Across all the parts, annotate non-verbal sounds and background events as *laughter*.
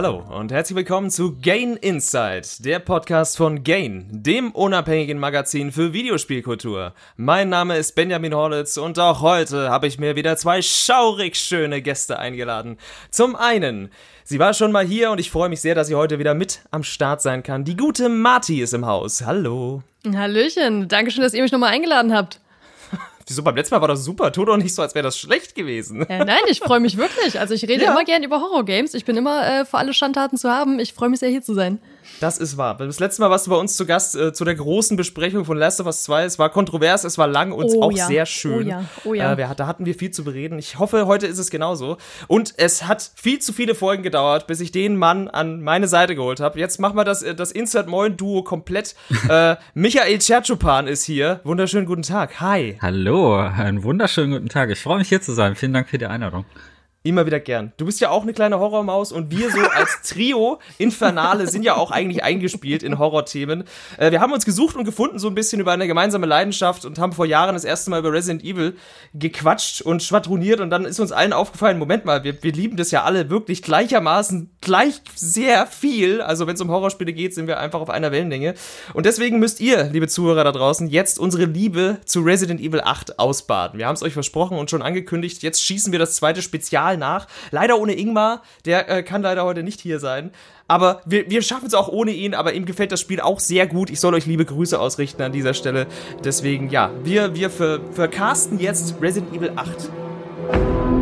Hallo und herzlich willkommen zu Gain Insight, der Podcast von Gain, dem unabhängigen Magazin für Videospielkultur. Mein Name ist Benjamin Horlitz und auch heute habe ich mir wieder zwei schaurig schöne Gäste eingeladen. Zum einen, sie war schon mal hier und ich freue mich sehr, dass sie heute wieder mit am Start sein kann. Die gute Marti ist im Haus. Hallo. Hallöchen, danke schön, dass ihr mich nochmal eingeladen habt. Wieso, beim letzten Mal war das super. Tu doch nicht so, als wäre das schlecht gewesen. Ja, nein, ich freue mich wirklich. Also ich rede ja. immer gern über Horrorgames. Ich bin immer äh, für alle Schandtaten zu haben. Ich freue mich sehr, hier zu sein. Das ist wahr. Das letzte Mal warst du bei uns zu Gast äh, zu der großen Besprechung von Last of Us 2. Es war kontrovers, es war lang und oh, auch ja. sehr schön. Oh ja, oh ja. Äh, wir, da hatten wir viel zu bereden. Ich hoffe, heute ist es genauso. Und es hat viel zu viele Folgen gedauert, bis ich den Mann an meine Seite geholt habe. Jetzt machen wir das, äh, das Insert Moin Duo komplett. *laughs* äh, Michael Tschertschupan ist hier. Wunderschönen guten Tag. Hi. Hallo, einen wunderschönen guten Tag. Ich freue mich hier zu sein. Vielen Dank für die Einladung. Immer wieder gern. Du bist ja auch eine kleine Horrormaus und wir so als *laughs* Trio Infernale sind ja auch eigentlich eingespielt in Horrorthemen. Äh, wir haben uns gesucht und gefunden so ein bisschen über eine gemeinsame Leidenschaft und haben vor Jahren das erste Mal über Resident Evil gequatscht und schwadroniert und dann ist uns allen aufgefallen, Moment mal, wir, wir lieben das ja alle wirklich gleichermaßen gleich sehr viel. Also wenn es um Horrorspiele geht, sind wir einfach auf einer Wellenlänge. Und deswegen müsst ihr, liebe Zuhörer da draußen, jetzt unsere Liebe zu Resident Evil 8 ausbaden. Wir haben es euch versprochen und schon angekündigt, jetzt schießen wir das zweite Spezial nach. Leider ohne Ingmar, der äh, kann leider heute nicht hier sein. Aber wir, wir schaffen es auch ohne ihn, aber ihm gefällt das Spiel auch sehr gut. Ich soll euch liebe Grüße ausrichten an dieser Stelle. Deswegen, ja, wir, wir Carsten jetzt Resident Evil 8.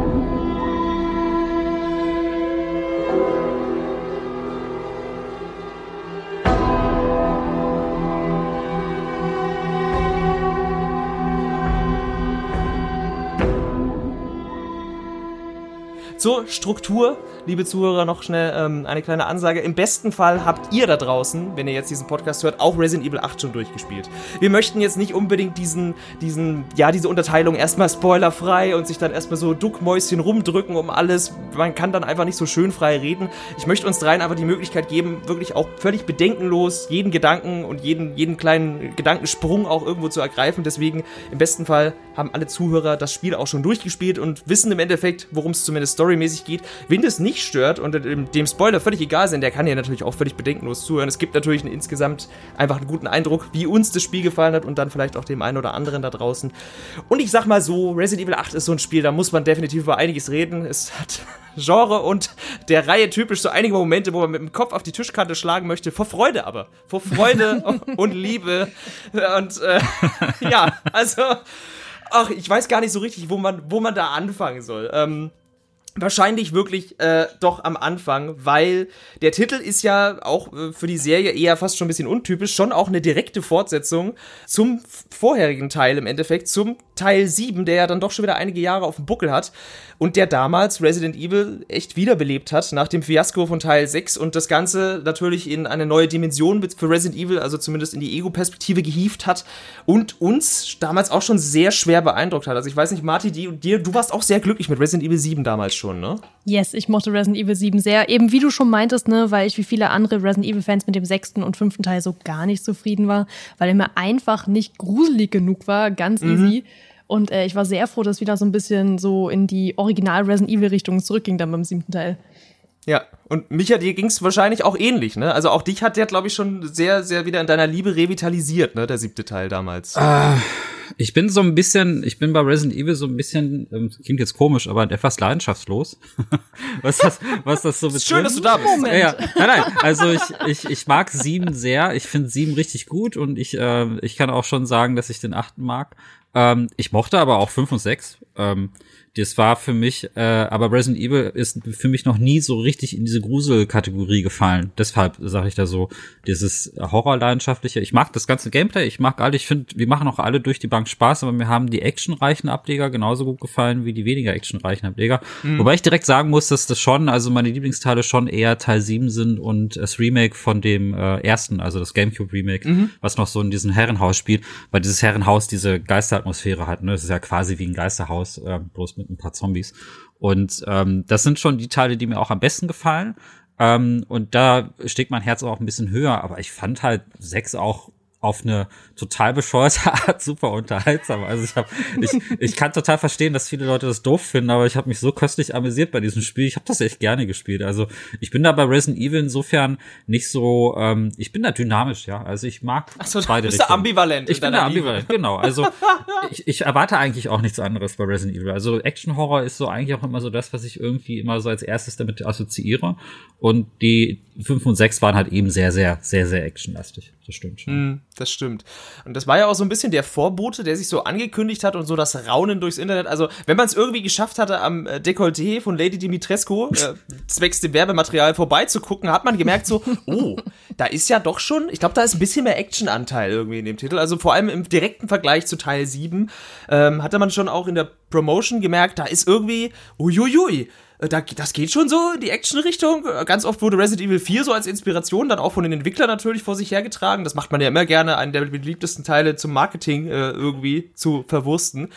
Zur Struktur, liebe Zuhörer, noch schnell ähm, eine kleine Ansage. Im besten Fall habt ihr da draußen, wenn ihr jetzt diesen Podcast hört, auch Resident Evil 8 schon durchgespielt. Wir möchten jetzt nicht unbedingt diesen, diesen, ja, diese Unterteilung erstmal spoilerfrei und sich dann erstmal so Duckmäuschen rumdrücken um alles. Man kann dann einfach nicht so schön frei reden. Ich möchte uns dreien einfach die Möglichkeit geben, wirklich auch völlig bedenkenlos jeden Gedanken und jeden, jeden kleinen Gedankensprung auch irgendwo zu ergreifen. Deswegen im besten Fall haben alle Zuhörer das Spiel auch schon durchgespielt und wissen im Endeffekt, worum es zumindest Story storymäßig geht. Wen das nicht stört und dem Spoiler völlig egal sind, der kann ja natürlich auch völlig bedenkenlos zuhören. Es gibt natürlich einen, insgesamt einfach einen guten Eindruck, wie uns das Spiel gefallen hat und dann vielleicht auch dem einen oder anderen da draußen. Und ich sag mal so, Resident Evil 8 ist so ein Spiel, da muss man definitiv über einiges reden. Es hat *laughs* Genre und der Reihe typisch so einige Momente, wo man mit dem Kopf auf die Tischkante schlagen möchte, vor Freude aber. Vor Freude *laughs* und Liebe. Und äh, ja, also, ach, ich weiß gar nicht so richtig, wo man, wo man da anfangen soll. Ähm, Wahrscheinlich wirklich äh, doch am Anfang, weil der Titel ist ja auch äh, für die Serie eher fast schon ein bisschen untypisch, schon auch eine direkte Fortsetzung zum vorherigen Teil im Endeffekt, zum Teil 7, der ja dann doch schon wieder einige Jahre auf dem Buckel hat und der damals Resident Evil echt wiederbelebt hat nach dem Fiasko von Teil 6 und das Ganze natürlich in eine neue Dimension für Resident Evil, also zumindest in die Ego-Perspektive gehievt hat und uns damals auch schon sehr schwer beeindruckt hat. Also ich weiß nicht, Marty, die, dir, du warst auch sehr glücklich mit Resident Evil 7 damals schon, ne? Yes, ich mochte Resident Evil 7 sehr. Eben wie du schon meintest, ne, weil ich wie viele andere Resident Evil-Fans mit dem sechsten und fünften Teil so gar nicht zufrieden war, weil er mir einfach nicht gruselig genug war, ganz mhm. easy. Und äh, ich war sehr froh, dass wieder so ein bisschen so in die Original Resident Evil Richtung zurückging dann beim siebten Teil. Ja, und Micha, dir ging es wahrscheinlich auch ähnlich, ne? Also auch dich hat der, glaube ich, schon sehr, sehr wieder in deiner Liebe revitalisiert, ne? Der siebte Teil damals. Ah, ich bin so ein bisschen, ich bin bei Resident Evil so ein bisschen, ähm, klingt jetzt komisch, aber etwas leidenschaftslos. *laughs* was das, was das so betrifft. Schön, dass du da bist. Moment. Ja, nein, nein, also ich, ich, ich mag sieben sehr. Ich finde sieben richtig gut und ich, äh, ich kann auch schon sagen, dass ich den achten mag. Ähm, ich mochte aber auch fünf und sechs. Ähm, das war für mich, äh, aber Resident Evil ist für mich noch nie so richtig in diese Gruselkategorie gefallen. Deshalb sage ich da so, dieses Horrorleidenschaftliche. Ich mag das ganze Gameplay, ich mag alle, ich finde, wir machen auch alle durch die Bank Spaß, aber mir haben die actionreichen Ableger genauso gut gefallen wie die weniger actionreichen Ableger. Mhm. Wobei ich direkt sagen muss, dass das schon, also meine Lieblingsteile schon eher Teil 7 sind und das Remake von dem äh, ersten, also das Gamecube Remake, mhm. was noch so in diesem Herrenhaus spielt, weil dieses Herrenhaus diese Geisteratmosphäre hat, ne? Das ist ja quasi wie ein Geisterhaus, äh, bloß mit ein paar Zombies. Und ähm, das sind schon die Teile, die mir auch am besten gefallen. Ähm, und da steckt mein Herz auch ein bisschen höher, aber ich fand halt sechs auch auf eine total bescheuerte *laughs* Art super unterhaltsam. Also ich habe, ich, ich kann total verstehen, dass viele Leute das doof finden, aber ich habe mich so köstlich amüsiert bei diesem Spiel. Ich habe das echt gerne gespielt. Also ich bin da bei Resident Evil insofern nicht so, ähm, ich bin da dynamisch, ja. Also ich mag Ach so, beide bist du Richtungen. ambivalent. Ich in bin da ambivalent, genau. Also *laughs* ich, ich erwarte eigentlich auch nichts anderes bei Resident Evil. Also Action Horror ist so eigentlich auch immer so das, was ich irgendwie immer so als erstes damit assoziiere. Und die 5 und 6 waren halt eben sehr, sehr, sehr, sehr actionlastig. Das stimmt schon. Liebe. Das stimmt. Und das war ja auch so ein bisschen der Vorbote, der sich so angekündigt hat und so das Raunen durchs Internet. Also, wenn man es irgendwie geschafft hatte, am äh, Dekolleté von Lady Dimitrescu äh, *laughs* zwecks dem Werbematerial vorbeizugucken, hat man gemerkt so, oh, da ist ja doch schon, ich glaube, da ist ein bisschen mehr Actionanteil irgendwie in dem Titel. Also vor allem im direkten Vergleich zu Teil 7 ähm, hatte man schon auch in der Promotion gemerkt, da ist irgendwie, uiuiui, äh, da, das geht schon so in die Action-Richtung. Äh, Ganz oft wurde Resident Evil 4 so als Inspiration dann auch von den Entwicklern natürlich vor sich hergetragen. Das macht man ja immer gerne, einen der beliebtesten Teile zum Marketing äh, irgendwie zu verwursten.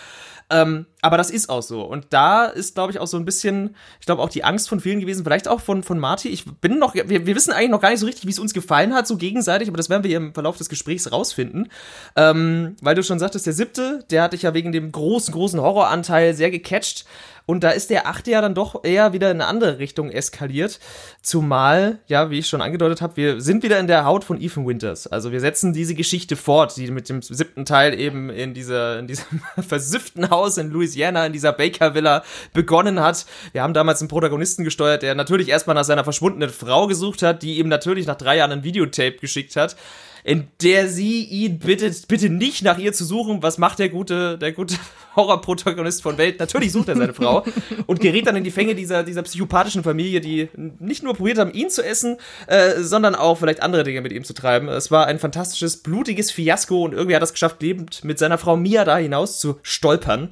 Ähm, aber das ist auch so. Und da ist, glaube ich, auch so ein bisschen, ich glaube, auch die Angst von vielen gewesen, vielleicht auch von, von Marty. Ich bin noch, wir, wir wissen eigentlich noch gar nicht so richtig, wie es uns gefallen hat, so gegenseitig, aber das werden wir im Verlauf des Gesprächs rausfinden. Ähm, weil du schon sagtest, der siebte, der hatte ich ja wegen dem großen, großen Horroranteil sehr gecatcht. Und da ist der achte ja dann doch eher wieder in eine andere Richtung eskaliert. Zumal, ja, wie ich schon angedeutet habe, wir sind wieder in der Haut von Ethan Winters. Also wir setzen diese Geschichte fort, die mit dem siebten Teil eben in dieser, in diesem *laughs* versifften Haus in Louisiana, in dieser Baker Villa begonnen hat. Wir haben damals einen Protagonisten gesteuert, der natürlich erstmal nach seiner verschwundenen Frau gesucht hat, die ihm natürlich nach drei Jahren ein Videotape geschickt hat in der sie ihn bittet, bitte nicht nach ihr zu suchen. Was macht der gute, der gute *laughs* Horrorprotagonist von Welt? Natürlich sucht er seine Frau und gerät dann in die Fänge dieser, dieser psychopathischen Familie, die nicht nur probiert haben, ihn zu essen, äh, sondern auch vielleicht andere Dinge mit ihm zu treiben. Es war ein fantastisches, blutiges Fiasko und irgendwie hat er es geschafft, lebend mit seiner Frau Mia da hinaus zu stolpern.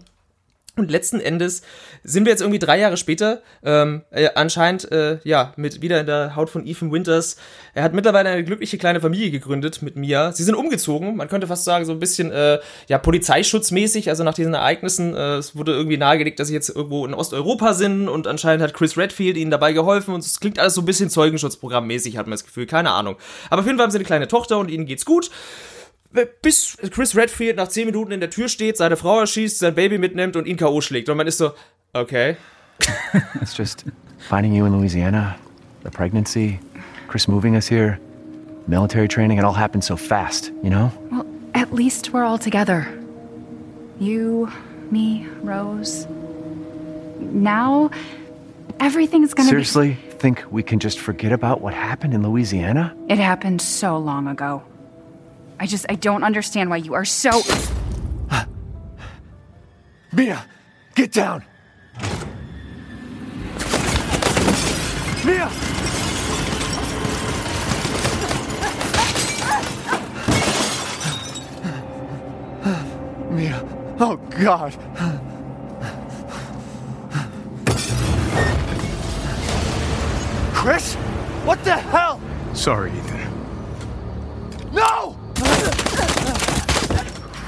Und letzten Endes sind wir jetzt irgendwie drei Jahre später, ähm, äh, anscheinend, äh, ja, mit wieder in der Haut von Ethan Winters. Er hat mittlerweile eine glückliche kleine Familie gegründet mit Mia. Sie sind umgezogen, man könnte fast sagen, so ein bisschen, äh, ja, polizeischutzmäßig, also nach diesen Ereignissen. Äh, es wurde irgendwie nahegelegt, dass sie jetzt irgendwo in Osteuropa sind und anscheinend hat Chris Redfield ihnen dabei geholfen und es klingt alles so ein bisschen Zeugenschutzprogrammmäßig, hat man das Gefühl, keine Ahnung. Aber auf jeden Fall haben sie eine kleine Tochter und ihnen geht's gut bis Chris Redfield nach 10 Minuten in der Tür steht, seine Frau erschießt, sein Baby mitnimmt und ihn K.O. schlägt. Und man ist so, okay. *laughs* It's just finding you in Louisiana, the pregnancy, Chris moving us here, military training, it all happened so fast, you know? Well, at least we're all together. You, me, Rose. Now, everything's gonna Seriously, think we can just forget about what happened in Louisiana? be. It happened so long ago. I just, I don't understand why you are so. Mia, get down! Mia! Mia, oh God! Chris? What the hell? Sorry, Ethan. No!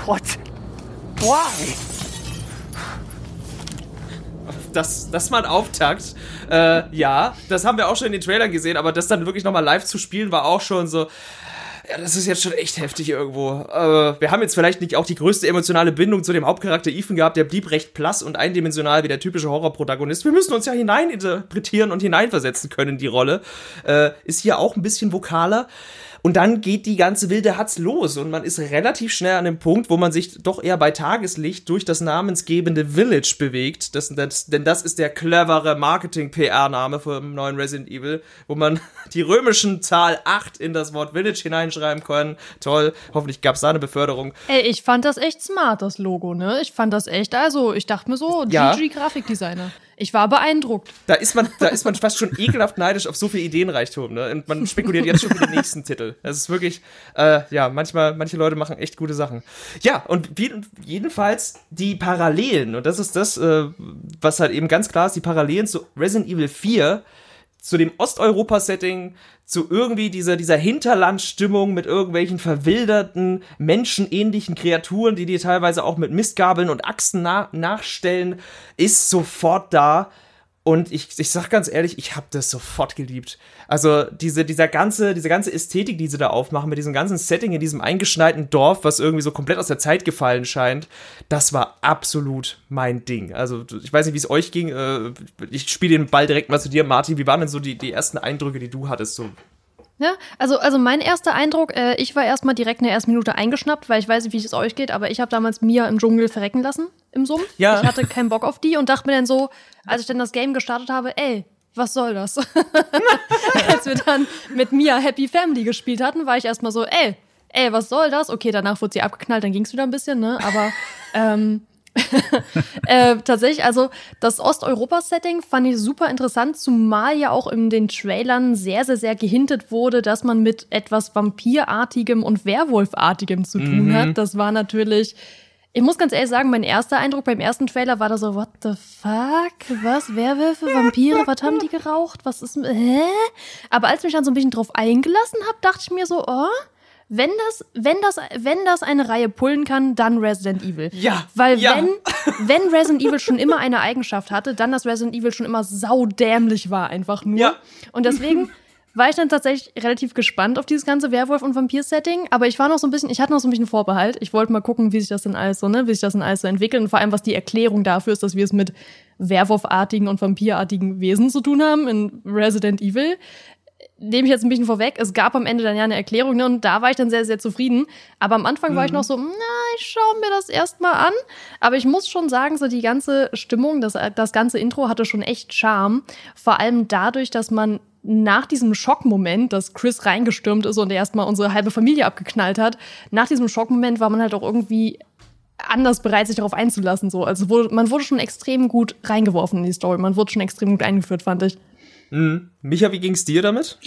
What? Why? Das, das mal ein Auftakt. Äh, ja, das haben wir auch schon in den Trailern gesehen, aber das dann wirklich nochmal live zu spielen, war auch schon so. Ja, das ist jetzt schon echt heftig irgendwo. Äh, wir haben jetzt vielleicht nicht auch die größte emotionale Bindung zu dem Hauptcharakter Ethan gehabt, der blieb recht blass und eindimensional wie der typische Horrorprotagonist. Wir müssen uns ja hineininterpretieren und hineinversetzen können in die Rolle. Äh, ist hier auch ein bisschen vokaler. Und dann geht die ganze wilde Hatz los und man ist relativ schnell an dem Punkt, wo man sich doch eher bei Tageslicht durch das namensgebende Village bewegt. Das, das, denn das ist der clevere Marketing-PR-Name vom neuen Resident Evil, wo man *laughs* die römischen Zahl 8 in das Wort Village hineinschreiben kann. Toll, hoffentlich gab es da eine Beförderung. Ey, ich fand das echt smart, das Logo, ne? Ich fand das echt, also, ich dachte mir so, Ja. GG Grafikdesigner. Ich war beeindruckt. Da ist man, da ist man fast schon *laughs* ekelhaft neidisch auf so viel Ideenreichtum, ne? Und man spekuliert jetzt schon für den nächsten Titel. Das ist wirklich, äh, ja, manchmal, manche Leute machen echt gute Sachen. Ja, und jedenfalls die Parallelen, und das ist das, äh, was halt eben ganz klar ist, die Parallelen zu Resident Evil 4, zu dem Osteuropa-Setting, zu irgendwie dieser, dieser Hinterlandstimmung mit irgendwelchen verwilderten, menschenähnlichen Kreaturen, die dir teilweise auch mit Mistgabeln und Achsen na nachstellen, ist sofort da. Und ich, ich sag ganz ehrlich, ich habe das sofort geliebt. Also diese, dieser ganze, diese ganze Ästhetik, die sie da aufmachen, mit diesem ganzen Setting in diesem eingeschneiten Dorf, was irgendwie so komplett aus der Zeit gefallen scheint, das war absolut mein Ding. Also ich weiß nicht, wie es euch ging. Äh, ich spiele den Ball direkt mal zu dir, Martin. Wie waren denn so die, die ersten Eindrücke, die du hattest? So ja, also, also mein erster Eindruck, äh, ich war erstmal direkt in der ersten Minute eingeschnappt, weil ich weiß nicht, wie es euch geht, aber ich habe damals Mia im Dschungel verrecken lassen, im Sumpf. Ja. Ich hatte keinen Bock auf die und dachte mir dann so, als ich dann das Game gestartet habe, ey, was soll das? *laughs* als wir dann mit Mia Happy Family gespielt hatten, war ich erstmal so, ey, ey, was soll das? Okay, danach wurde sie abgeknallt, dann ging's wieder ein bisschen, ne? Aber ähm, äh, tatsächlich, also das Osteuropa-Setting fand ich super interessant, zumal ja auch in den Trailern sehr, sehr, sehr gehintet wurde, dass man mit etwas Vampirartigem und Werwolfartigem zu tun mhm. hat. Das war natürlich. Ich muss ganz ehrlich sagen, mein erster Eindruck beim ersten Trailer war da so, what the fuck? Was? Werwölfe, Vampire, was haben die geraucht? Was ist, hä? Aber als ich mich dann so ein bisschen drauf eingelassen habe, dachte ich mir so, oh, wenn das, wenn das, wenn das eine Reihe pullen kann, dann Resident Evil. Ja. Weil ja. wenn, wenn Resident Evil schon immer eine Eigenschaft hatte, dann dass Resident Evil schon immer saudämlich war, einfach nur. Ja. Und deswegen *laughs* war ich dann tatsächlich relativ gespannt auf dieses ganze Werwolf- und Vampir-Setting, aber ich war noch so ein bisschen, ich hatte noch so ein bisschen Vorbehalt. Ich wollte mal gucken, wie sich das denn alles so, ne, wie sich das denn alles so entwickelt und vor allem, was die Erklärung dafür ist, dass wir es mit Werwolfartigen und Vampirartigen Wesen zu tun haben in Resident Evil nehme ich jetzt ein bisschen vorweg, es gab am Ende dann ja eine Erklärung ne, und da war ich dann sehr, sehr zufrieden. Aber am Anfang mhm. war ich noch so, na, ich schaue mir das erstmal an. Aber ich muss schon sagen, so die ganze Stimmung, das, das ganze Intro hatte schon echt Charme. Vor allem dadurch, dass man nach diesem Schockmoment, dass Chris reingestürmt ist und erstmal unsere halbe Familie abgeknallt hat, nach diesem Schockmoment war man halt auch irgendwie anders bereit, sich darauf einzulassen. So. Also wurde, man wurde schon extrem gut reingeworfen in die Story. Man wurde schon extrem gut eingeführt, fand ich. Mhm. Micha, wie ging's dir damit?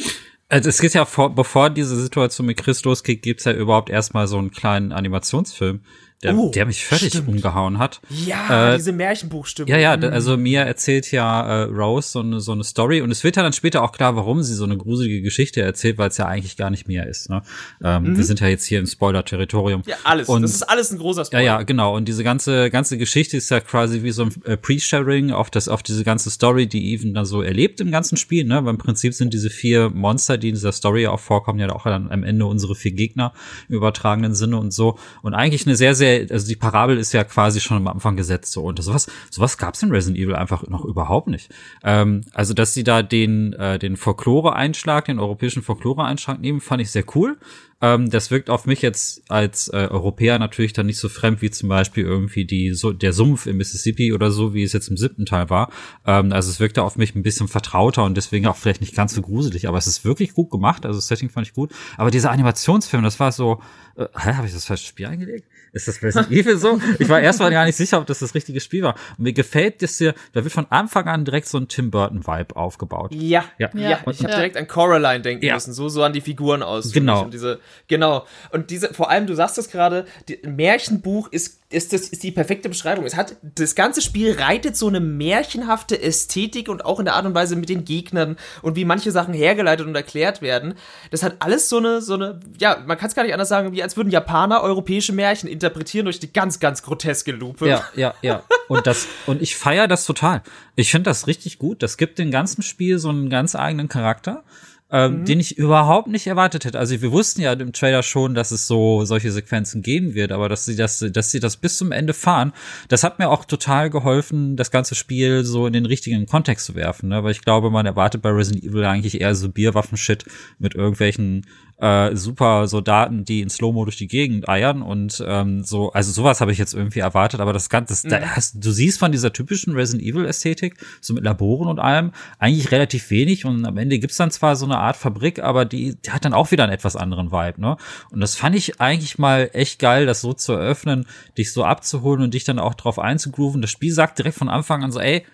Also es geht ja vor, bevor diese Situation mit Chris losgeht, gibt's ja überhaupt erstmal so einen kleinen Animationsfilm, der, oh, der mich völlig stimmt. umgehauen hat. Ja, äh, diese Märchenbuchstimme. Ja, ja, mhm. also Mia erzählt ja äh, Rose so eine, so eine Story und es wird ja dann später auch klar, warum sie so eine gruselige Geschichte erzählt, weil es ja eigentlich gar nicht Mia ist. Ne? Ähm, mhm. Wir sind ja jetzt hier im Spoiler-Territorium. Ja, alles. Und, das ist alles ein großer Spoiler. Ja, ja, genau. Und diese ganze ganze Geschichte ist ja quasi wie so ein äh, Pre-Sharing auf das auf diese ganze Story, die Even da so erlebt im ganzen Spiel. Ne? Weil im Prinzip sind diese vier Monster, die in dieser Story auch vorkommen, ja auch dann am Ende unsere vier Gegner im übertragenen Sinne und so. Und eigentlich eine sehr, sehr, also die Parabel ist ja quasi schon am Anfang gesetzt so und sowas sowas gab's in Resident Evil einfach noch überhaupt nicht. Ähm, also dass sie da den äh, den Folklore-Einschlag, den europäischen Folklore-Einschlag nehmen, fand ich sehr cool. Ähm, das wirkt auf mich jetzt als äh, Europäer natürlich dann nicht so fremd wie zum Beispiel irgendwie die so der Sumpf im Mississippi oder so, wie es jetzt im siebten Teil war. Ähm, also es wirkte auf mich ein bisschen vertrauter und deswegen auch vielleicht nicht ganz so gruselig, aber es ist wirklich gut gemacht. Also das Setting fand ich gut. Aber dieser Animationsfilm, das war so, äh, hä, habe ich das falsche Spiel eingelegt? Ist das Resident *laughs* Evil so? Ich war erstmal gar nicht sicher, ob das das richtige Spiel war. Und mir gefällt das hier, da wird von Anfang an direkt so ein Tim Burton Vibe aufgebaut. Ja, ja. ja. Und ich habe direkt an Coraline denken ja. müssen, so so an die Figuren aus. Genau. Und diese, genau. Und diese, vor allem, du sagst es gerade, Märchenbuch ist ist das ist die perfekte Beschreibung. Es hat das ganze Spiel reitet so eine märchenhafte Ästhetik und auch in der Art und Weise mit den Gegnern und wie manche Sachen hergeleitet und erklärt werden. Das hat alles so eine so eine ja, man kann es gar nicht anders sagen, wie als würden Japaner europäische Märchen interpretieren durch die ganz ganz groteske Lupe. Ja, ja, ja. Und das und ich feiere das total. Ich finde das richtig gut. Das gibt dem ganzen Spiel so einen ganz eigenen Charakter ähm, mhm. den ich überhaupt nicht erwartet hätte. Also wir wussten ja im Trailer schon, dass es so solche Sequenzen geben wird, aber dass sie das, dass sie das bis zum Ende fahren, das hat mir auch total geholfen, das ganze Spiel so in den richtigen Kontext zu werfen. Ne? Weil ich glaube, man erwartet bei Resident Evil eigentlich eher so Bierwaffen-Shit mit irgendwelchen äh, super Soldaten, die in Slow-Mo durch die Gegend eiern und ähm, so, also sowas habe ich jetzt irgendwie erwartet, aber das Ganze, mhm. da hast, du siehst von dieser typischen Resident Evil-Ästhetik, so mit Laboren und allem, eigentlich relativ wenig und am Ende gibt's dann zwar so eine Art Fabrik, aber die, die hat dann auch wieder einen etwas anderen Vibe, ne? Und das fand ich eigentlich mal echt geil, das so zu eröffnen, dich so abzuholen und dich dann auch drauf einzugrooven. Das Spiel sagt direkt von Anfang an so, ey,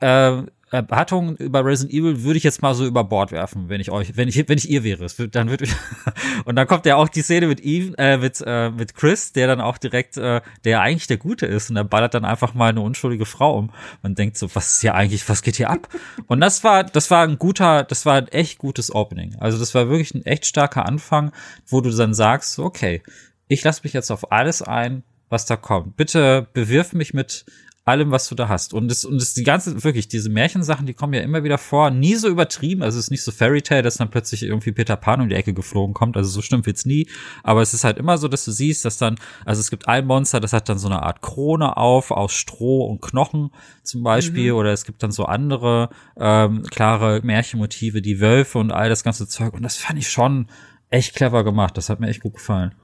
äh, Erwartungen über Resident Evil würde ich jetzt mal so über Bord werfen, wenn ich euch, wenn ich, wenn ich ihr wäre. Dann würde ich *laughs* und dann kommt ja auch die Szene mit Eve, äh, mit, äh, mit Chris, der dann auch direkt, äh, der eigentlich der Gute ist und der ballert dann einfach mal eine unschuldige Frau um. Man denkt so, was ist hier eigentlich, was geht hier ab? *laughs* Und das war, das war ein guter, das war ein echt gutes Opening. Also das war wirklich ein echt starker Anfang, wo du dann sagst, okay, ich lasse mich jetzt auf alles ein, was da kommt. Bitte bewirf mich mit allem, was du da hast. Und es, und es die ganze, wirklich, diese Märchensachen, die kommen ja immer wieder vor, nie so übertrieben, also es ist nicht so Fairy Tale, dass dann plötzlich irgendwie Peter Pan um die Ecke geflogen kommt, also so stimmt wird's nie, aber es ist halt immer so, dass du siehst, dass dann, also es gibt ein Monster, das hat dann so eine Art Krone auf, aus Stroh und Knochen zum Beispiel, mhm. oder es gibt dann so andere, ähm, klare Märchenmotive, die Wölfe und all das ganze Zeug, und das fand ich schon echt clever gemacht, das hat mir echt gut gefallen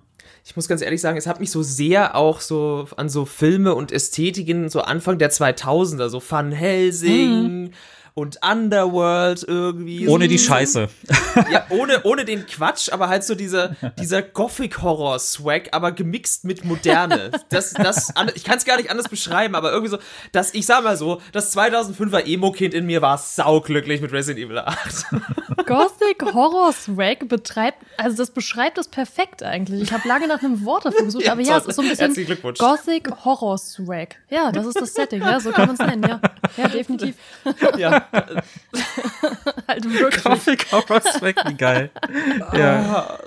ich muss ganz ehrlich sagen, es hat mich so sehr auch so an so Filme und Ästhetiken so Anfang der 2000er, so Van Helsing, mhm und Underworld irgendwie. Ohne die Scheiße. Ja, *laughs* ohne, ohne den Quatsch, aber halt so dieser, dieser Gothic-Horror-Swag, aber gemixt mit Moderne. Das, das, ich kann es gar nicht anders beschreiben, aber irgendwie so, dass, ich sag mal so, das 2005er Emo-Kind in mir war sauglücklich mit Resident Evil 8. *laughs* Gothic-Horror-Swag betreibt, also das beschreibt es perfekt eigentlich. Ich habe lange nach einem Wort dafür gesucht, ja, aber ja, es ist so ein bisschen Gothic-Horror-Swag. Ja, das ist das Setting, ja, so kann man es nennen, ja. Ja, definitiv. Ja. *laughs* halt wirklich. Coffee Horror weg, wie geil. *laughs* Ja.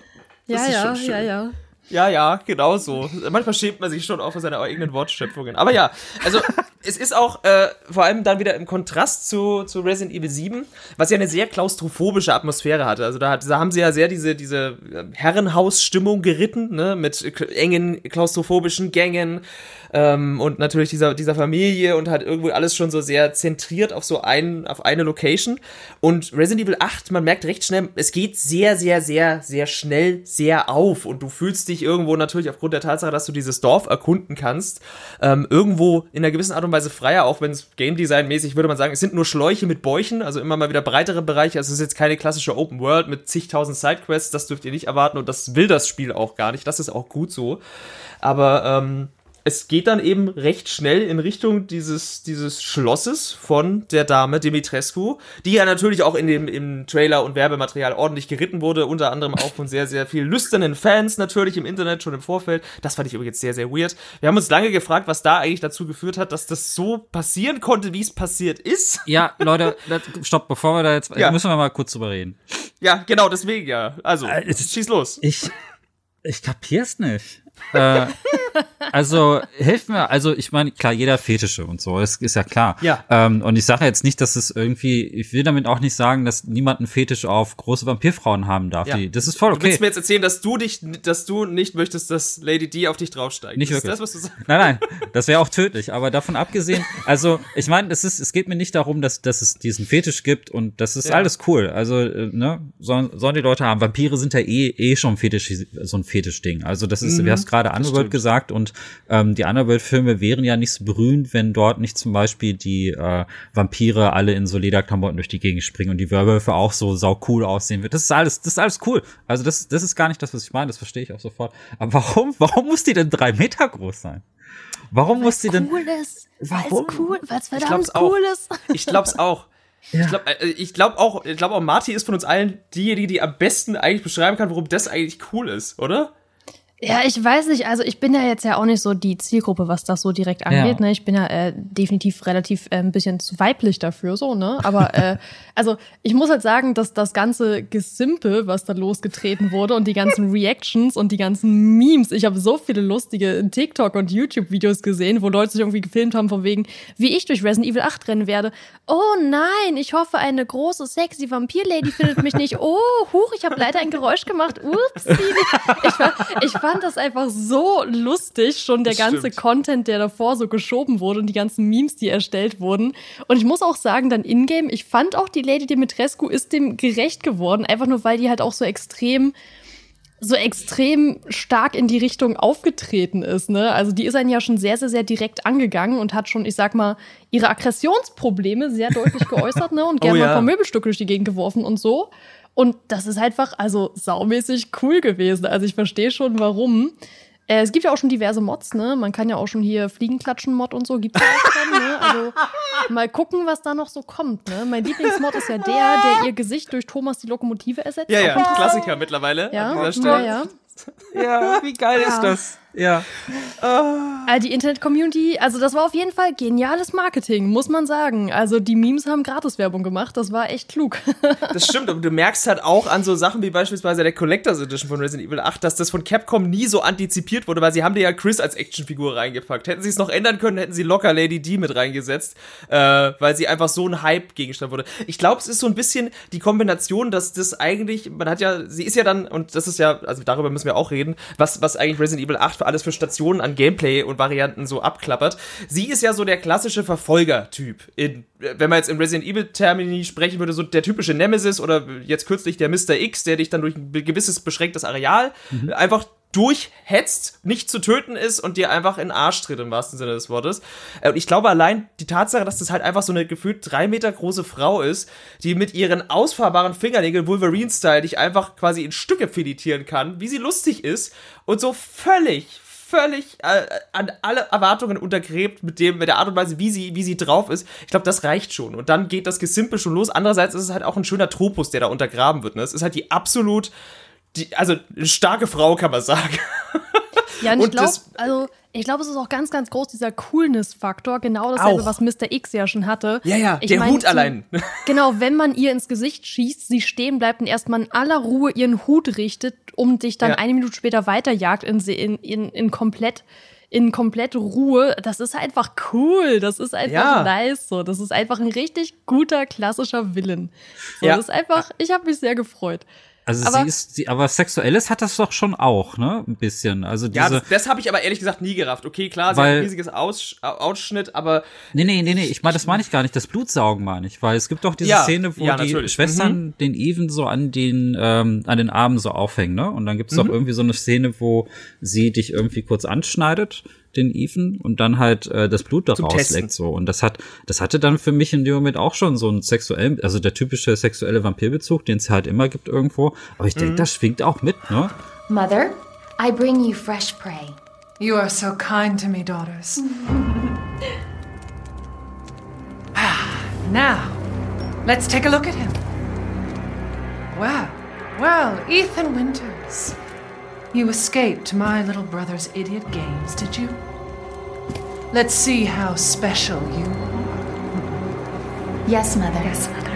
Ja, ja, ja, ja. Ja, ja, genau so. Manchmal schämt man sich schon auch für seine eigenen Wortschöpfungen. Aber ja, also *laughs* es ist auch äh, vor allem dann wieder im Kontrast zu, zu Resident Evil 7, was ja eine sehr klaustrophobische Atmosphäre hatte. Also da, hat, da haben sie ja sehr diese, diese Herrenhausstimmung geritten, ne, mit engen klaustrophobischen Gängen, ähm, und natürlich dieser, dieser Familie und hat irgendwie alles schon so sehr zentriert auf so ein, auf eine Location. Und Resident Evil 8, man merkt recht schnell, es geht sehr, sehr, sehr, sehr schnell sehr auf und du fühlst dich irgendwo natürlich aufgrund der Tatsache, dass du dieses Dorf erkunden kannst, ähm, irgendwo in einer gewissen Art und Weise freier, auch wenn es Game Design mäßig würde man sagen, es sind nur Schläuche mit Bäuchen, also immer mal wieder breitere Bereiche, also es ist jetzt keine klassische Open World mit zigtausend Sidequests, das dürft ihr nicht erwarten und das will das Spiel auch gar nicht, das ist auch gut so. Aber ähm, es geht dann eben recht schnell in Richtung dieses, dieses Schlosses von der Dame Dimitrescu, die ja natürlich auch in dem, im Trailer und Werbematerial ordentlich geritten wurde, unter anderem auch von sehr, sehr vielen lüsternen Fans natürlich im Internet schon im Vorfeld. Das fand ich übrigens sehr, sehr weird. Wir haben uns lange gefragt, was da eigentlich dazu geführt hat, dass das so passieren konnte, wie es passiert ist. Ja, Leute, *laughs* stopp, bevor wir da jetzt, ja. müssen wir mal kurz drüber reden. Ja, genau, deswegen ja. Also, äh, schieß los. Ich, ich kapier's nicht *laughs* äh, also hilf mir, also ich meine, klar, jeder Fetische und so, das ist ja klar. Ja. Ähm, und ich sage jetzt nicht, dass es irgendwie, ich will damit auch nicht sagen, dass niemand einen Fetisch auf große Vampirfrauen haben darf. Ja. Die, das ist voll okay. Du willst mir jetzt erzählen, dass du dich, dass du nicht möchtest, dass Lady D auf dich draufsteigt. Nicht wirklich. Das, was du sagst? Nein, nein, das wäre auch tödlich. Aber davon abgesehen, also ich meine, es ist, es geht mir nicht darum, dass, dass es diesen Fetisch gibt und das ist ja. alles cool. Also äh, ne, sollen, sollen die Leute haben. Vampire sind ja eh eh schon Fetisch, so ein Fetischding. Also das ist, mhm. wie hast gerade Underworld gesagt und ähm, die Underworld-Filme wären ja nicht so berühmt, wenn dort nicht zum Beispiel die äh, Vampire alle in so Lederklamotten durch die Gegend springen und die Werwölfe auch so sau cool aussehen wird. Das ist alles, das ist alles cool. Also das, das ist gar nicht das, was ich meine. Das verstehe ich auch sofort. Aber warum, warum muss die denn drei Meter groß sein? Warum muss die denn? Cool ist. Warum? Weil's cool, weil's verdammt cool ist. *laughs* Ich glaub's auch. Ja. Ich glaube äh, ich glaub auch, ich glaube auch, Marty ist von uns allen diejenige, die am besten eigentlich beschreiben kann, warum das eigentlich cool ist, oder? Ja, ich weiß nicht. Also ich bin ja jetzt ja auch nicht so die Zielgruppe, was das so direkt angeht. Ja. Ne? Ich bin ja äh, definitiv relativ äh, ein bisschen zu weiblich dafür, so, ne? Aber äh, *laughs* also ich muss halt sagen, dass das ganze Gesimpe, was da losgetreten wurde und die ganzen *laughs* Reactions und die ganzen Memes, ich habe so viele lustige TikTok- und YouTube-Videos gesehen, wo Leute sich irgendwie gefilmt haben, von wegen, wie ich durch Resident Evil 8 rennen werde. Oh nein, ich hoffe, eine große, sexy Vampir-Lady findet mich nicht. Oh, huch, ich habe leider ein Geräusch gemacht. Ups. Ich war, ich war fand das einfach so lustig, schon der ganze Stimmt. Content, der davor so geschoben wurde und die ganzen Memes, die erstellt wurden. Und ich muss auch sagen, dann Ingame, ich fand auch die Lady Dimitrescu ist dem gerecht geworden, einfach nur weil die halt auch so extrem so extrem stark in die Richtung aufgetreten ist, ne? Also die ist einen ja schon sehr, sehr, sehr direkt angegangen und hat schon, ich sag mal, ihre Aggressionsprobleme sehr deutlich geäußert, ne? Und *laughs* gerne oh, ja. mal ein paar Möbelstücke durch die Gegend geworfen und so. Und das ist einfach, also saumäßig cool gewesen. Also ich verstehe schon, warum. Äh, es gibt ja auch schon diverse Mods, ne? Man kann ja auch schon hier Fliegenklatschen-Mod und so, gibt's ja auch schon, ne? Also mal gucken, was da noch so kommt, ne? Mein Lieblingsmod ist ja der, der ihr Gesicht durch Thomas die Lokomotive ersetzt. Ja, ja, Klassiker mittlerweile ja, an dieser Stelle. Ja, ja. ja wie geil ja. ist das? Ja. Äh, die Internet-Community, also das war auf jeden Fall geniales Marketing, muss man sagen. Also die Memes haben Gratiswerbung gemacht, das war echt klug. *laughs* Das stimmt, aber du merkst halt auch an so Sachen wie beispielsweise der Collectors Edition von Resident Evil 8, dass das von Capcom nie so antizipiert wurde, weil sie haben dir ja Chris als Actionfigur reingepackt. Hätten sie es noch ändern können, hätten sie locker Lady D mit reingesetzt, äh, weil sie einfach so ein Hype-Gegenstand wurde. Ich glaube, es ist so ein bisschen die Kombination, dass das eigentlich, man hat ja, sie ist ja dann, und das ist ja, also darüber müssen wir auch reden, was, was eigentlich Resident Evil 8 für alles für Stationen an Gameplay und Varianten so abklappert. Sie ist ja so der klassische Verfolger-Typ. Wenn man jetzt im Resident Evil-Termini sprechen würde, so der typische Nemesis oder jetzt kürzlich der Mr. X, der dich dann durch ein gewisses beschränktes Areal Mhm. einfach durchhetzt, nicht zu töten ist und dir einfach in den Arsch tritt, im wahrsten Sinne des Wortes. Äh, Und ich glaube allein die Tatsache, dass das halt einfach so eine gefühlt drei Meter große Frau ist, die mit ihren ausfahrbaren Fingernägeln Wolverine-Style dich einfach quasi in Stücke filetieren kann, wie sie lustig ist und so völlig völlig äh, an alle Erwartungen untergräbt mit dem mit der Art und Weise, wie sie wie sie drauf ist. Ich glaube, das reicht schon und dann geht das Gesimpel schon los. Andererseits ist es halt auch ein schöner Tropus, der da untergraben wird. Ne? Es ist halt die absolut die, also eine starke Frau kann man sagen. Ja, und ich Und glaube, das- also ich glaube, es ist auch ganz, ganz groß, dieser Coolness-Faktor, genau dasselbe, Auch. was Mr. X ja schon hatte. Ja, ja, Ich der mein, Hut allein. Genau, wenn man ihr ins Gesicht schießt, sie stehen bleibt und erstmal in aller Ruhe ihren Hut richtet, um dich dann Ja. eine Minute später weiterjagt in, in, in, in komplett in komplett Ruhe, das ist einfach cool, das ist einfach Ja. nice so, das ist einfach ein richtig guter klassischer Villain. So, Ja. das ist einfach, ich habe mich sehr gefreut. Also Aber- sie ist, sie, aber Sexuelles hat das doch schon auch, ne? Ein bisschen. Also diese. Ja, das, das habe ich aber ehrlich gesagt nie gerafft. Okay, klar, sie Weil- hat ein riesiges Aus, Ausschnitt, aber Nee, nee, nee, nee, ich meine, das meine ich gar nicht. Das Blutsaugen meine ich, weil es gibt doch diese Ja, Szene, wo ja, die natürlich. Schwestern den Even so an den, ähm, an den Armen so aufhängen, ne? Und dann gibt es Mhm. auch irgendwie so eine Szene, wo sie dich irgendwie kurz anschneidet, den Even, und dann halt äh, das Blut da Zum rausleckt Testen. so. Und das hat, das hatte dann für mich in dem Moment auch schon so einen sexuellen, also der typische sexuelle Vampirbezug, den es halt immer gibt irgendwo. Aber ich denke, Mhm. das schwingt auch mit, ne? Mother, I bring you fresh prey. You are so kind to me, daughters. *laughs* Ah, now, let's take a look at him. Well, well, Ethan Winters. You escaped my little brother's idiot games, did you? Let's see how special you are. Yes, Mother. Yes, Mother.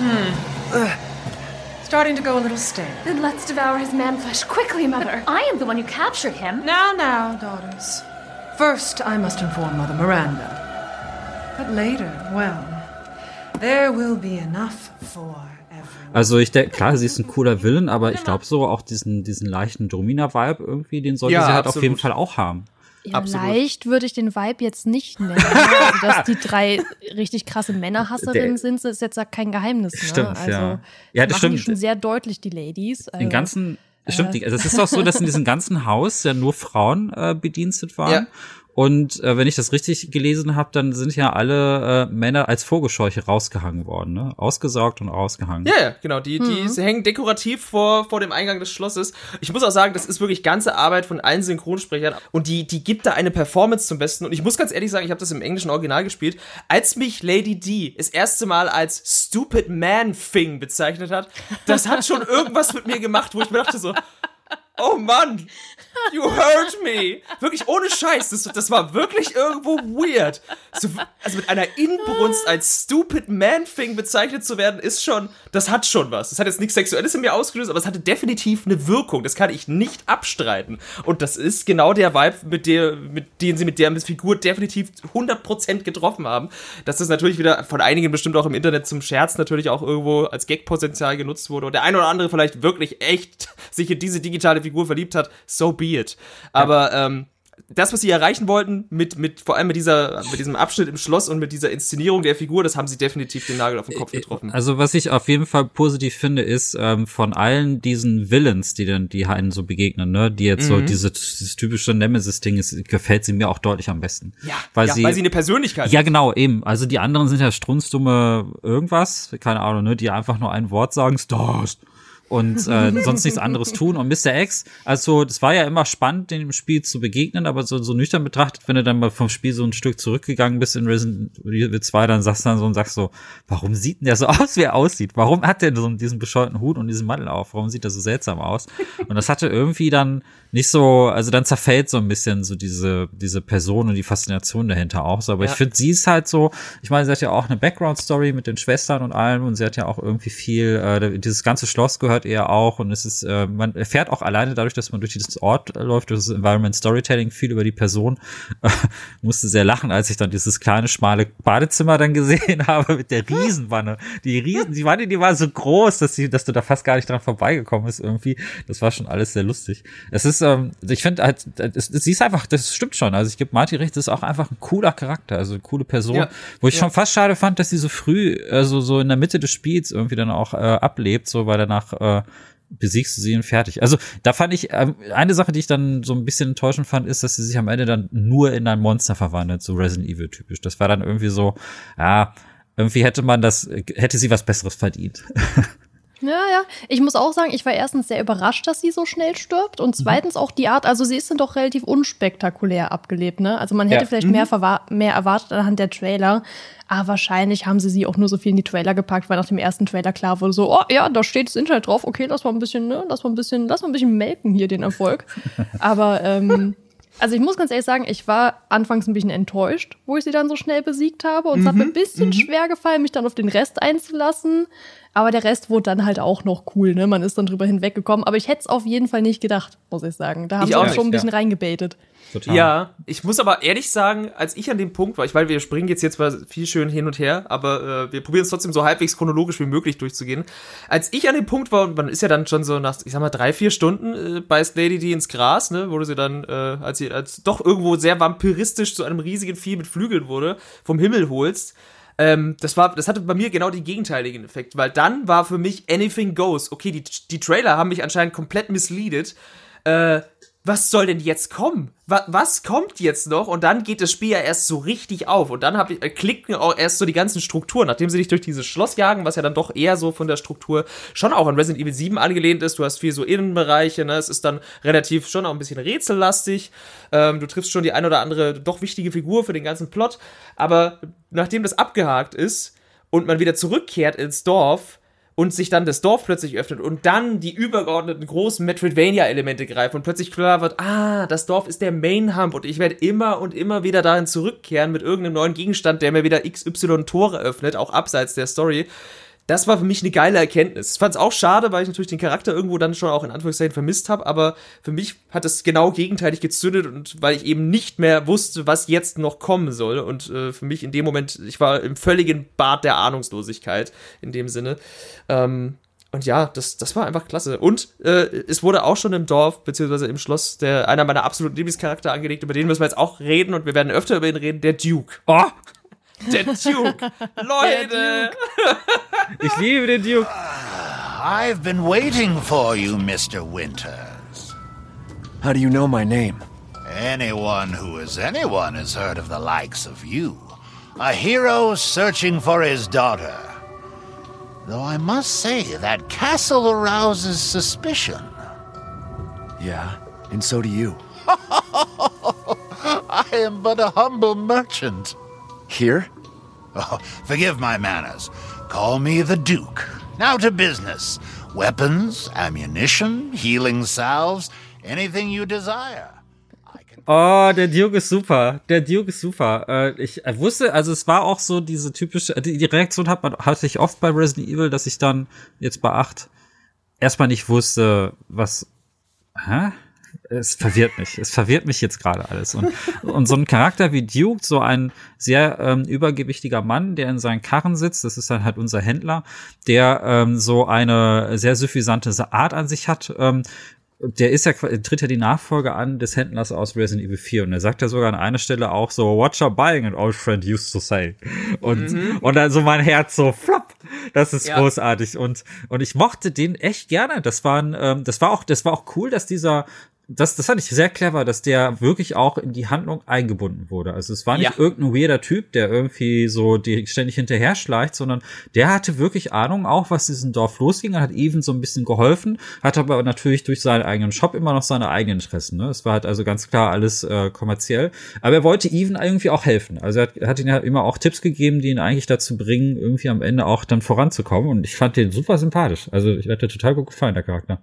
Hmm. Starting to go a little stale. Then let's devour his man flesh quickly, Mother. I am the one who captured him. Now, now, daughters. First, I must inform Mother Miranda. But later, well, there will be enough for everyone. Also ich denke, klar, sie ist ein cooler Villain, aber ich glaube so auch diesen, diesen leichten Domina-Vibe irgendwie, den sollte Ja, sie halt auf absolut. jeden Fall auch haben. Ja, Absolut. leicht würde ich den Vibe jetzt nicht nennen. also, dass die drei richtig krasse Männerhasserinnen Der- sind, ist jetzt kein Geheimnis. Ne? Stimmt, also, ja. Ja, das machen die stimmt. schon sehr deutlich, die Ladies. Also, Den ganzen, stimmt, die- also es ist auch so, dass in diesem ganzen Haus ja nur Frauen äh, bedienstet waren. Ja. Und äh, wenn ich das richtig gelesen habe, dann sind ja alle äh, Männer als Vogelscheuche rausgehangen worden, ne? Ausgesaugt und rausgehangen. Ja, ja, genau. Die, die sie hängen dekorativ vor, vor dem Eingang des Schlosses. Ich muss auch sagen, das ist wirklich ganze Arbeit von allen Synchronsprechern. Und die, die gibt da eine Performance zum Besten. Und ich muss ganz ehrlich sagen, ich habe das im englischen Original gespielt. Als mich Lady D das erste Mal als Stupid Man Thing bezeichnet hat, das hat schon irgendwas mit mir gemacht, wo ich mir dachte so, oh Mann, you hurt me. Wirklich ohne Scheiß. Das, das war wirklich irgendwo weird. So, also mit einer Inbrunst als Stupid Man Thing bezeichnet zu werden, ist schon, das hat schon was. Das hat jetzt nichts Sexuelles in mir ausgelöst, aber es hatte definitiv eine Wirkung. Das kann ich nicht abstreiten. Und das ist genau der Vibe, mit, der, mit den sie mit der Figur definitiv 100% getroffen haben. Dass das natürlich wieder von einigen bestimmt auch im Internet zum Scherz natürlich auch irgendwo als Gag-Potenzial genutzt wurde. Und der eine oder andere vielleicht wirklich echt sich in diese digitale Figur verliebt hat, so be it. Aber ähm, das, was sie erreichen wollten, mit, mit, vor allem mit dieser, mit diesem Abschnitt im Schloss und mit dieser Inszenierung der Figur, das haben sie definitiv den Nagel auf den Kopf getroffen. Also was ich auf jeden Fall positiv finde, ist ähm, von allen diesen Villains, die dann die einen so begegnen, ne, die jetzt Mhm. so diese dieses typische Nemesis-Ding ist, gefällt sie mir auch deutlich am besten. Ja, weil ja, sie weil sie eine Persönlichkeit Ja, genau, eben. Also die anderen sind ja strunzdumme irgendwas, keine Ahnung, ne, die einfach nur ein Wort sagen, Stars. Und äh, *laughs* sonst nichts anderes tun. Und Mr. X, also das war ja immer spannend, dem Spiel zu begegnen, aber so, so nüchtern betrachtet, wenn du dann mal vom Spiel so ein Stück zurückgegangen bist in Resident Evil 2, dann sagst du dann so und sagst so, warum sieht denn der so *laughs* aus, wie er aussieht? Warum hat der so diesen bescheuerten Hut und diesen Mantel auf? Warum sieht er so seltsam aus? Und das hatte irgendwie dann nicht so, also dann zerfällt so ein bisschen so diese, diese Person und die Faszination dahinter auch so. Aber Ja. ich finde, sie ist halt so, ich meine, sie hat ja auch eine Background-Story mit den Schwestern und allem und sie hat ja auch irgendwie viel, äh, dieses ganze Schloss gehört ihr auch und es ist, äh, man erfährt auch alleine dadurch, dass man durch dieses Ort läuft, durch das Environment Storytelling viel über die Person, äh, *laughs* musste sehr lachen, als ich dann dieses kleine, schmale Badezimmer dann gesehen *laughs* habe mit der Riesenwanne. Die Riesen, die Wanne, die war so groß, dass sie, dass du da fast gar nicht dran vorbeigekommen bist irgendwie. Das war schon alles sehr lustig. Es ist, ähm, ich finde halt, es, sie ist einfach, das stimmt schon. Also ich gebe Marty recht, das ist auch einfach ein cooler Charakter, also eine coole Person, Ja. wo ich Ja. schon fast schade fand, dass sie so früh, also so in der Mitte des Spiels irgendwie dann auch äh, ablebt, so weil danach äh, besiegst du sie und fertig. Also da fand ich, ähm, eine Sache, die ich dann so ein bisschen enttäuschend fand, ist, dass sie sich am Ende dann nur in ein Monster verwandelt, so Resident Evil typisch. Das war dann irgendwie so, ja, irgendwie hätte man das, hätte sie was Besseres verdient. *laughs* Ja, ja. Ich muss auch sagen, ich war erstens sehr überrascht, dass sie so schnell stirbt und zweitens auch die Art, also sie ist dann doch relativ unspektakulär abgelebt, ne? Also man hätte Ja. vielleicht mehr, verwa- mehr erwartet anhand der Trailer, aber wahrscheinlich haben sie sie auch nur so viel in die Trailer gepackt, weil nach dem ersten Trailer klar wurde so, oh ja, da steht das Internet drauf, okay, lass mal ein bisschen, ne, lass mal ein bisschen, lass mal ein bisschen melken hier den Erfolg. *laughs* aber ähm, also ich muss ganz ehrlich sagen, ich war anfangs ein bisschen enttäuscht, wo ich sie dann so schnell besiegt habe. Und es hat mir ein bisschen schwer gefallen, mich dann auf den Rest einzulassen. Aber der Rest wurde dann halt auch noch cool, ne? Man ist dann drüber hinweggekommen. Aber ich hätte es auf jeden Fall nicht gedacht, muss ich sagen. Da haben Ich sie auch uns schon ein bisschen ja. reingebaitet. Total. Ja, ich muss aber ehrlich sagen, als ich an dem Punkt war, ich weil wir springen jetzt jetzt zwar viel schön hin und her, aber äh, wir probieren es trotzdem so halbwegs chronologisch wie möglich durchzugehen. Als ich an dem Punkt war, und man ist ja dann schon so nach, ich sag mal, drei, vier Stunden äh, beißt Lady die ins Gras, ne, wurde sie dann, äh, als sie als doch irgendwo sehr vampiristisch zu einem riesigen Vieh mit Flügeln wurde, vom Himmel holst. Ähm, das war, das hatte bei mir genau den gegenteiligen Effekt, weil dann war für mich anything goes. Okay, die, die Trailer haben mich anscheinend komplett misleadet. Äh, was soll denn jetzt kommen? Wa was kommt jetzt noch? Und dann geht das Spiel ja erst so richtig auf. Und dann hab äh, klicken auch erst so die ganzen Strukturen, nachdem sie dich durch dieses Schloss jagen, was ja dann doch eher so von der Struktur schon auch an Resident Evil 7 angelehnt ist. Du hast viel so Innenbereiche, ne? Es ist dann relativ schon auch ein bisschen rätsellastig. Ähm, du triffst schon die ein oder andere doch wichtige Figur für den ganzen Plot. Aber nachdem das abgehakt ist und man wieder zurückkehrt ins Dorf, und sich dann das Dorf plötzlich öffnet und dann die übergeordneten großen Metroidvania-Elemente greifen und plötzlich klar wird, ah, das Dorf ist der Main-Hump und ich werde immer und immer wieder dahin zurückkehren mit irgendeinem neuen Gegenstand, der mir wieder XY Tore öffnet, auch abseits der Story. Das war für mich eine geile Erkenntnis. Ich fand es auch schade, weil ich natürlich den Charakter irgendwo dann schon auch in Anführungszeichen vermisst habe, aber für mich hat es genau gegenteilig gezündet und weil ich eben nicht mehr wusste, was jetzt noch kommen soll und äh, für mich in dem Moment, ich war im völligen Bad der Ahnungslosigkeit in dem Sinne. Ähm, und ja, das, das war einfach klasse. Und äh, es wurde auch schon im Dorf, beziehungsweise im Schloss, der einer meiner absoluten Lieblingscharakter angelegt, über den müssen wir jetzt auch reden und wir werden öfter über ihn reden, der Duke. Oh, Der Duke! Leute! ich liebe den Duke. I've been waiting for you, Mr. Winters. How do you know my name? Anyone who is anyone has heard of the likes of you. A hero searching for his daughter. Though I must say, that castle arouses suspicion. Yeah, and so do you. *laughs* I am but a humble merchant. Here? Oh, forgive my manners. Call me the Duke. Now to business. Weapons, ammunition, healing salves, anything you desire. Oh, der Duke ist super. Der Duke ist super. Äh, ich wusste, also es war auch so diese typische, die, die Reaktion hat man, hatte ich oft bei Resident Evil, dass ich dann jetzt bei 8 erstmal nicht wusste, was, hä? Es verwirrt mich. Es verwirrt mich jetzt gerade alles. Und, und so ein Charakter wie Duke, so ein sehr ähm, übergewichtiger Mann, der in seinen Karren sitzt, das ist dann halt unser Händler, der ähm, so eine sehr suffisante Art an sich hat, ähm, der ist ja, tritt ja die Nachfolge an des Händlers aus Resident Evil 4 und er sagt ja sogar an einer Stelle auch so, what you're buying, an old friend used to say. Und, und dann so mein Herz so, flop. Das ist Ja. großartig und, und ich mochte den echt gerne. Das waren, ähm, das war auch, das war auch cool, dass dieser das, das fand ich sehr clever, dass der wirklich auch in die Handlung eingebunden wurde. Also es war nicht Ja. irgendein weirder Typ, der irgendwie so die ständig hinterher schleicht, sondern der hatte wirklich Ahnung auch, was diesem Dorf losging, hat Even so ein bisschen geholfen, hat aber natürlich durch seinen eigenen Shop immer noch seine eigenen Interessen. Ne? Es war halt also ganz klar alles äh, kommerziell. Aber er wollte Even irgendwie auch helfen. Also er hat, hat ihn ja immer auch Tipps gegeben, die ihn eigentlich dazu bringen, irgendwie am Ende auch dann voranzukommen. Und ich fand den super sympathisch. Also ich hatte total gut gefallen, der Charakter.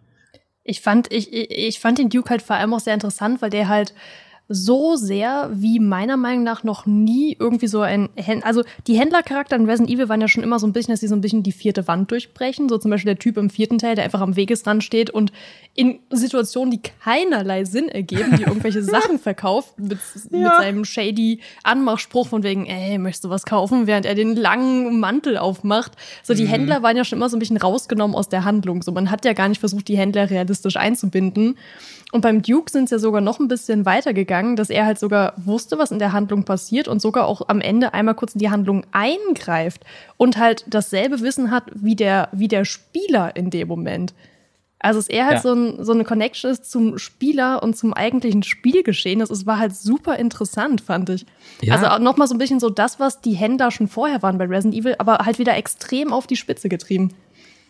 Ich fand, ich, ich, fand den Duke halt vor allem auch sehr interessant, weil der halt so sehr wie meiner Meinung nach noch nie irgendwie so ein Händler, also die Händlercharakter in Resident Evil waren ja schon immer so ein bisschen, dass sie so ein bisschen die vierte Wand durchbrechen, so zum Beispiel der Typ im vierten Teil, der einfach am Wegesrand steht und in Situationen, die keinerlei Sinn ergeben, die irgendwelche *laughs* Sachen verkauft, mit, mit seinem shady Anmachspruch von wegen, ey, möchtest du was kaufen, während er den langen Mantel aufmacht. So, die Händler waren ja schon immer so ein bisschen rausgenommen aus der Handlung. So, man hat ja gar nicht versucht, die Händler realistisch einzubinden. Und beim Duke sind es ja sogar noch ein bisschen weitergegangen, dass er halt sogar wusste, was in der Handlung passiert und sogar auch am Ende einmal kurz in die Handlung eingreift und halt dasselbe Wissen hat wie der, wie der Spieler in dem Moment. Also dass er halt Ja. so, ein, so eine Connection ist zum Spieler und zum eigentlichen Spielgeschehen. Das ist, war halt super interessant, fand ich. Ja. Also auch noch mal so ein bisschen so das, was die Händler schon vorher waren bei Resident Evil, aber halt wieder extrem auf die Spitze getrieben.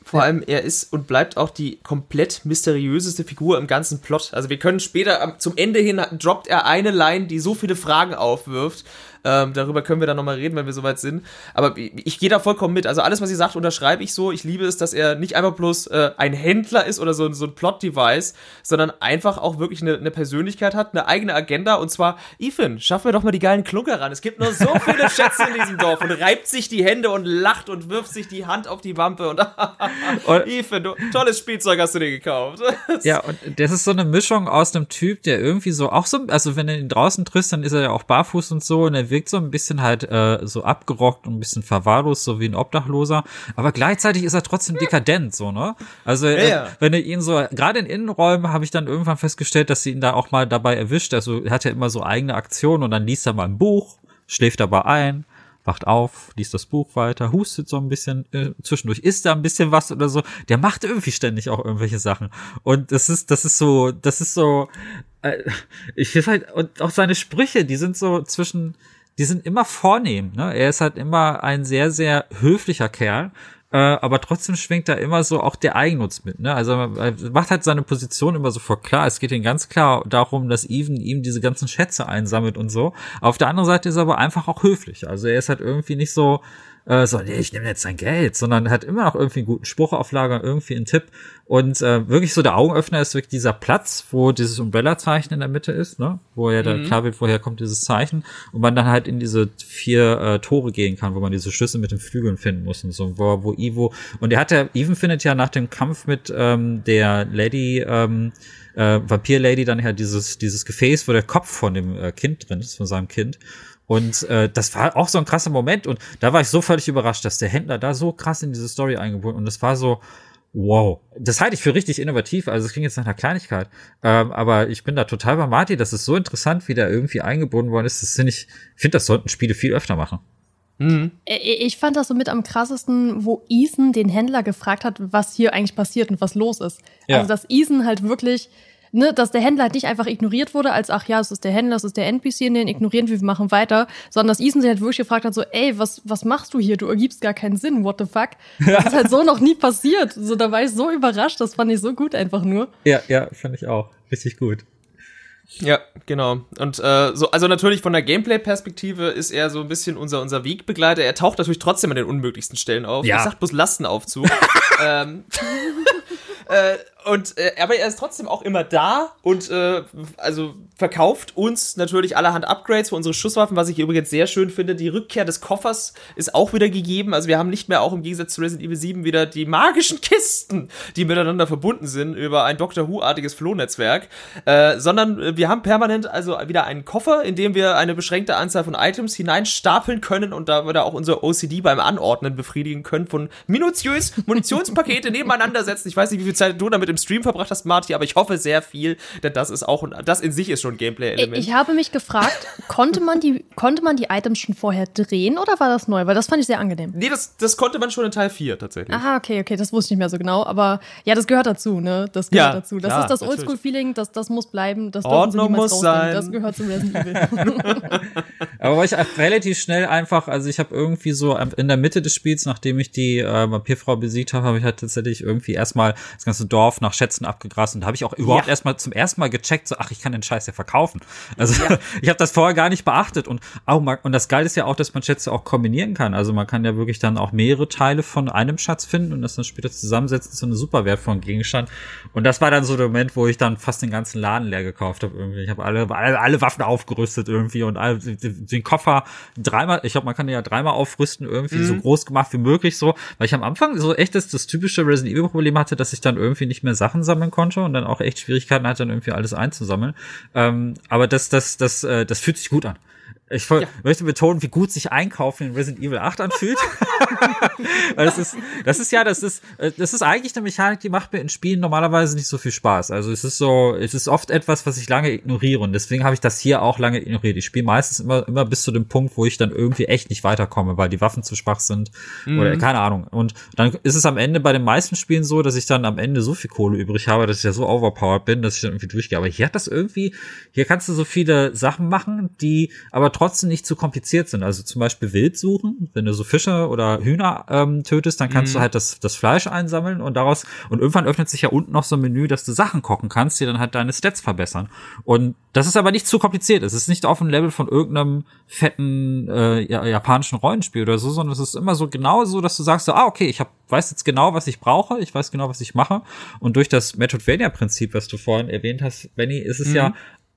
Vor allem, er ist und bleibt auch die komplett mysteriöseste Figur im ganzen Plot. Also wir können später, zum Ende hin, droppt er eine Line, die so viele Fragen aufwirft. Ähm, darüber können wir dann nochmal reden, wenn wir soweit sind. Aber ich, ich gehe da vollkommen mit. Also alles, was sie sagt, unterschreibe ich so. Ich liebe es, dass er nicht einfach bloß äh, ein Händler ist oder so, so ein Plot-Device, sondern einfach auch wirklich eine, eine Persönlichkeit hat, eine eigene Agenda. Und zwar, Ethan, schaff mir doch mal die geilen Klunker ran. Es gibt nur so viele Schätze in diesem Dorf und reibt sich die Hände und lacht und wirft sich die Hand auf die Wampe und *laughs* Und- Ethan, du, tolles Spielzeug hast du dir gekauft. *laughs* Ja, und das ist so eine Mischung aus einem Typ, der irgendwie so auch so, also wenn du ihn draußen triffst, dann ist er ja auch barfuß und so und er wirkt so ein bisschen halt äh, so abgerockt und ein bisschen verwahrlost, so wie ein Obdachloser, aber gleichzeitig ist er trotzdem dekadent, so, ne? Also äh, ja. wenn du ihn so, gerade in Innenräumen habe ich dann irgendwann festgestellt, dass sie ihn da auch mal dabei erwischt, also er hat ja immer so eigene Aktionen und dann liest er mal ein Buch, schläft dabei ein, wacht auf, liest das Buch weiter, hustet so ein bisschen, äh, zwischendurch isst da ein bisschen was oder so. Der macht irgendwie ständig auch irgendwelche Sachen. Und das ist, das ist so, das ist so, äh, ich finde halt, und auch seine Sprüche, die sind so zwischen, die sind immer vornehm, ne? Er ist halt immer ein sehr, sehr höflicher Kerl. Äh, aber trotzdem schwingt da immer so auch der Eigennutz mit, ne? Also er macht halt seine Position immer sofort klar. Es geht ihm ganz klar darum, dass Even ihm diese ganzen Schätze einsammelt und so. Auf der anderen Seite ist er aber einfach auch höflich. Also er ist halt irgendwie nicht so, äh, so, nee, ich nehme jetzt sein Geld, sondern hat immer noch irgendwie einen guten Spruch auf Lager, irgendwie einen Tipp. Und äh, wirklich so der Augenöffner ist wirklich dieser Platz, wo dieses Umbrella-Zeichen in der Mitte ist, ne? Wo ja dann klar wird, woher kommt dieses Zeichen. Und man dann halt in diese vier äh, Tore gehen kann, wo man diese Schlüssel mit den Flügeln finden muss und so, wo, wo Ivo. Und er hat ja, Even findet ja nach dem Kampf mit ähm, der Lady, ähm, äh, Vampir-Lady dann ja dieses, dieses Gefäß, wo der Kopf von dem äh, Kind drin ist, von seinem Kind. Und äh, das war auch so ein krasser Moment. Und da war ich so völlig überrascht, dass der Händler da so krass in diese Story eingebunden und das war so, wow. Das halte ich für richtig innovativ. Also es klingt jetzt nach einer Kleinigkeit. Ähm, aber ich bin da total bei Marty. Das ist so interessant, wie da irgendwie eingebunden worden ist. Das finde ich, ich finde, das sollten Spiele viel öfter machen. Äh, Ich fand das so mit am krassesten, wo Ethan den Händler gefragt hat, was hier eigentlich passiert und was los ist. Ja. Also, dass Ethan halt wirklich, ne, dass der Händler halt nicht einfach ignoriert wurde, als, ach ja, es ist der Händler, es ist der NPC, den ignorieren wir, wir machen weiter, sondern dass Ethan sich halt wirklich gefragt hat, so, ey, was, was machst du hier? Du ergibst gar keinen Sinn, what the fuck? *laughs* Das ist halt so noch nie passiert. So, da war ich so überrascht, das fand ich so gut einfach nur. Ja, ja, finde ich auch. Richtig gut. Ja, genau. Und äh, so, also natürlich von der Gameplay-Perspektive ist er so ein bisschen unser, unser Wegbegleiter. Er taucht natürlich trotzdem an den unmöglichsten Stellen auf. Ja. Ich sag bloß Lastenaufzug. *laughs* ähm, *laughs* äh, und äh, aber er ist trotzdem auch immer da und äh, also verkauft uns natürlich allerhand Upgrades für unsere Schusswaffen, was ich übrigens sehr schön finde. Die Rückkehr des Koffers ist auch wieder gegeben. Also wir haben nicht mehr auch im Gegensatz zu Resident Evil 7 wieder die magischen Kisten, die miteinander verbunden sind über ein Doctor Who-artiges Flohnetzwerk, äh, sondern wir haben permanent also wieder einen Koffer, in dem wir eine beschränkte Anzahl von Items hineinstapeln können und da wir da auch unser OCD beim Anordnen befriedigen können von minutiös Munitionspakete *laughs* nebeneinander setzen. Ich weiß nicht, wie viel Zeit du damit im Stream verbracht hast, Marty, aber ich hoffe sehr viel, denn das ist auch, das in sich ist schon ein Gameplay-Element. Ich habe mich gefragt, *laughs* konnte man, die, konnte man die Items schon vorher drehen oder war das neu? Weil das fand ich sehr angenehm. Nee, das, das konnte man schon in Teil 4 tatsächlich. Aha, okay, okay, das wusste ich nicht mehr so genau. Aber ja, das gehört dazu, ne? Das gehört Ja, dazu. Das klar, ist das. Oldschool-Feeling, das, das muss bleiben. Das Ordnung muss sein. Das gehört zum Resident Evil. *laughs* Aber war ich relativ schnell einfach, also ich habe irgendwie so in der Mitte des Spiels, nachdem ich die äh, Vampirfrau besiegt habe, habe ich halt tatsächlich irgendwie erstmal das ganze Dorf nach Schätzen abgegrast und da habe ich auch überhaupt Ja. erstmal zum ersten Mal gecheckt, so ach, ich kann den Scheiß ja verkaufen. Also *laughs* ich habe das vorher gar nicht beachtet und auch mal, und das Geile ist ja auch, dass man Schätze auch kombinieren kann. Also man kann ja wirklich dann auch mehrere Teile von einem Schatz finden und das dann später zusammensetzen zu einem super wertvollen Gegenstand. Und das war dann so der Moment, wo ich dann fast den ganzen Laden leer gekauft habe irgendwie. Ich habe alle, alle, alle Waffen aufgerüstet irgendwie und all, den Koffer dreimal, ich glaube, man kann den ja dreimal aufrüsten, irgendwie so groß gemacht wie möglich so, weil ich am Anfang so echt das, das typische Resident Evil Problem hatte, dass ich dann irgendwie nicht mehr Sachen sammeln konnte und dann auch echt Schwierigkeiten hatte, dann irgendwie alles einzusammeln. Ähm, aber das, das, das, äh, das fühlt sich gut an. Ich voll, möchte betonen, wie gut sich Einkaufen in Resident Evil 8 anfühlt. *laughs* Weil das ist, das ist ja, das ist, äh, das ist eigentlich eine Mechanik, die macht mir in Spielen normalerweise nicht so viel Spaß. Also es ist so, es ist oft etwas, was ich lange ignoriere und deswegen habe ich das hier auch lange ignoriert. Ich spiele meistens immer, immer bis zu dem Punkt, wo ich dann irgendwie echt nicht weiterkomme, weil die Waffen zu schwach sind oder keine Ahnung. Und dann ist es am Ende bei den meisten Spielen so, dass ich dann am Ende so viel Kohle übrig habe, dass ich ja so overpowered bin, dass ich dann irgendwie durchgehe. Aber hier hat das irgendwie, hier kannst du so viele Sachen machen, die aber trotzdem nicht zu kompliziert sind. Also zum Beispiel Wild suchen, wenn du so Fische oder Hühner ähm, tötest, dann kannst du halt das, das Fleisch einsammeln und daraus, und irgendwann öffnet sich ja unten noch so ein Menü, dass du Sachen kochen kannst, die dann halt deine Stats verbessern. Und das ist aber nicht zu kompliziert. Es ist nicht auf dem Level von irgendeinem fetten äh, ja, japanischen Rollenspiel oder so, sondern es ist immer so genau so, dass du sagst, so, ah, okay, ich hab, weiß jetzt genau, was ich brauche, ich weiß genau, was ich mache. Und durch das Metroidvania-Prinzip, was du vorhin erwähnt hast, Benny, ist es ja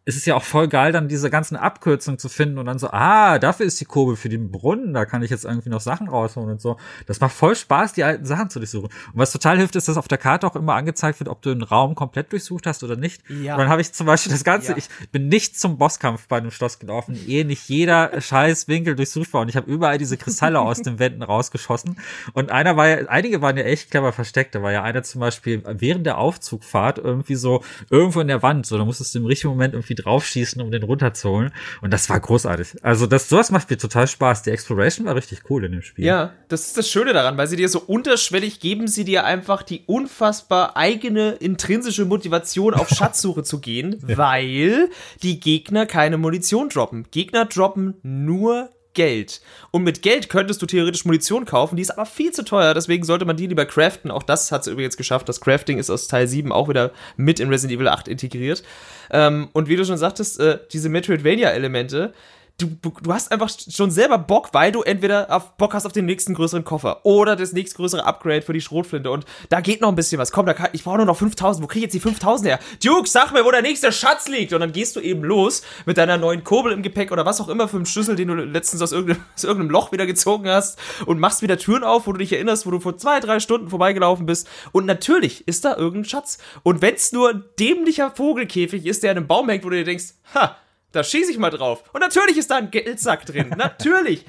es ist ja auch voll geil, dann diese ganzen Abkürzungen zu finden und dann so, ah, dafür ist die Kurbel für den Brunnen, da kann ich jetzt irgendwie noch Sachen rausholen und so. Das macht voll Spaß, die alten Sachen zu durchsuchen. Und was total hilft, ist, dass auf der Karte auch immer angezeigt wird, ob du einen Raum komplett durchsucht hast oder nicht. Ja. Und dann habe ich zum Beispiel das Ganze, Ja. ich bin nicht zum Bosskampf bei dem Schloss gelaufen, ehe nicht jeder *laughs* scheiß Winkel durchsucht war. Und ich habe überall diese Kristalle aus den Wänden rausgeschossen. Und einer war ja, einige waren ja echt clever versteckt. Da war ja einer zum Beispiel während der Aufzugfahrt irgendwie so irgendwo in der Wand. So, da musstest du im richtigen Moment irgendwie draufschießen, um den runterzuholen. Und das war großartig. Also das, sowas macht mir total Spaß. Die Exploration war richtig cool in dem Spiel. Ja, das ist das Schöne daran, weil sie dir so unterschwellig geben sie dir einfach die unfassbar eigene intrinsische Motivation auf *laughs* Schatzsuche zu gehen, weil die Gegner keine Munition droppen. Gegner droppen nur Geld. Und mit Geld könntest du theoretisch Munition kaufen, die ist aber viel zu teuer, deswegen sollte man die lieber craften. Auch das hat sie übrigens geschafft. Das Crafting ist aus Teil 7 auch wieder mit in Resident Evil 8 integriert. Ähm, und wie du schon sagtest, äh, diese Metroidvania-Elemente, du, du hast einfach schon selber Bock, weil du entweder auf Bock hast auf den nächsten größeren Koffer oder das nächstgrößere Upgrade für die Schrotflinte und da geht noch ein bisschen was. Komm, da kann, ich brauche nur noch 5000. Wo krieg ich jetzt die 5000 her? Duke, sag mir, wo der nächste Schatz liegt. Und dann gehst du eben los mit deiner neuen Kurbel im Gepäck oder was auch immer für einen Schlüssel, den du letztens aus irgendeinem, *laughs* aus irgendeinem Loch wieder gezogen hast und machst wieder Türen auf, wo du dich erinnerst, wo du vor zwei, drei Stunden vorbeigelaufen bist. Und natürlich ist da irgendein Schatz. Und wenn's nur ein dämlicher Vogelkäfig ist, der an einem Baum hängt, wo du dir denkst, ha, da schieße ich mal drauf. Und natürlich ist da ein Geldsack drin. Natürlich.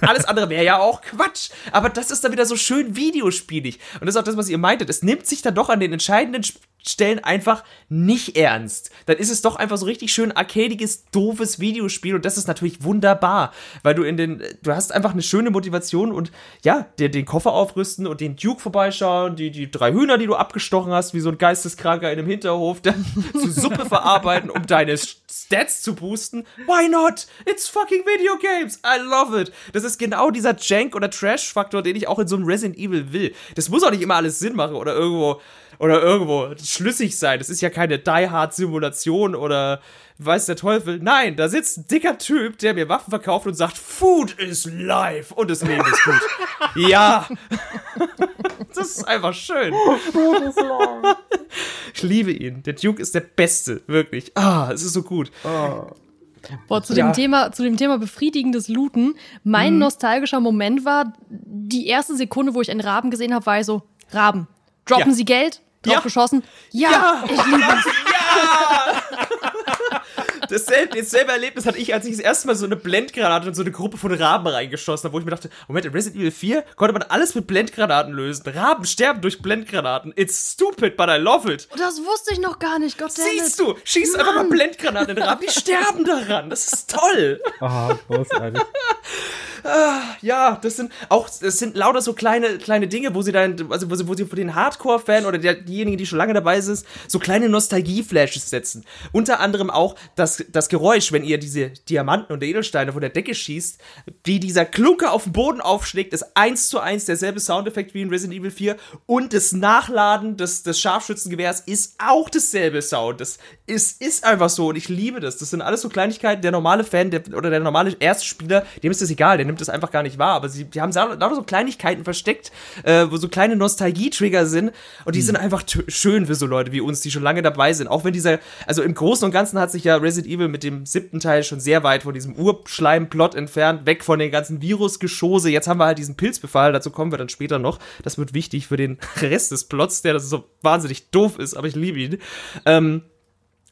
Alles andere wäre ja auch Quatsch. Aber das ist dann wieder so schön videospielig. Und das ist auch das, was ihr meintet. Es nimmt sich dann doch an den entscheidenden Stellen einfach nicht ernst. Dann ist es doch einfach so richtig schön arcadiges, doofes Videospiel. Und das ist natürlich wunderbar. Weil du in den, du hast einfach eine schöne Motivation und ja, dir den Koffer aufrüsten und den Duke vorbeischauen, die, die drei Hühner, die du abgestochen hast, wie so ein Geisteskranker in einem Hinterhof, dann *laughs* zu Suppe verarbeiten, um deine Stats zu boosten. Why not? It's fucking video games. I love it. Das ist genau dieser Jank- oder Trash-Faktor, den ich auch in so einem Resident Evil will. Das muss auch nicht immer alles Sinn machen oder irgendwo, oder irgendwo schlüssig sein. Das ist ja keine Die Hard Simulation oder weiß der Teufel. Nein, da sitzt ein dicker Typ, der mir Waffen verkauft und sagt, Food is life und das Leben ist gut. *laughs* ja. *laughs* das ist einfach schön. Ich liebe ihn. Der Duke ist der Beste, wirklich. Ah, es ist so gut. Boah, zu, Ja. dem Thema, zu dem Thema befriedigendes Looten. Mein nostalgischer Moment war, die erste Sekunde, wo ich einen Raben gesehen habe, war ich so, Raben, droppen Ja. Sie Geld? Drauf Ja. geschossen? Ja, Ja. ich liebe es. Dasselbe, dasselbe Erlebnis hatte ich, als ich das erste Mal so eine Blendgranate und so eine Gruppe von Raben reingeschossen habe, wo ich mir dachte, Moment, in Resident Evil 4 konnte man alles mit Blendgranaten lösen. Raben sterben durch Blendgranaten. It's stupid, but I love it. Das wusste ich noch gar nicht, Gott Siehst du, schieß einfach mal Blendgranaten in Raben, die sterben daran. Das ist toll. *laughs* Oh, großartig. Ja, das sind auch, das sind lauter so kleine, kleine Dinge, wo sie dann, also wo sie, wo sie für den Hardcore-Fan oder der, diejenigen, die schon lange dabei sind, so kleine Nostalgie-Flashes setzen. Unter anderem auch das, das Geräusch, wenn ihr diese Diamanten und Edelsteine von der Decke schießt, die dieser Klunker auf den Boden aufschlägt, ist eins zu eins derselbe Soundeffekt wie in Resident Evil 4 und das Nachladen des, des Scharfschützengewehrs ist auch dasselbe Sound. Das ist, ist einfach so und ich liebe das. Das sind alles so Kleinigkeiten, der normale Fan der, oder der normale Erstspieler, dem ist das egal, der nimmt das einfach gar nicht wahr, aber sie die haben lauter so Kleinigkeiten versteckt, äh, wo so kleine Nostalgie-Trigger sind und die mhm. sind einfach schön für so Leute wie uns, die schon lange dabei sind. Auch wenn dieser, also im Großen und Ganzen hat sich ja Resident Evil mit dem siebten Teil schon sehr weit von diesem Urschleim-Plot entfernt, weg von den ganzen Virusgeschosse. Jetzt haben wir halt diesen Pilzbefall, dazu kommen wir dann später noch. Das wird wichtig für den *laughs* Rest des Plots, der das so wahnsinnig doof ist, aber ich liebe ihn. Ähm,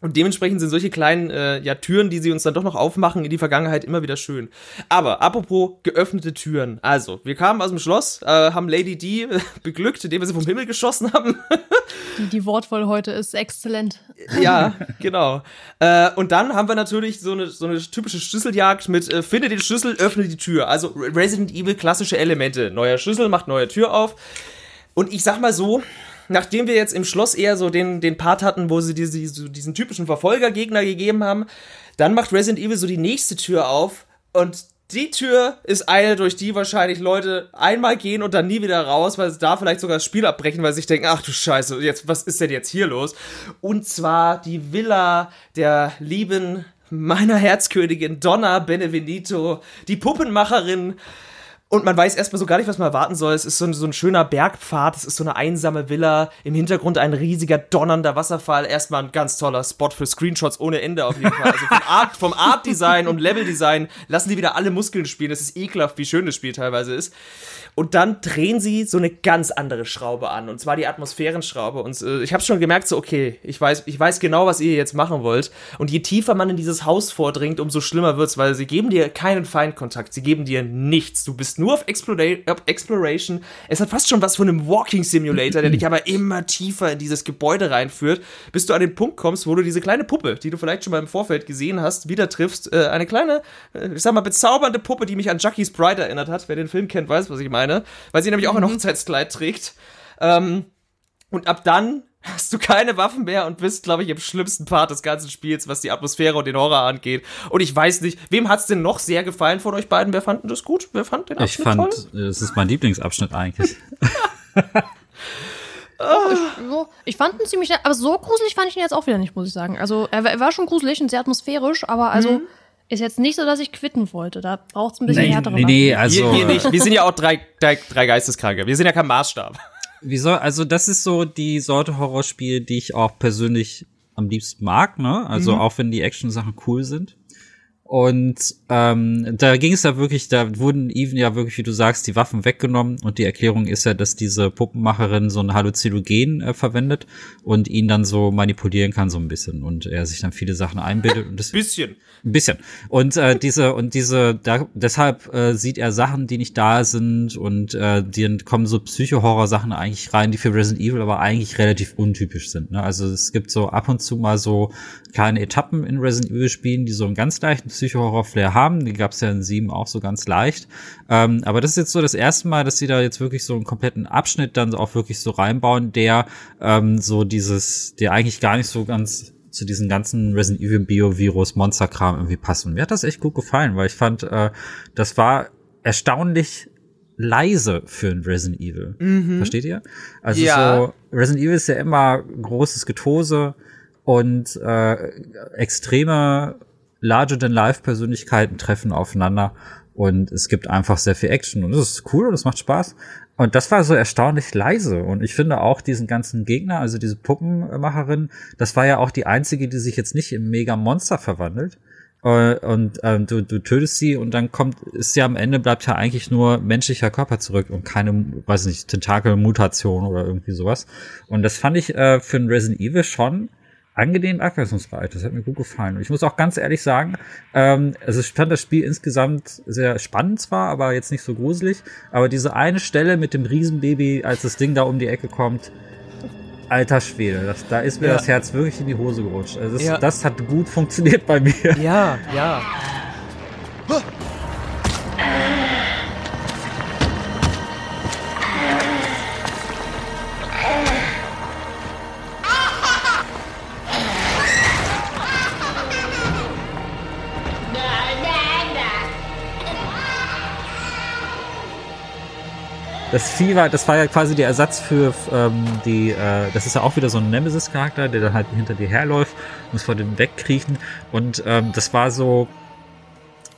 und dementsprechend sind solche kleinen äh, ja, Türen, die sie uns dann doch noch aufmachen in die Vergangenheit, immer wieder schön. Aber apropos geöffnete Türen. Also, wir kamen aus dem Schloss, äh, haben Lady D äh, *laughs* beglückt, indem wir sie vom Himmel geschossen haben. die, die wortvoll heute ist exzellent. Ja, genau. Äh, und dann haben wir natürlich so eine, so eine typische Schlüsseljagd mit äh, finde den Schlüssel, öffne die Tür. Also Resident Evil klassische Elemente. Neuer Schlüssel macht neue Tür auf. Und ich sag mal so, nachdem wir jetzt im Schloss eher so den, den Part hatten, wo sie diese, so diesen typischen Verfolgergegner gegeben haben, dann macht Resident Evil so die nächste Tür auf und die Tür ist eine, durch die wahrscheinlich Leute einmal gehen und dann nie wieder raus, weil sie da vielleicht sogar das Spiel abbrechen, weil sie sich denken, ach du Scheiße, jetzt, was ist denn jetzt hier los? Und zwar die Villa der lieben meiner Herzkönigin Donna Benevenito, die Puppenmacherin und man weiß erstmal so gar nicht, was man erwarten soll. Es ist so ein, so ein schöner Bergpfad, es ist so eine einsame Villa, im Hintergrund ein riesiger, donnernder Wasserfall. Erstmal ein ganz toller Spot für Screenshots ohne Ende auf jeden Fall. Also vom, *laughs* Art, vom Art-Design und Level-Design lassen die wieder alle Muskeln spielen. Es ist ekelhaft, wie schön das Spiel teilweise ist. Und dann drehen sie so eine ganz andere Schraube an, und zwar die Atmosphärenschraube. Und äh, ich habe schon gemerkt, so okay, ich weiß, ich weiß genau, was ihr jetzt machen wollt. Und je tiefer man in dieses Haus vordringt, umso schlimmer wird's, weil sie geben dir keinen Feindkontakt, sie geben dir nichts. Du bist nur auf Exploration. Es hat fast schon was von einem Walking Simulator, der *laughs* dich aber immer tiefer in dieses Gebäude reinführt, bis du an den Punkt kommst, wo du diese kleine Puppe, die du vielleicht schon mal im Vorfeld gesehen hast, wieder triffst. Äh, eine kleine, äh, ich sag mal, bezaubernde Puppe, die mich an Jackie's Bride erinnert hat. Wer den Film kennt, weiß, was ich meine meine, weil sie nämlich auch ein mhm. Hochzeitskleid trägt. Ähm, und ab dann hast du keine Waffen mehr und bist, glaube ich, im schlimmsten Part des ganzen Spiels, was die Atmosphäre und den Horror angeht. Und ich weiß nicht, wem hat es denn noch sehr gefallen von euch beiden? Wer fand das gut? Wer fand den Abschnitt Ich fand, toll? es ist mein Lieblingsabschnitt eigentlich. ich, so, ich fand ihn ziemlich, aber so gruselig fand ich ihn jetzt auch wieder nicht, muss ich sagen. Also er, er war schon gruselig und sehr atmosphärisch, aber also mhm. Ist jetzt nicht so, dass ich quitten wollte. Da braucht es ein bisschen nee, härtere Nee, nee, also. Wir, wir, nicht. wir sind ja auch drei, drei, drei Geisteskranke. Wir sind ja kein Maßstab. Wieso? Also, das ist so die Sorte Horrorspiel, die ich auch persönlich am liebsten mag, ne? Also, mhm. auch wenn die Action-Sachen cool sind. Und ähm, da ging es ja wirklich, da wurden Even ja wirklich, wie du sagst, die Waffen weggenommen und die Erklärung ist ja, dass diese Puppenmacherin so ein Halluzinogen äh, verwendet und ihn dann so manipulieren kann so ein bisschen und er sich dann viele Sachen einbildet und das *laughs* bisschen ein bisschen und äh, diese und diese da, deshalb äh, sieht er Sachen, die nicht da sind und äh, die kommen so Psycho-Horror Sachen eigentlich rein, die für Resident Evil aber eigentlich relativ untypisch sind. Ne? Also es gibt so ab und zu mal so kleine Etappen in Resident Evil Spielen, die so einen ganz leichten Psycho-Horror-Flair haben. Die gab es ja in 7 auch so ganz leicht. Ähm, aber das ist jetzt so das erste Mal, dass sie da jetzt wirklich so einen kompletten Abschnitt dann auch wirklich so reinbauen, der ähm, so dieses, der eigentlich gar nicht so ganz zu diesen ganzen Resident Evil Bio-Virus Monster-Kram irgendwie passt. Und mir hat das echt gut gefallen, weil ich fand, äh, das war erstaunlich leise für ein Resident Evil. Mhm. Versteht ihr? Also ja. so, Resident Evil ist ja immer großes Getose und äh, extreme Larger-than-Life-Persönlichkeiten treffen aufeinander und es gibt einfach sehr viel Action und das ist cool und das macht Spaß. Und das war so erstaunlich leise. Und ich finde auch diesen ganzen Gegner, also diese Puppenmacherin, das war ja auch die einzige, die sich jetzt nicht im Mega-Monster verwandelt. Äh, und ähm, du, du tötest sie und dann kommt, ist ja am Ende bleibt ja eigentlich nur menschlicher Körper zurück und keine, weiß nicht, Tentakelmutation oder irgendwie sowas. Und das fand ich äh, für ein Resident Evil schon angenehm abwechslungsreich. Das hat mir gut gefallen. Und ich muss auch ganz ehrlich sagen, ähm, also ich fand das Spiel insgesamt sehr spannend zwar, aber jetzt nicht so gruselig. Aber diese eine Stelle mit dem Riesenbaby, als das Ding da um die Ecke kommt, alter Schwede, das, da ist mir Ja. das Herz wirklich in die Hose gerutscht. Also das, Ja. das hat gut *laughs* funktioniert bei mir. Ja, ja. Das Vieh war, das war ja quasi der Ersatz für ähm, die, äh, das ist ja auch wieder so ein Nemesis-Charakter, der dann halt hinter dir herläuft, muss vor dem wegkriechen. Und ähm, das war so,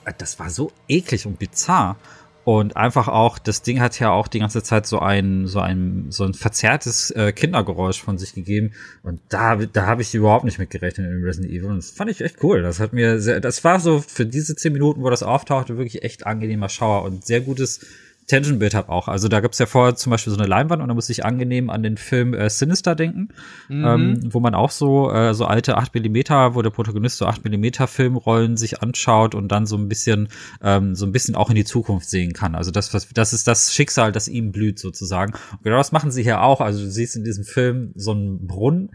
äh, das war so eklig und bizarr. Und einfach auch, das Ding hat ja auch die ganze Zeit so ein, so ein, so ein verzerrtes äh, Kindergeräusch von sich gegeben. Und da, da habe ich überhaupt nicht mit gerechnet in Resident Evil. Und das fand ich echt cool. Das hat mir sehr, das war so für diese zehn Minuten, wo das auftauchte, wirklich echt angenehmer Schauer und sehr gutes Tension-Bild hab auch. Also da gibt's ja vorher zum Beispiel so eine Leinwand und da muss ich angenehm an den Film äh, Sinister denken, ähm, wo man auch so, äh, so alte 8 Millimeter, wo der Protagonist so 8 Millimeter Filmrollen sich anschaut und dann so ein bisschen, ähm, so ein bisschen auch in die Zukunft sehen kann. Also das, was, das ist das Schicksal, das ihm blüht sozusagen. Und genau das machen sie hier auch. Also du siehst in diesem Film so einen Brunnen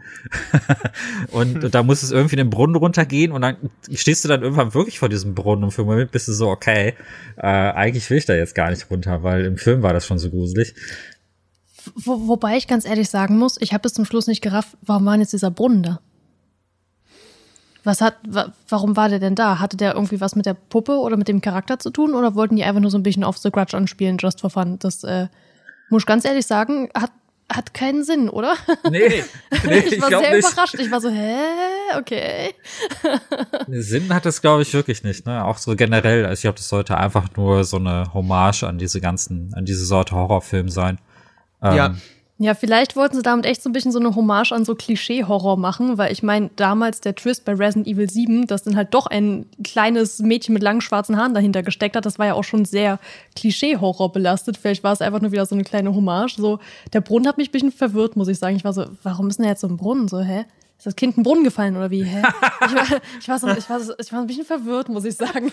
*laughs* und da muss es irgendwie in den Brunnen runtergehen und dann stehst du dann irgendwann wirklich vor diesem Brunnen und für einen Moment bist du so, okay, äh, eigentlich will ich da jetzt gar nicht runter, weil im Film war das schon so gruselig. Wo, wobei ich ganz ehrlich sagen muss, ich habe bis zum Schluss nicht gerafft, warum war jetzt dieser Brunnen da? Was hat, wa, warum war der denn da? Hatte der irgendwie was mit der Puppe oder mit dem Charakter zu tun oder wollten die einfach nur so ein bisschen auf The Grudge anspielen, just for fun? Das äh, muss ich ganz ehrlich sagen, hat, hat keinen Sinn, oder? Nee, *laughs* nee ich war glaub sehr nicht. überrascht. Ich war so, hä? Okay. *laughs* Sinn hat es, glaube ich, wirklich nicht. Ne? Auch so generell. Also ich glaube, das sollte einfach nur so eine Hommage an diese ganzen, an diese Sorte Horrorfilm sein. Ähm, Ja. Ja, vielleicht wollten sie damit echt so ein bisschen so eine Hommage an so Klischee-Horror machen, weil ich meine, damals der Twist bei Resident Evil 7, dass dann halt doch ein kleines Mädchen mit langen schwarzen Haaren dahinter gesteckt hat, das war ja auch schon sehr Klischee-Horror belastet. Vielleicht war es einfach nur wieder so eine kleine Hommage. So, der Brunnen hat mich ein bisschen verwirrt, muss ich sagen. Ich war so, warum ist denn jetzt so ein Brunnen? So, hä? Ist das Kind in den Brunnen gefallen oder wie? Hä? *laughs* Ich war, ich war, so, ich war, so, ich war ein bisschen verwirrt, muss ich sagen.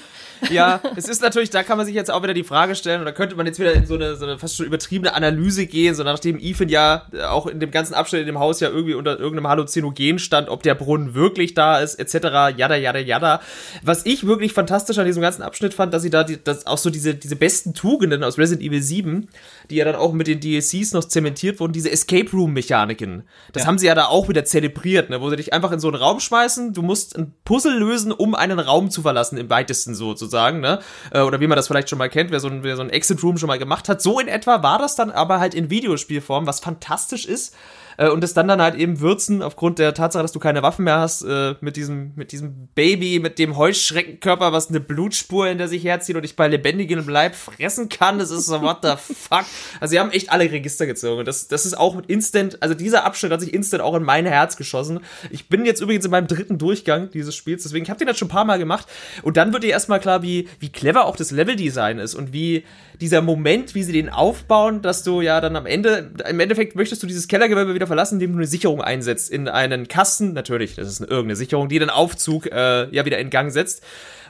Ja, *laughs* es ist natürlich, da kann man sich jetzt auch wieder die Frage stellen, oder könnte man jetzt wieder in so eine, so eine fast schon übertriebene Analyse gehen, so nachdem Ethan ja äh, auch in dem ganzen Abschnitt in dem Haus ja irgendwie unter irgendeinem Halluzinogen stand, ob der Brunnen wirklich da ist, etc., jada, jada, jada. Was ich wirklich fantastisch an diesem ganzen Abschnitt fand, dass sie da die, dass auch so diese, diese besten Tugenden aus Resident Evil 7, die ja dann auch mit den DLCs noch zementiert wurden, diese Escape Room-Mechaniken. Das haben sie ja da auch wieder zelebriert, ne, wo sie dich einfach in so einen Raum schmeißen, du musst ein Puzzle lösen, um einen Raum zu verlassen, im weitesten sozusagen, ne? Äh, Oder wie man das vielleicht schon mal kennt, wer so ein, wer so ein Exit-Room schon mal gemacht hat. So in etwa war das dann aber halt in Videospielform, was fantastisch ist. Äh, Und es dann dann halt eben würzen, aufgrund der Tatsache, dass du keine Waffen mehr hast, äh, mit diesem, mit diesem Baby, mit dem Heuschreckenkörper, was eine Blutspur hinter sich herzieht und dich bei lebendigem Leib fressen kann. Das ist so, what the fuck? Also, sie haben echt alle Register gezogen. Und das, das ist auch instant, also dieser Abschnitt hat sich instant auch in mein Herz geschossen. Ich bin jetzt übrigens in meinem dritten Durchgang dieses Spiels, deswegen, ich habe den jetzt schon ein paar Mal gemacht. Und dann wird dir erstmal klar, wie, wie clever auch das Leveldesign ist und wie dieser Moment, wie sie den aufbauen, dass du ja dann am Ende, im Endeffekt möchtest du dieses Kellergewölbe wieder verlassen, indem du eine Sicherung einsetzt in einen Kasten. Natürlich, das ist eine, irgendeine Sicherung, die den Aufzug äh, ja wieder in Gang setzt.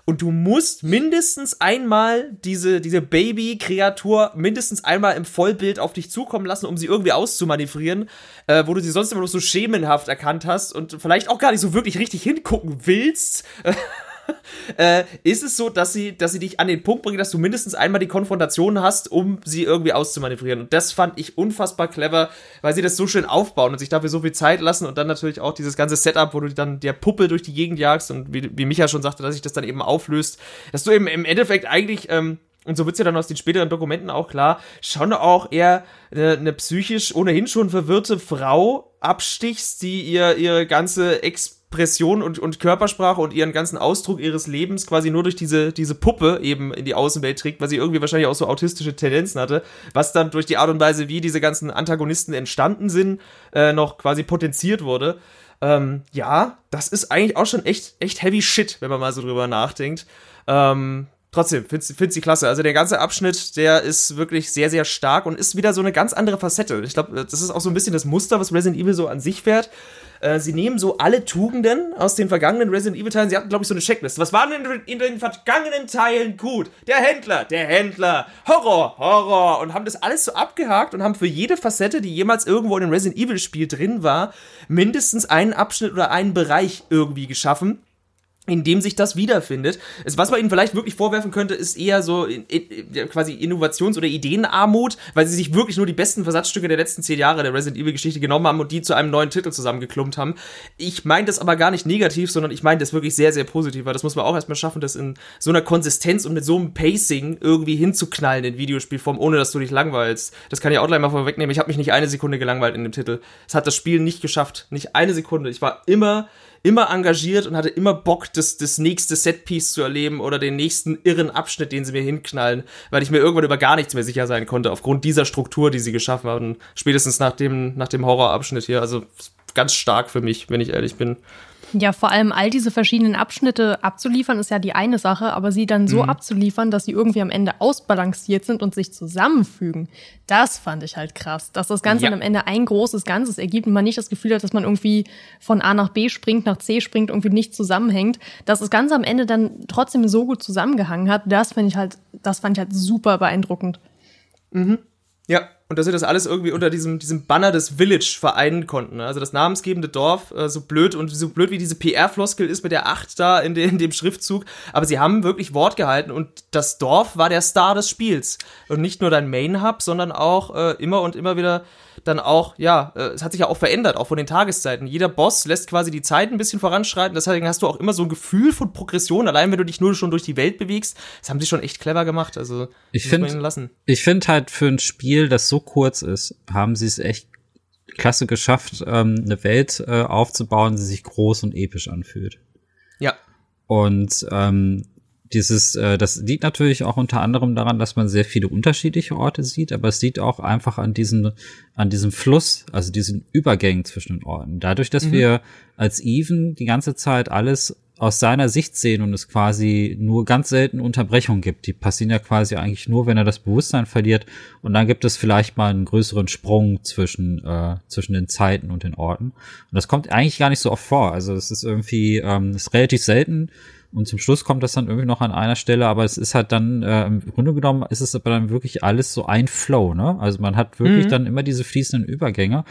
Und du musst mindestens einmal diese, diese Baby-Kreatur mindestens einmal im Vollbild auf dich zukommen lassen, um sie irgendwie auszumanövrieren, äh, wo du sie sonst immer noch so schemenhaft erkannt hast und vielleicht auch gar nicht so wirklich richtig hingucken willst. *laughs* *laughs* äh, ist es so, dass sie, dass sie dich an den Punkt bringen, dass du mindestens einmal die Konfrontation hast, um sie irgendwie auszumanövrieren. Und das fand ich unfassbar clever, weil sie das so schön aufbauen und sich dafür so viel Zeit lassen und dann natürlich auch dieses ganze Setup, wo du dann der Puppe durch die Gegend jagst und wie, wie Micha schon sagte, dass sich das dann eben auflöst, dass du eben im Endeffekt eigentlich, ähm, und so wird's ja dann aus den späteren Dokumenten auch klar, schon auch eher eine, eine psychisch ohnehin schon verwirrte Frau abstichst, die ihr ihre ganze Expression und, und Körpersprache und ihren ganzen Ausdruck ihres Lebens quasi nur durch diese, diese Puppe eben in die Außenwelt trägt, weil sie irgendwie wahrscheinlich auch so autistische Tendenzen hatte, was dann durch die Art und Weise, wie diese ganzen Antagonisten entstanden sind, äh, noch quasi potenziert wurde. Ähm, ja, das ist eigentlich auch schon echt, echt heavy shit, wenn man mal so drüber nachdenkt. Ähm, trotzdem, find's, find's die klasse. Also der ganze Abschnitt, der ist wirklich sehr, sehr stark und ist wieder so eine ganz andere Facette. Ich glaube, das ist auch so ein bisschen das Muster, was Resident Evil so an sich fährt. Äh, sie nehmen so alle Tugenden aus den vergangenen Resident Evil Teilen. Sie hatten, glaube ich, so eine Checkliste. Was waren denn in den vergangenen Teilen gut? Der Händler, der Händler, Horror, Horror. Und haben das alles so abgehakt und haben für jede Facette, die jemals irgendwo in einem Resident Evil Spiel drin war, mindestens einen Abschnitt oder einen Bereich irgendwie geschaffen in dem sich das wiederfindet. Es, was man ihnen vielleicht wirklich vorwerfen könnte, ist eher so in, in, quasi Innovations- oder Ideenarmut, weil sie sich wirklich nur die besten Versatzstücke der letzten zehn Jahre der Resident Evil-Geschichte genommen haben und die zu einem neuen Titel zusammengeklumpt haben. Ich meine das aber gar nicht negativ, sondern ich meine das wirklich sehr, sehr positiv, weil das muss man auch erstmal schaffen, das in so einer Konsistenz und mit so einem Pacing irgendwie hinzuknallen in Videospielform, ohne dass du dich langweilst. Das kann ich auch gleich mal vorwegnehmen. Ich habe mich nicht eine Sekunde gelangweilt in dem Titel. Es hat das Spiel nicht geschafft. Nicht eine Sekunde. Ich war immer immer engagiert und hatte immer Bock, das, das nächste Setpiece zu erleben oder den nächsten irren Abschnitt, den sie mir hinknallen, weil ich mir irgendwann über gar nichts mehr sicher sein konnte, aufgrund dieser Struktur, die sie geschaffen haben. Spätestens nach dem, nach dem Horrorabschnitt hier. Also ganz stark für mich, wenn ich ehrlich bin. Ja, vor allem all diese verschiedenen Abschnitte abzuliefern ist ja die eine Sache, aber sie dann so mhm. abzuliefern, dass sie irgendwie am Ende ausbalanciert sind und sich zusammenfügen. Das fand ich halt krass, dass das Ganze ja. am Ende ein großes Ganzes ergibt und man nicht das Gefühl hat, dass man irgendwie von A nach B springt, nach C springt, irgendwie nicht zusammenhängt. Dass das Ganze am Ende dann trotzdem so gut zusammengehangen hat, das fand ich halt, das fand ich halt super beeindruckend. Mhm. Ja, und dass sie das alles irgendwie unter diesem, diesem Banner des Village vereinen konnten. Ne? Also das namensgebende Dorf, äh, so blöd und so blöd wie diese PR-Floskel ist mit der 8 da in, de, in dem Schriftzug, aber sie haben wirklich Wort gehalten und das Dorf war der Star des Spiels. Und nicht nur dein Main-Hub, sondern auch äh, immer und immer wieder dann auch, ja, äh, es hat sich ja auch verändert, auch von den Tageszeiten. Jeder Boss lässt quasi die Zeit ein bisschen voranschreiten, deswegen hast du auch immer so ein Gefühl von Progression, allein wenn du dich nur schon durch die Welt bewegst. Das haben sie schon echt clever gemacht, also ich finde ich finde halt für ein Spiel, das so kurz ist, haben sie es echt klasse geschafft, ähm, eine Welt äh, aufzubauen, die sich groß und episch anfühlt. Ja. Und ähm, dieses, äh, das liegt natürlich auch unter anderem daran, dass man sehr viele unterschiedliche Orte sieht, aber es liegt auch einfach an diesem, an diesem Fluss, also diesen Übergängen zwischen den Orten. Dadurch, dass mhm. wir als Even die ganze Zeit alles aus seiner Sicht sehen und es quasi nur ganz selten Unterbrechungen gibt. Die passieren ja quasi eigentlich nur, wenn er das Bewusstsein verliert. Und dann gibt es vielleicht mal einen größeren Sprung zwischen, äh, zwischen den Zeiten und den Orten. Und das kommt eigentlich gar nicht so oft vor. Also es ist irgendwie, ähm, ist relativ selten, und zum Schluss kommt das dann irgendwie noch an einer Stelle, aber es ist halt dann, äh, im Grunde genommen ist es aber dann wirklich alles so ein Flow, ne? Also man hat wirklich mhm. dann immer diese fließenden Übergänge.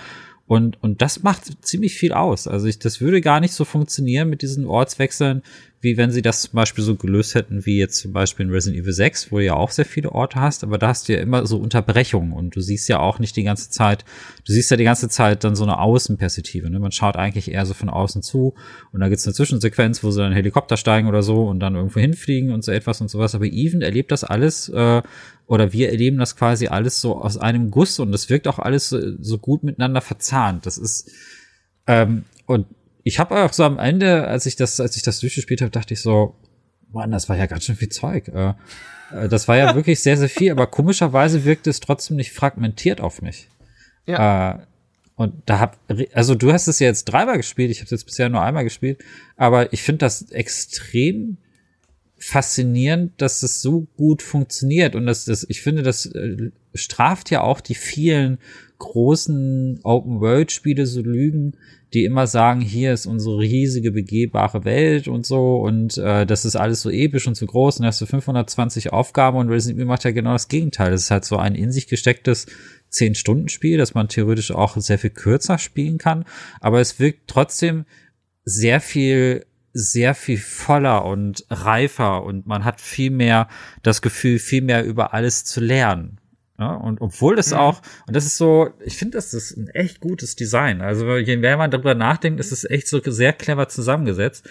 Und, und das macht ziemlich viel aus. Also ich, das würde gar nicht so funktionieren mit diesen Ortswechseln, wie wenn sie das zum Beispiel so gelöst hätten, wie jetzt zum Beispiel in Resident Evil 6, wo du ja auch sehr viele Orte hast, aber da hast du ja immer so Unterbrechungen und du siehst ja auch nicht die ganze Zeit, du siehst ja die ganze Zeit dann so eine Außenperspektive. Ne? Man schaut eigentlich eher so von außen zu und da gibt's eine Zwischensequenz, wo sie dann Helikopter steigen oder so und dann irgendwo hinfliegen und so etwas und sowas. Aber Even erlebt das alles äh, oder wir erleben das quasi alles so aus einem Guss und es wirkt auch alles so, so gut miteinander verzahnt. Das ist ähm, und ich habe auch so am Ende, als ich das, als ich das durchgespielt habe, dachte ich so, Mann, das war ja ganz schön viel Zeug. Äh, äh das war ja wirklich sehr, sehr viel, aber komischerweise wirkte es trotzdem nicht fragmentiert auf mich. Ja. Äh, und da hab, also du hast es ja jetzt dreimal gespielt, ich habe es jetzt bisher nur einmal gespielt, aber ich finde das extrem faszinierend, dass es so gut funktioniert und dass das, ich finde, das äh, straft ja auch die vielen großen Open-World-Spiele so Lügen, die immer sagen, hier ist unsere riesige begehbare Welt und so und äh, das ist alles so episch und so groß und hast du 520 Aufgaben und Resident Evil macht ja genau das Gegenteil. Das ist halt so ein in sich gestecktes 10-Stunden-Spiel, das man theoretisch auch sehr viel kürzer spielen kann, aber es wirkt trotzdem sehr viel sehr viel voller und reifer und man hat viel mehr das Gefühl, viel mehr über alles zu lernen. Ja, und obwohl das mhm. auch, und das ist so, ich finde, das ist ein echt gutes Design. Also je mehr man darüber nachdenkt, ist es echt so sehr clever zusammengesetzt.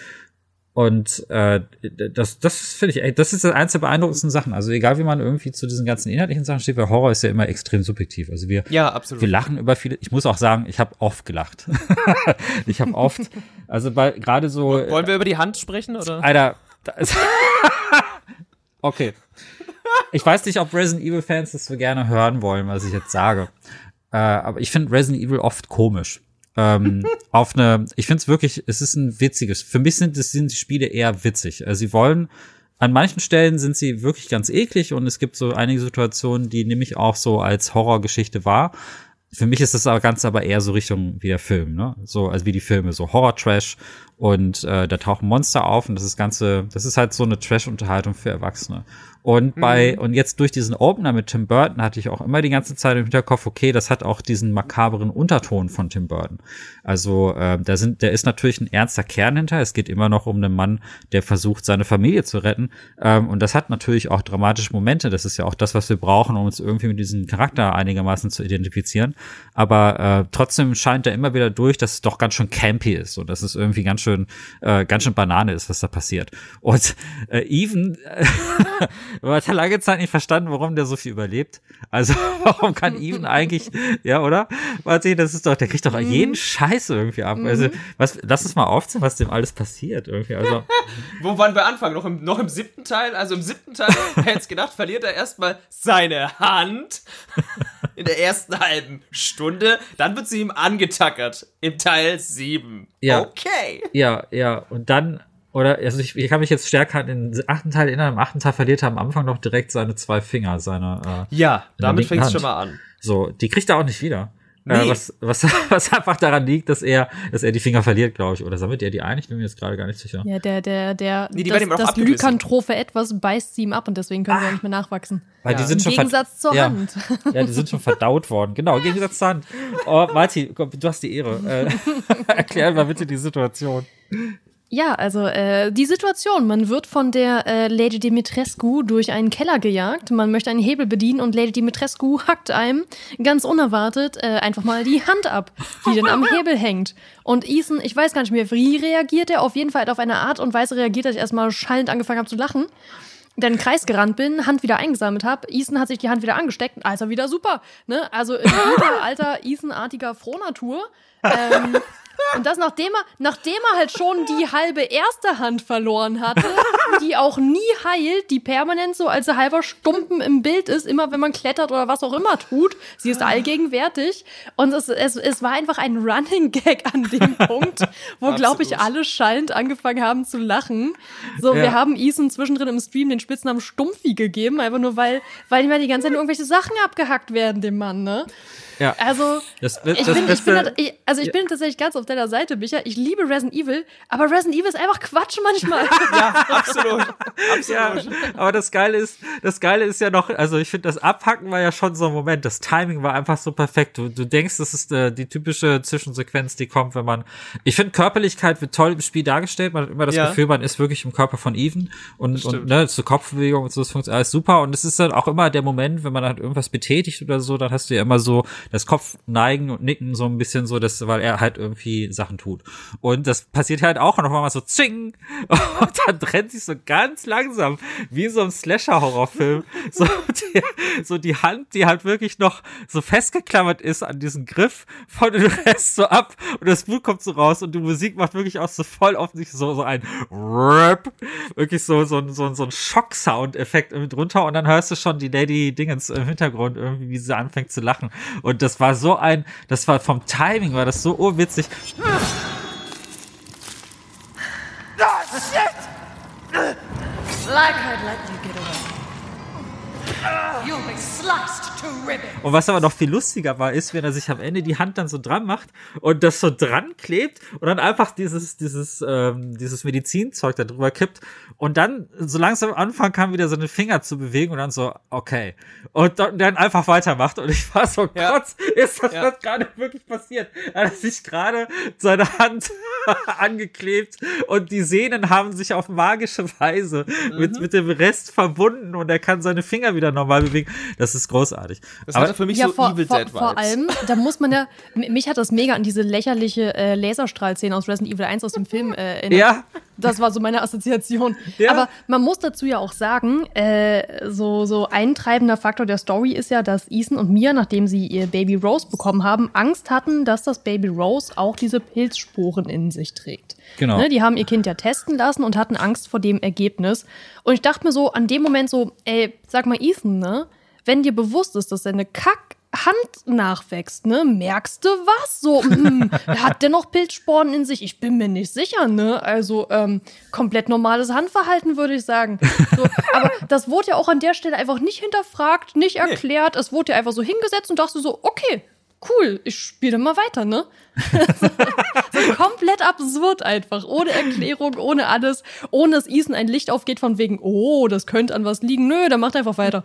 Und äh, das, das finde ich, ey, das ist eins der beeindruckendsten Sachen. Also egal, wie man irgendwie zu diesen ganzen inhaltlichen Sachen steht, weil Horror ist ja immer extrem subjektiv. Also wir, ja, absolut. wir lachen über viele. Ich muss auch sagen, ich habe oft gelacht. *laughs* ich habe oft, also bei gerade so. Wollen wir über die Hand sprechen oder? Alter, *laughs* okay. Ich weiß nicht, ob Resident Evil Fans das so gerne hören wollen, was ich jetzt sage. Äh, aber ich finde Resident Evil oft komisch. ähm, *laughs* auf eine, ich finde es wirklich, es ist ein witziges. Für mich sind, das sind die Spiele eher witzig. Also sie wollen, an manchen Stellen sind sie wirklich ganz eklig und es gibt so einige Situationen, die nehme ich auch so als Horrorgeschichte wahr. für mich ist das aber ganz aber eher so Richtung wie der Film, ne? So, also wie die Filme, so Horror-Trash und äh, da tauchen Monster auf und das ist ganze, das ist halt so eine Trash-Unterhaltung für Erwachsene. Und bei, Mhm. und jetzt durch diesen Opener mit Tim Burton hatte ich auch immer die ganze Zeit im Hinterkopf, okay, das hat auch diesen makaberen Unterton von Tim Burton. Also, äh, da sind, der ist natürlich ein ernster Kern hinter. Es geht immer noch um einen Mann, der versucht, seine Familie zu retten. Ähm, und das hat natürlich auch dramatische Momente. Das ist ja auch das, was wir brauchen, um uns irgendwie mit diesem Charakter einigermaßen zu identifizieren. Aber äh, trotzdem scheint er immer wieder durch, dass es doch ganz schön campy ist und dass es irgendwie ganz schön, äh, ganz schön Banane ist, was da passiert. Und äh, Even *laughs* hat ja lange Zeit nicht verstanden, warum der so viel überlebt. Also, *laughs* warum kann Even eigentlich, ja, oder? Warte, das ist doch, der kriegt doch jeden Scheiß irgendwie ab. Also, was, lass uns mal aufzählen, was dem alles passiert irgendwie. Also, *laughs* Wo waren wir anfangen? Noch im, noch im siebten Teil? Also im siebten Teil, wer hätte es gedacht, verliert er erstmal seine Hand in der ersten halben Stunde. Dann wird sie ihm angetackert im Teil sieben. Ja. Okay. Ja, ja, und dann, oder, also ich, ich kann mich jetzt stärker an den achten Teil erinnern. Im achten Teil verliert er am Anfang noch direkt seine zwei Finger, seine, äh, Ja, damit fängt es schon mal an. so, die kriegt er auch nicht wieder. Äh, Nee. was, was, *laughs* was einfach daran liegt, dass er, dass er die Finger verliert, glaube ich. Oder sammelt er die ein? Ich bin mir jetzt gerade gar nicht sicher. Ja, der, der, der, Nee, die das, das. Lykantrophe etwas beißt sie ihm ab und deswegen können sie auch nicht mehr nachwachsen. Weil die sind Im schon Gegensatz zur ja. Hand. *laughs* Ja, die sind schon verdaut worden. Genau, im Gegensatz zur Hand. Oh, Marti, komm, du hast die Ehre. Äh, *laughs* erklär mal bitte die Situation. Ja, also äh, die Situation. Man wird von der äh, Lady Dimitrescu durch einen Keller gejagt. Man möchte einen Hebel bedienen und Lady Dimitrescu hackt einem ganz unerwartet äh, einfach mal die Hand ab, die dann am Hebel hängt. Und Ethan, ich weiß gar nicht mehr, wie reagiert er. Auf jeden Fall hat auf eine Art und Weise reagiert, dass ich erstmal schallend angefangen habe zu lachen. Dann Kreis gerannt bin, Hand wieder eingesammelt habe. Ethan hat sich die Hand wieder angesteckt. Also wieder super. Ne? Also in alter Ethan-artiger Frohnatur. Ähm, und das nachdem er, nachdem er halt schon die halbe erste Hand verloren hatte, die auch nie heilt, die permanent so als halber Stumpen im Bild ist, immer wenn man klettert oder was auch immer tut. Sie ist allgegenwärtig. Und es, es, es war einfach ein Running Gag an dem *laughs* Punkt, wo, glaube ich, alle schallend angefangen haben zu lachen. So, wir Ja. haben Ethan zwischendrin im Stream den Spitznamen Stumpfi gegeben, einfach nur weil, weil ihm ja die ganze Zeit irgendwelche Sachen abgehackt werden, dem Mann, ne? Ja. Also, Das- ich, das bin, ich, bin, da- ich, also ich bin tatsächlich ganz auf deiner Seite, Micha. Ich liebe Resident Evil, aber Resident Evil ist einfach Quatsch manchmal. *laughs* Ja, absolut. *laughs* Ja, Absolut. aber das Geile ist, das Geile ist ja noch, also ich finde, das Abhacken war ja schon so ein Moment. Das Timing war einfach so perfekt. Du, du denkst, das ist äh, die typische Zwischensequenz, die kommt, wenn man. Ich finde, Körperlichkeit wird toll im Spiel dargestellt. Man hat immer das Ja. Gefühl, man ist wirklich im Körper von Even und, und ne, zur Kopfbewegung und so, das funktioniert alles super. Und es ist dann auch immer der Moment, wenn man halt irgendwas betätigt oder so, dann hast du ja immer so das Kopf neigen und nicken so ein bisschen so, dass, weil er halt irgendwie Sachen tut. Und das passiert halt auch auf einmal so zing *laughs* und dann trennt sich so ganz langsam, wie so einem Slasher-Horrorfilm, *laughs* so die, so die Hand, die halt wirklich noch so festgeklammert ist an diesen Griff von dem Rest so ab. Und das Blut kommt so raus und die Musik macht wirklich auch so voll offensichtlich so, so ein Rap, wirklich so, so, ein- so, ein- so ein Schock-Sound-Effekt irgendwie drunter und dann hörst du schon die Lady Dingens im Hintergrund irgendwie, wie sie anfängt zu lachen. Und das war so ein, das war vom Timing, war das so urwitzig. Like I'd let you get away. Und was aber noch viel lustiger war, ist, wenn er sich am Ende die Hand dann so dran macht und das so dran klebt und dann einfach dieses, dieses, ähm, dieses Medizinzeug da drüber kippt und dann so langsam am Anfang kam wieder seine Finger zu bewegen und dann so, okay. Und dann, dann einfach weitermacht und ich war so, Ja. Gott, ist das Ja. was gerade wirklich passiert? Er hat sich gerade seine Hand *laughs* angeklebt und die Sehnen haben sich auf magische Weise mit, Mhm. mit dem Rest verbunden und er kann seine Finger wieder normal bewegen. Das ist großartig. Das Aber- hatte für mich ja, so vor, Evil vor, Dead vor allem, da muss man ja, mich hat das mega an diese lächerliche äh, Laserstrahlszene aus Resident Evil 1 aus dem Film äh, erinnert. Ja. Das war so meine Assoziation. Ja. Aber man muss dazu ja auch sagen, äh, so, so ein treibender Faktor der Story ist ja, dass Ethan und Mia, nachdem sie ihr Baby Rose bekommen haben, Angst hatten, dass das Baby Rose auch diese Pilzsporen in sich trägt. Genau. Ne, die haben ihr Kind ja testen lassen und hatten Angst vor dem Ergebnis. Und ich dachte mir so, an dem Moment so, ey, sag mal Ethan, ne? Wenn dir bewusst ist, dass deine Kack Hand nachwächst, ne? Merkst du was? So, *laughs* hm, hat der noch Pilzsporen in sich? Ich bin mir nicht sicher, ne? Also, ähm, komplett normales Handverhalten, würde ich sagen. So, *laughs* aber das wurde ja auch an der Stelle einfach nicht hinterfragt, nicht erklärt. Es wurde ja einfach so hingesetzt und dachte so, okay, cool, ich spiele mal weiter, ne? *laughs* so komplett absurd einfach, ohne Erklärung, ohne alles, ohne dass Ethan ein Licht aufgeht von wegen, oh, das könnte an was liegen. Nö, dann macht einfach weiter.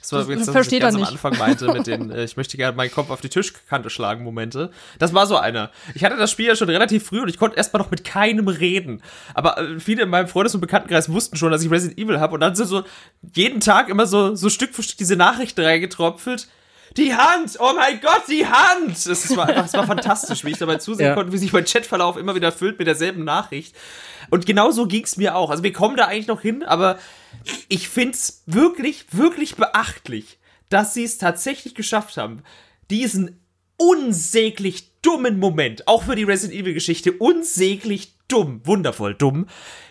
Das war übrigens, Das das, was versteht ich er ganz am nicht. Anfang meinte mit *laughs* den, äh, ich möchte gerne meinen Kopf auf die Tischkante schlagen Momente. Das war so einer. Ich hatte das Spiel ja schon relativ früh und ich konnte erstmal noch mit keinem reden. Aber äh, viele in meinem Freundes- und Bekanntenkreis wussten schon, dass ich Resident Evil habe und dann sind so jeden Tag immer so, so Stück für Stück diese Nachrichten reingetropfelt. Die Hand! Oh mein Gott, die Hand! Das, das war das war *laughs* fantastisch, wie ich dabei zusehen Ja. konnte, wie sich mein Chatverlauf immer wieder füllt mit derselben Nachricht. Und genau so ging's mir auch. Also wir kommen da eigentlich noch hin, aber ich find's wirklich, wirklich beachtlich, dass sie es tatsächlich geschafft haben, diesen unsäglich dummen Moment, auch für die Resident Evil Geschichte, unsäglich dumm, wundervoll dumm,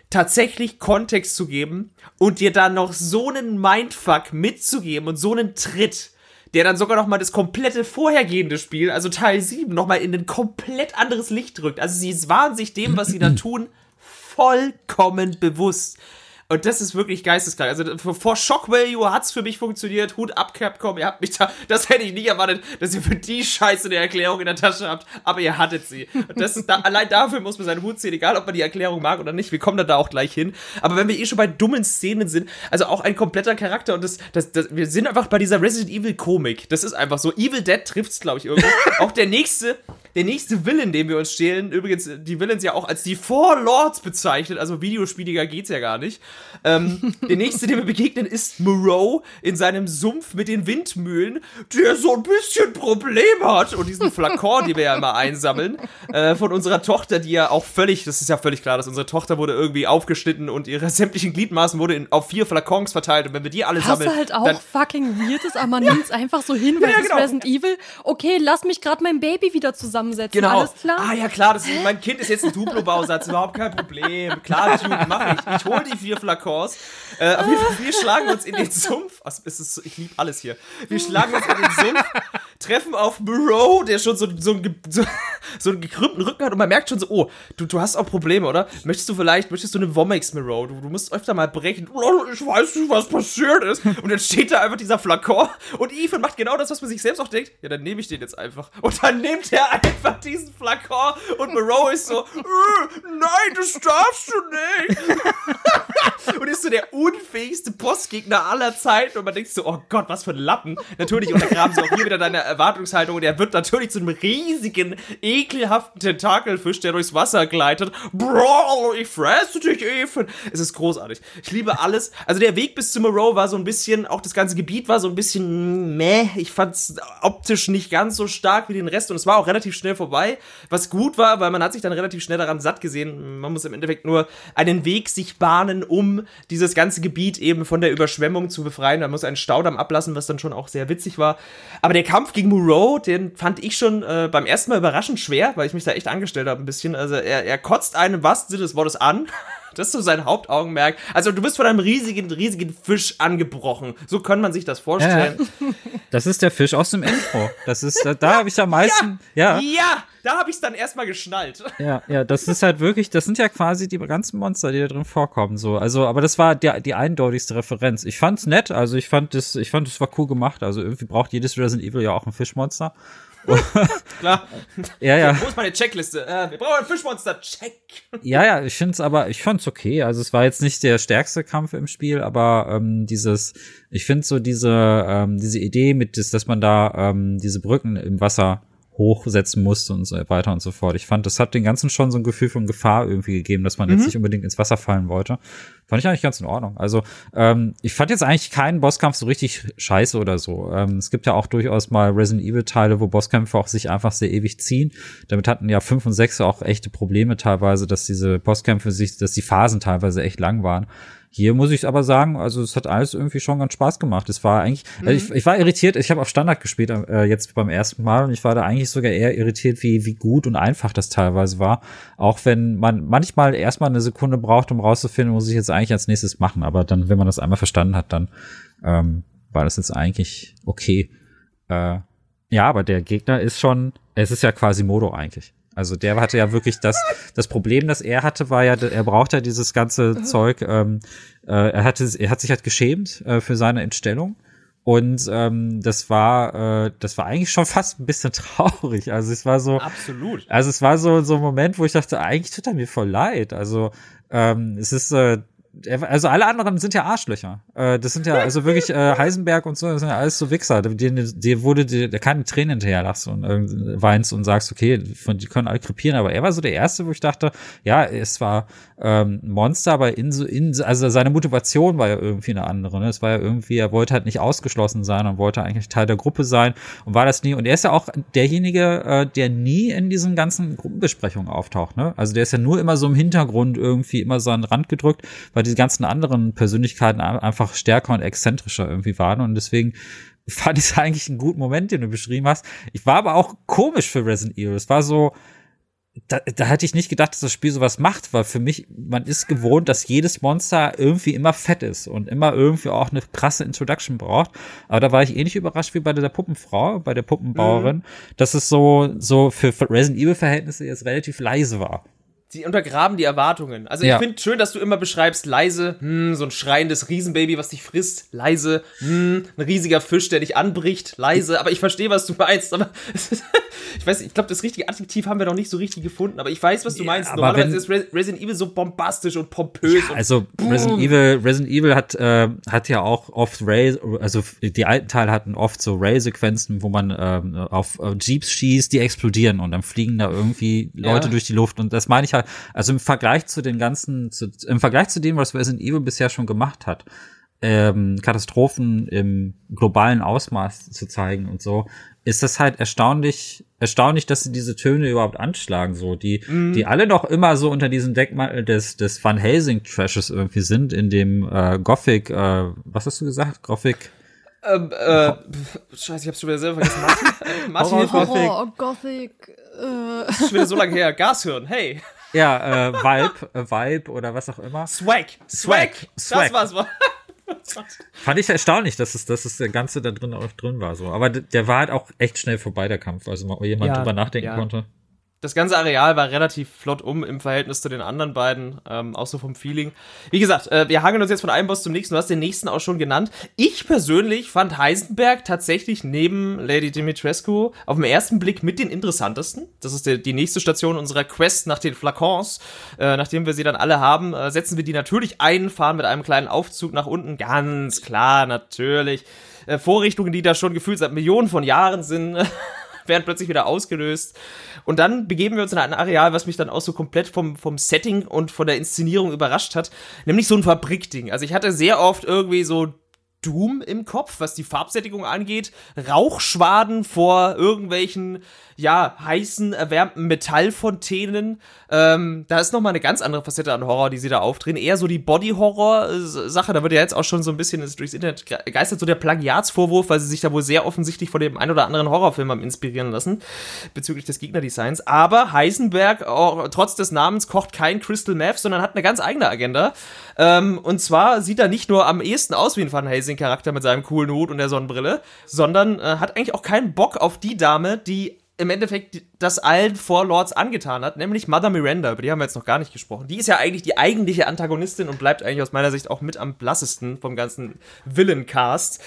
tatsächlich Kontext zu geben und dir dann noch so einen Mindfuck mitzugeben und so einen Tritt, der dann sogar noch mal das komplette vorhergehende Spiel, also Teil 7, noch mal in ein komplett anderes Licht drückt. Also sie waren sich dem, was sie da *clears throat* tun, vollkommen bewusst. Und das ist wirklich geisteskrank. Also vor Shock Value hat's für mich funktioniert. Hut ab, Capcom. Ihr habt mich da, *laughs* das hätte ich nicht erwartet, dass ihr für die Scheiße eine Erklärung in der Tasche habt. Aber ihr hattet sie. Und das ist da, allein dafür muss man seinen Hut ziehen, egal ob man die Erklärung mag oder nicht. Wir kommen dann da auch gleich hin. Aber wenn wir eh schon bei dummen Szenen sind, also auch ein kompletter Charakter und das, das, das wir sind einfach bei dieser Resident Evil Komik. Das ist einfach so. Evil Dead trifft's, glaube ich, irgendwo. *laughs* auch der nächste, der nächste Villain, den wir uns stehlen, übrigens die Villains ja auch als die Four Lords bezeichnet, also videospieliger geht's ja gar nicht. Ähm, der nächste, dem wir begegnen, ist Moreau in seinem Sumpf mit den Windmühlen, der so ein bisschen Problem hat und diesen Flakon, die wir ja immer einsammeln, äh, von unserer Tochter, die ja auch völlig, das ist ja völlig klar, dass unsere Tochter wurde irgendwie aufgeschnitten und ihre sämtlichen Gliedmaßen wurde in, auf vier Flakons verteilt und wenn wir die alle Was sammeln, halt auch dann fucking weird ist, aber man *laughs* nimmt's einfach so hin, weil Ja, es genau. Resident Evil. Okay, lass mich gerade mein Baby wieder zusammensetzen. Genau. Alles klar? Ah ja klar, das ist, mein Kind ist jetzt ein Duplo-Bausatz, überhaupt kein Problem. Klar, Dude, mach ich. Ich hol die vier Flakons. Äh, auf jeden Fall, wir schlagen uns in den *laughs* Sumpf. Also, es ist, ich liebe alles hier. Wir schlagen uns in den Sumpf, treffen auf Moreau, der schon so, so, einen *laughs* so, so einen gekrümmten Rücken hat und man merkt schon so, oh, du, du hast auch Probleme, oder? Möchtest du vielleicht, möchtest du eine Womex, Moreau? Du, du musst öfter mal brechen. Oh, Ich weiß nicht, was passiert ist. Und dann steht da einfach dieser Flakon und Ethan macht genau das, was man sich selbst auch denkt. Ja, dann nehme ich den jetzt einfach. Und dann nimmt er einfach diesen Flakon und Moreau ist so, äh, nein, das darfst du nicht. *laughs* und ist so der unfähigste Bossgegner aller Zeiten und man denkt so, oh Gott, was für ein Lappen. Natürlich untergraben sie auch hier wieder deine Erwartungshaltung und er wird natürlich zu einem riesigen, ekelhaften Tentakelfisch, der durchs Wasser gleitet. Bro, ich fresse dich, Ethan. Es ist großartig. Ich liebe alles. Also der Weg bis zu Moreau war so ein bisschen, auch das ganze Gebiet war so ein bisschen meh. Ich fand's optisch nicht ganz so stark wie den Rest und es war auch relativ schnell vorbei. Was gut war, weil man hat sich dann relativ schnell daran satt gesehen. Man muss im Endeffekt nur einen Weg sich bahnen, um dieses ganze Gebiet eben von der Überschwemmung zu befreien. Man muss einen Staudamm ablassen, was dann schon auch sehr witzig war. Aber der Kampf gegen Moreau, den fand ich schon äh, beim ersten Mal überraschend schwer, weil ich mich da echt angestellt habe ein bisschen. Also er, er kotzt einen im wahrsten Sinne des Wortes an. *laughs* Das ist so sein Hauptaugenmerk. Also du bist von einem riesigen, riesigen Fisch angebrochen. So kann man sich das vorstellen. Das ist der Fisch aus dem Intro. Das ist, da, da habe ich am meisten, *laughs* ja, Ja, da habe ich es dann erstmal geschnallt. *laughs* ja, ja, das ist halt wirklich, das sind ja quasi die ganzen Monster, die da drin vorkommen, so. Also, aber das war die, die eindeutigste Referenz. Ich fand's nett, also ich fand das, ich fand es war cool gemacht. Also irgendwie braucht jedes Resident Evil ja auch ein Fischmonster. *laughs* Klar. Ja, ja. Wo ist meine Checkliste? Äh, wir brauchen ein Fischmonster. Check. *laughs* Ja, ja, ich finde es aber, ich fand's okay. Also es war jetzt nicht der stärkste Kampf im Spiel, aber ähm, dieses, ich finde so diese, ähm, diese Idee mit, das, dass man da ähm, diese Brücken im Wasser hochsetzen musste und so weiter und so fort. Ich fand, das hat den ganzen schon so ein Gefühl von Gefahr irgendwie gegeben, dass man jetzt nicht unbedingt ins Wasser fallen wollte. Fand ich eigentlich ganz in Ordnung. Also ähm, ich fand jetzt eigentlich keinen Bosskampf so richtig scheiße oder so. Ähm, es gibt ja auch durchaus mal Resident Evil Teile, wo Bosskämpfe auch sich einfach sehr ewig ziehen. Damit hatten ja fünf und sechs auch echte Probleme teilweise, dass diese Bosskämpfe sich, dass die Phasen teilweise echt lang waren. Hier muss ich aber sagen, also es hat alles irgendwie schon ganz Spaß gemacht. Es war eigentlich, also ich, ich war irritiert, ich habe auf Standard gespielt äh, jetzt beim ersten Mal und ich war da eigentlich sogar eher irritiert, wie, wie gut und einfach das teilweise war. Auch wenn man manchmal erstmal eine Sekunde braucht, um rauszufinden, muss ich jetzt eigentlich als nächstes machen. Aber dann, wenn man das einmal verstanden hat, dann ähm, war das jetzt eigentlich okay. Äh, ja, aber der Gegner ist schon, es ist ja quasi Modo eigentlich. Also der hatte ja wirklich das, das Problem, das er hatte, war ja, er braucht ja dieses ganze Zeug, ähm, äh, er hatte, er hat sich halt geschämt äh, für seine Entstellung Und ähm, das war, äh, das war eigentlich schon fast ein bisschen *laughs* traurig. Also es war so, Absolut. also es war so so ein Moment, wo ich dachte, eigentlich tut er mir voll leid. Also ähm, es ist äh, also alle anderen sind ja Arschlöcher. Äh, das sind ja also wirklich äh, *laughs* Heisenberg und so, das sind ja alles so Wichser. Dir, dir wurde dir, der keine Tränen hinterherlachst und äh, weinst und sagst, okay, die können alle krepieren, aber er war so der Erste, wo ich dachte, ja, es war ähm, ein Monster, aber in so, in, also seine Motivation war ja irgendwie eine andere. Ne? Es war ja irgendwie, er wollte halt nicht ausgeschlossen sein und wollte eigentlich Teil der Gruppe sein und war das nie. Und er ist ja auch derjenige, äh, der nie in diesen ganzen Gruppenbesprechungen auftaucht. Ne? Also der ist ja nur immer so im Hintergrund irgendwie immer so an den Rand gedrückt, weil die ganzen anderen Persönlichkeiten ein- einfach stärker und exzentrischer irgendwie waren. Und deswegen *laughs* fand ich es eigentlich einen guten Moment, den du beschrieben hast. Ich war aber auch komisch für Resident Evil. Es war so, da, da hätte ich nicht gedacht, dass das Spiel sowas macht, weil für mich, man ist gewohnt, dass jedes Monster irgendwie immer fett ist und immer irgendwie auch eine krasse Introduction braucht. Aber da war ich ähnlich überrascht wie bei der Puppenfrau, bei der Puppenbauerin, dass es so, so für für Resident Evil Verhältnisse jetzt relativ leise war. Sie untergraben die Erwartungen. Also Ja. ich finde schön, dass du immer beschreibst, leise, hm, so ein schreiendes Riesenbaby, was dich frisst, leise, hm, ein riesiger Fisch, der dich anbricht, leise. Aber ich verstehe, was du meinst. Aber *laughs* ist, ich weiß, ich glaube, das richtige Adjektiv haben wir noch nicht so richtig gefunden. Aber ich weiß, was du meinst. aber Normalerweise wenn- ist Re Resident Evil so bombastisch und pompös. und Also Resident Evil, Resident Evil hat äh, hat ja auch oft Ray, also die alten Teile hatten oft so Ray-Sequenzen, wo man ähm, auf äh, Jeeps schießt, die explodieren und dann fliegen da irgendwie Leute Ja. durch die Luft und das meine ich halt, also im Vergleich zu den ganzen, zu, im Vergleich zu dem, was Resident Evil bisher schon gemacht hat, ähm, Katastrophen im globalen Ausmaß zu zeigen und so, ist das halt erstaunlich, erstaunlich, dass sie diese Töne überhaupt anschlagen, so, die, die alle noch immer so unter diesem Deckmantel des, des Van Helsing Trashes irgendwie sind, in dem, äh, Gothic, äh, was hast du gesagt? Gothic? ähm, äh, Scheiße, ich hab's schon wieder selber vergessen. Martin, äh, *laughs* Martin mir. Horror, Gothic. Äh. Das ist schon wieder so lange her. Gashirn, hey. Ja, äh, Vibe, äh, Vibe oder was auch immer. Swag. Swag. Swag. Das war's. war. Fand ich erstaunlich, dass es, dass es der ganze da drin auch drin war, so. Aber der war halt auch echt schnell vorbei, der Kampf, also mal jemand Ja, drüber nachdenken ja. konnte. Das ganze Areal war relativ flott um im Verhältnis zu den anderen beiden, ähm, auch so vom Feeling. Wie gesagt, äh, wir hangeln uns jetzt von einem Boss zum nächsten. Du hast den nächsten auch schon genannt. Ich persönlich fand Heisenberg tatsächlich neben Lady Dimitrescu auf den ersten Blick mit den interessantesten. Das ist der, die nächste Station unserer Quest nach den Flakons. Äh, nachdem wir sie dann alle haben, äh, setzen wir die natürlich ein, fahren mit einem kleinen Aufzug nach unten. Ganz klar, natürlich. Äh, Vorrichtungen, die da schon gefühlt seit Millionen von Jahren sind. *laughs* werden plötzlich wieder ausgelöst. Und dann begeben wir uns in ein Areal, was mich dann auch so komplett vom, vom Setting und von der Inszenierung überrascht hat, nämlich so ein Fabrikding. Also ich hatte sehr oft irgendwie so Doom im Kopf, was die Farbsättigung angeht, Rauchschwaden vor irgendwelchen, ja, heißen, erwärmten Metallfontänen. Ähm, da ist nochmal eine ganz andere Facette an Horror, die sie da aufdrehen. Eher so die Body-Horror-Sache, da wird ja jetzt auch schon so ein bisschen durchs Internet ge- geistert, so der Plagiatsvorwurf, weil sie sich da wohl sehr offensichtlich von dem ein oder anderen Horrorfilm haben inspirieren lassen, bezüglich des Gegnerdesigns. Aber Heisenberg, auch, trotz des Namens, kocht kein Crystal Meth, sondern hat eine ganz eigene Agenda. Ähm, und zwar sieht er nicht nur am ehesten aus wie ein Van Helsing-Charakter mit seinem coolen Hut und der Sonnenbrille, sondern äh, hat eigentlich auch keinen Bock auf die Dame, die im Endeffekt das allen Vorlords angetan hat, nämlich Mother Miranda, über die haben wir jetzt noch gar nicht gesprochen. Die ist ja eigentlich die eigentliche Antagonistin und bleibt eigentlich aus meiner Sicht auch mit am blassesten vom ganzen Villain-Cast.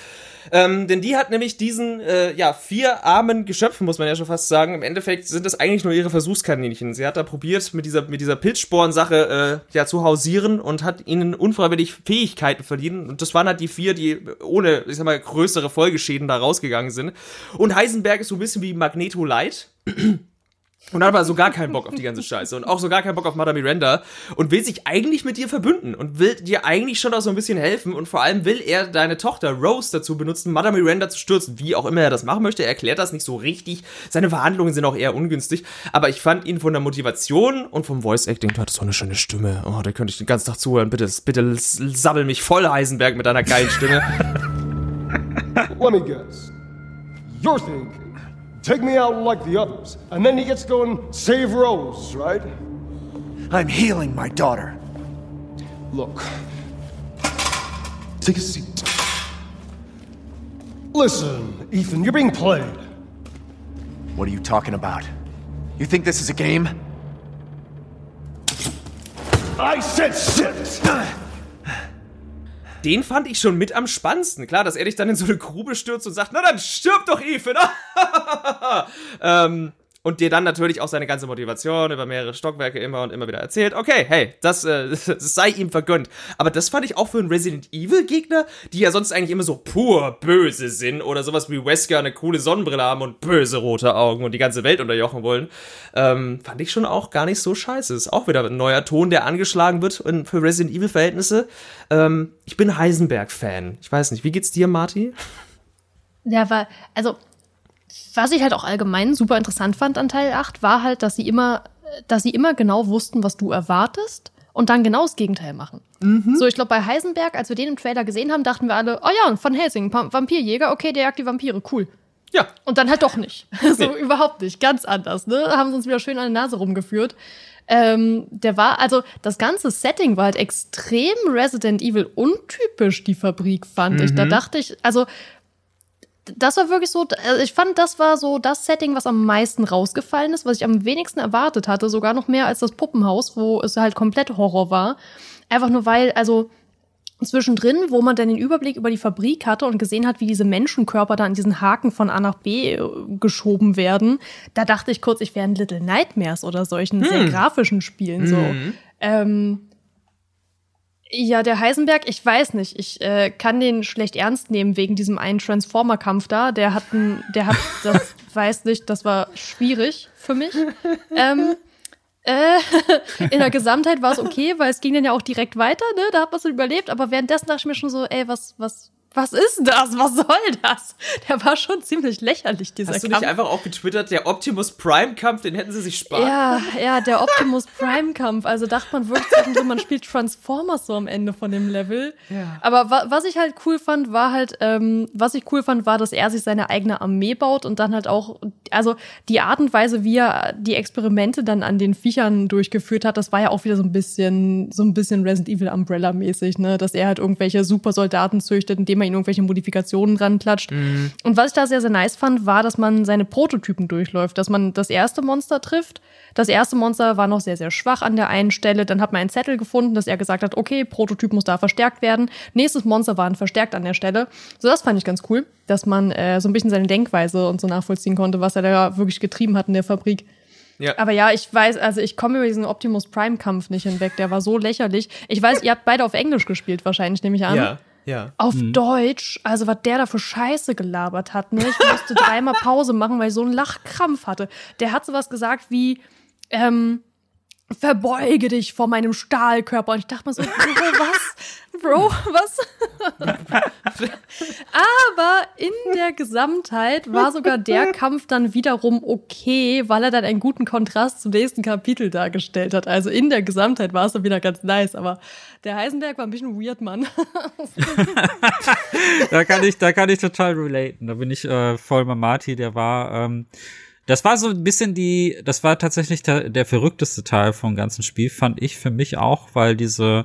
Ähm, denn die hat nämlich diesen, äh, ja, vier armen Geschöpfen, muss man ja schon fast sagen. Im Endeffekt sind das eigentlich nur ihre Versuchskaninchen. Sie hat da probiert, mit dieser, mit dieser Pilzsporen-Sache, äh, ja, zu hausieren und hat ihnen unfreiwillig Fähigkeiten verliehen. Und das waren halt die vier, die ohne, ich sag mal, größere Folgeschäden da rausgegangen sind. Und Heisenberg ist so ein bisschen wie Magneto Light. Und hat aber so gar keinen Bock auf die ganze Scheiße und auch so gar keinen Bock auf Mother Miranda und will sich eigentlich mit dir verbünden und will dir eigentlich schon auch so ein bisschen helfen und vor allem will er deine Tochter Rose dazu benutzen, Mother Miranda zu stürzen, wie auch immer er das machen möchte. Er erklärt das nicht so richtig. Seine Verhandlungen sind auch eher ungünstig, aber ich fand ihn von der Motivation und vom Voice Acting, du hattest so eine schöne Stimme. Oh, da könnte ich den ganzen Tag zuhören. Bitte, bitte sabbel mich voll Heisenberg mit deiner geilen Stimme. *laughs* Let me guess. You're thinking, take me out like the others, and then he gets to go and save Rose, right? I'm healing my daughter. Look. Take a seat. Listen, Ethan, you're being played. What are you talking about? You think this is a game? I said sit! Den fand ich schon mit am spannendsten. Klar, dass er dich dann in so eine Grube stürzt und sagt, na dann stirb doch, Ethan. *laughs* ähm, und dir dann natürlich auch seine ganze Motivation über mehrere Stockwerke immer und immer wieder erzählt. Okay, hey, das, äh, *laughs* das sei ihm vergönnt. Aber das fand ich auch für einen Resident Evil Gegner, die ja sonst eigentlich immer so pur böse sind oder sowas wie Wesker eine coole Sonnenbrille haben und böse rote Augen und die ganze Welt unterjochen wollen, ähm, fand ich schon auch gar nicht so scheiße. Ist auch wieder ein neuer Ton, der angeschlagen wird für Resident Evil Verhältnisse. Ähm, ich bin Heisenberg-Fan. Ich weiß nicht, wie geht's dir, Marty? Ja, war, also was ich halt auch allgemein super interessant fand an Teil 8, war halt, dass sie immer, dass sie immer genau wussten, was du erwartest und dann genau das Gegenteil machen. Mhm. So, ich glaube, bei Heisenberg, als wir den im Trailer gesehen haben, dachten wir alle, oh ja, Van Helsing, Vampirjäger, okay, der jagt die Vampire, cool. Ja. Und dann halt doch nicht. *laughs* so, nee. überhaupt nicht. Ganz anders, ne? Haben sie uns wieder schön an der Nase rumgeführt. Ähm, der war, also das ganze Setting war halt extrem Resident Evil untypisch, die Fabrik, fand mhm. ich. Da mhm. dachte ich, also das war wirklich so, also ich fand, das war so das Setting, was am meisten rausgefallen ist, was ich am wenigsten erwartet hatte, sogar noch mehr als das Puppenhaus, wo es halt komplett Horror war. Einfach nur weil, also zwischendrin, wo man dann den Überblick über die Fabrik hatte und gesehen hat, wie diese Menschenkörper da an diesen Haken von A nach B äh, geschoben werden, da dachte ich kurz, ich wäre in Little Nightmares oder solchen hm. sehr grafischen Spielen so. Hm. Ähm, ja, der Heisenberg, ich weiß nicht. Ich äh, kann den schlecht ernst nehmen wegen diesem einen Transformer-Kampf da. Der hat ein, der hat, *laughs* das weiß nicht, das war schwierig für mich. Ähm, äh, *laughs* in der Gesamtheit war es okay, weil es ging dann ja auch direkt weiter, ne? Da hat man es überlebt, aber währenddessen dachte ich mir schon so, ey, was, was, was ist das? Was soll das? Der war schon ziemlich lächerlich, dieser Hast du Kampf. nicht einfach auch getwittert, der Optimus Prime-Kampf, den hätten sie sich sparen Ja, ja, der *laughs* Optimus Prime-Kampf. Also dachte man wirklich so, man spielt Transformers so am Ende von dem Level. Ja. Aber wa was ich halt cool fand, war halt, ähm, was ich cool fand, war, dass er sich seine eigene Armee baut und dann halt auch, also die Art und Weise, wie er die Experimente dann an den Viechern durchgeführt hat, das war ja auch wieder so ein bisschen, so ein bisschen Resident Evil Umbrella-mäßig, ne? Dass er halt irgendwelche Supersoldaten züchtet, indem man ihn irgendwelche Modifikationen dran klatscht. Mhm. Und was ich da sehr, sehr nice fand, war, dass man seine Prototypen durchläuft, dass man das erste Monster trifft. Das erste Monster war noch sehr, sehr schwach an der einen Stelle. Dann hat man einen Zettel gefunden, dass er gesagt hat, okay, Prototyp muss da verstärkt werden. Nächstes Monster war verstärkt an der Stelle. So, das fand ich ganz cool, dass man äh, so ein bisschen seine Denkweise und so nachvollziehen konnte, was er da wirklich getrieben hat in der Fabrik. Ja. Aber ja, ich weiß, also ich komme über diesen Optimus Prime Kampf nicht hinweg. Der war so lächerlich. Ich weiß, ihr habt beide auf Englisch gespielt, wahrscheinlich, nehme ich an. Ja. Ja. Auf mhm. Deutsch, also was der da für Scheiße gelabert hat, ne? Ich musste dreimal Pause machen, weil ich so einen Lachkrampf hatte. Der hat sowas gesagt wie, ähm, verbeuge dich vor meinem Stahlkörper. Und ich dachte mir so, Bro, was? Bro, was? *laughs* Aber in der Gesamtheit war sogar der Kampf dann wiederum okay, weil er dann einen guten Kontrast zum nächsten Kapitel dargestellt hat. Also in der Gesamtheit war es dann wieder ganz nice. Aber der Heisenberg war ein bisschen weird, Mann. *laughs* da kann ich, da kann ich total relaten. Da bin ich äh, voll bei Marty, der war, ähm, das war so ein bisschen die, das war tatsächlich der, der verrückteste Teil vom ganzen Spiel, fand ich für mich auch, weil diese,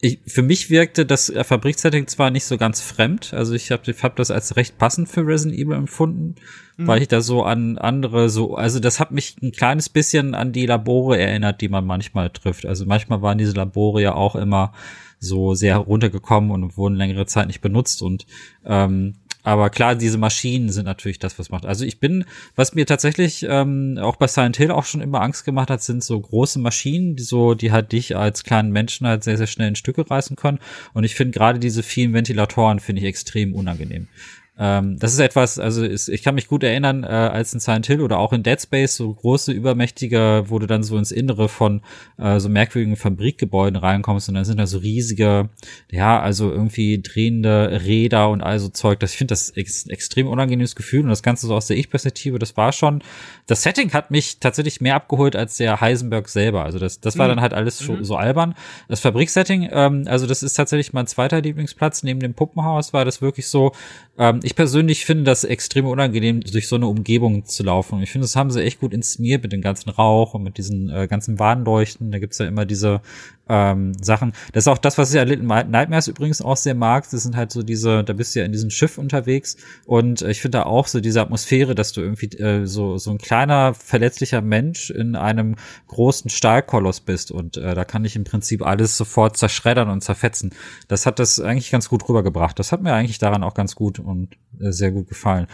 ich, für mich wirkte das Fabriksetting zwar nicht so ganz fremd, also ich habe hab das als recht passend für Resident Evil empfunden, mhm. weil ich da so an andere so, also das hat mich ein kleines bisschen an die Labore erinnert, die man manchmal trifft. Also manchmal waren diese Labore ja auch immer so sehr runtergekommen und wurden längere Zeit nicht benutzt und ähm, aber klar, diese Maschinen sind natürlich das, was macht. Also ich bin, was mir tatsächlich ähm, auch bei Silent Hill auch schon immer Angst gemacht hat, sind so große Maschinen, die so, die halt dich als kleinen Menschen halt sehr, sehr schnell in Stücke reißen können. Und ich finde gerade diese vielen Ventilatoren finde ich extrem unangenehm. Ähm, das ist etwas, also ist, ich kann mich gut erinnern, äh, als in Silent Hill oder auch in Dead Space so große, übermächtige, wo du dann so ins Innere von äh, so merkwürdigen Fabrikgebäuden reinkommst und dann sind da so riesige, ja, also irgendwie drehende Räder und all so Zeug. Das, ich finde das ex extrem unangenehmes Gefühl und das Ganze so aus der Ich-Perspektive, das war schon, das Setting hat mich tatsächlich mehr abgeholt als der Heisenberg selber. Also das, das war mhm. dann halt alles mhm. so albern. Das Fabriksetting, ähm, also das ist tatsächlich mein zweiter Lieblingsplatz neben dem Puppenhaus, war das wirklich so, ähm, ich persönlich finde das extrem unangenehm, durch so eine Umgebung zu laufen. Ich finde, das haben sie echt gut inszeniert mit dem ganzen Rauch und mit diesen äh, ganzen Warnleuchten. Da gibt's ja immer diese ähm, Sachen. Das ist auch das, was ich Little Nightmares übrigens auch sehr mag. Das sind halt so diese, da bist du ja in diesem Schiff unterwegs und äh, ich finde da auch so diese Atmosphäre, dass du irgendwie äh, so so ein kleiner verletzlicher Mensch in einem großen Stahlkoloss bist und äh, da kann ich im Prinzip alles sofort zerschreddern und zerfetzen. Das hat das eigentlich ganz gut rübergebracht. Das hat mir eigentlich daran auch ganz gut und äh, sehr gut gefallen.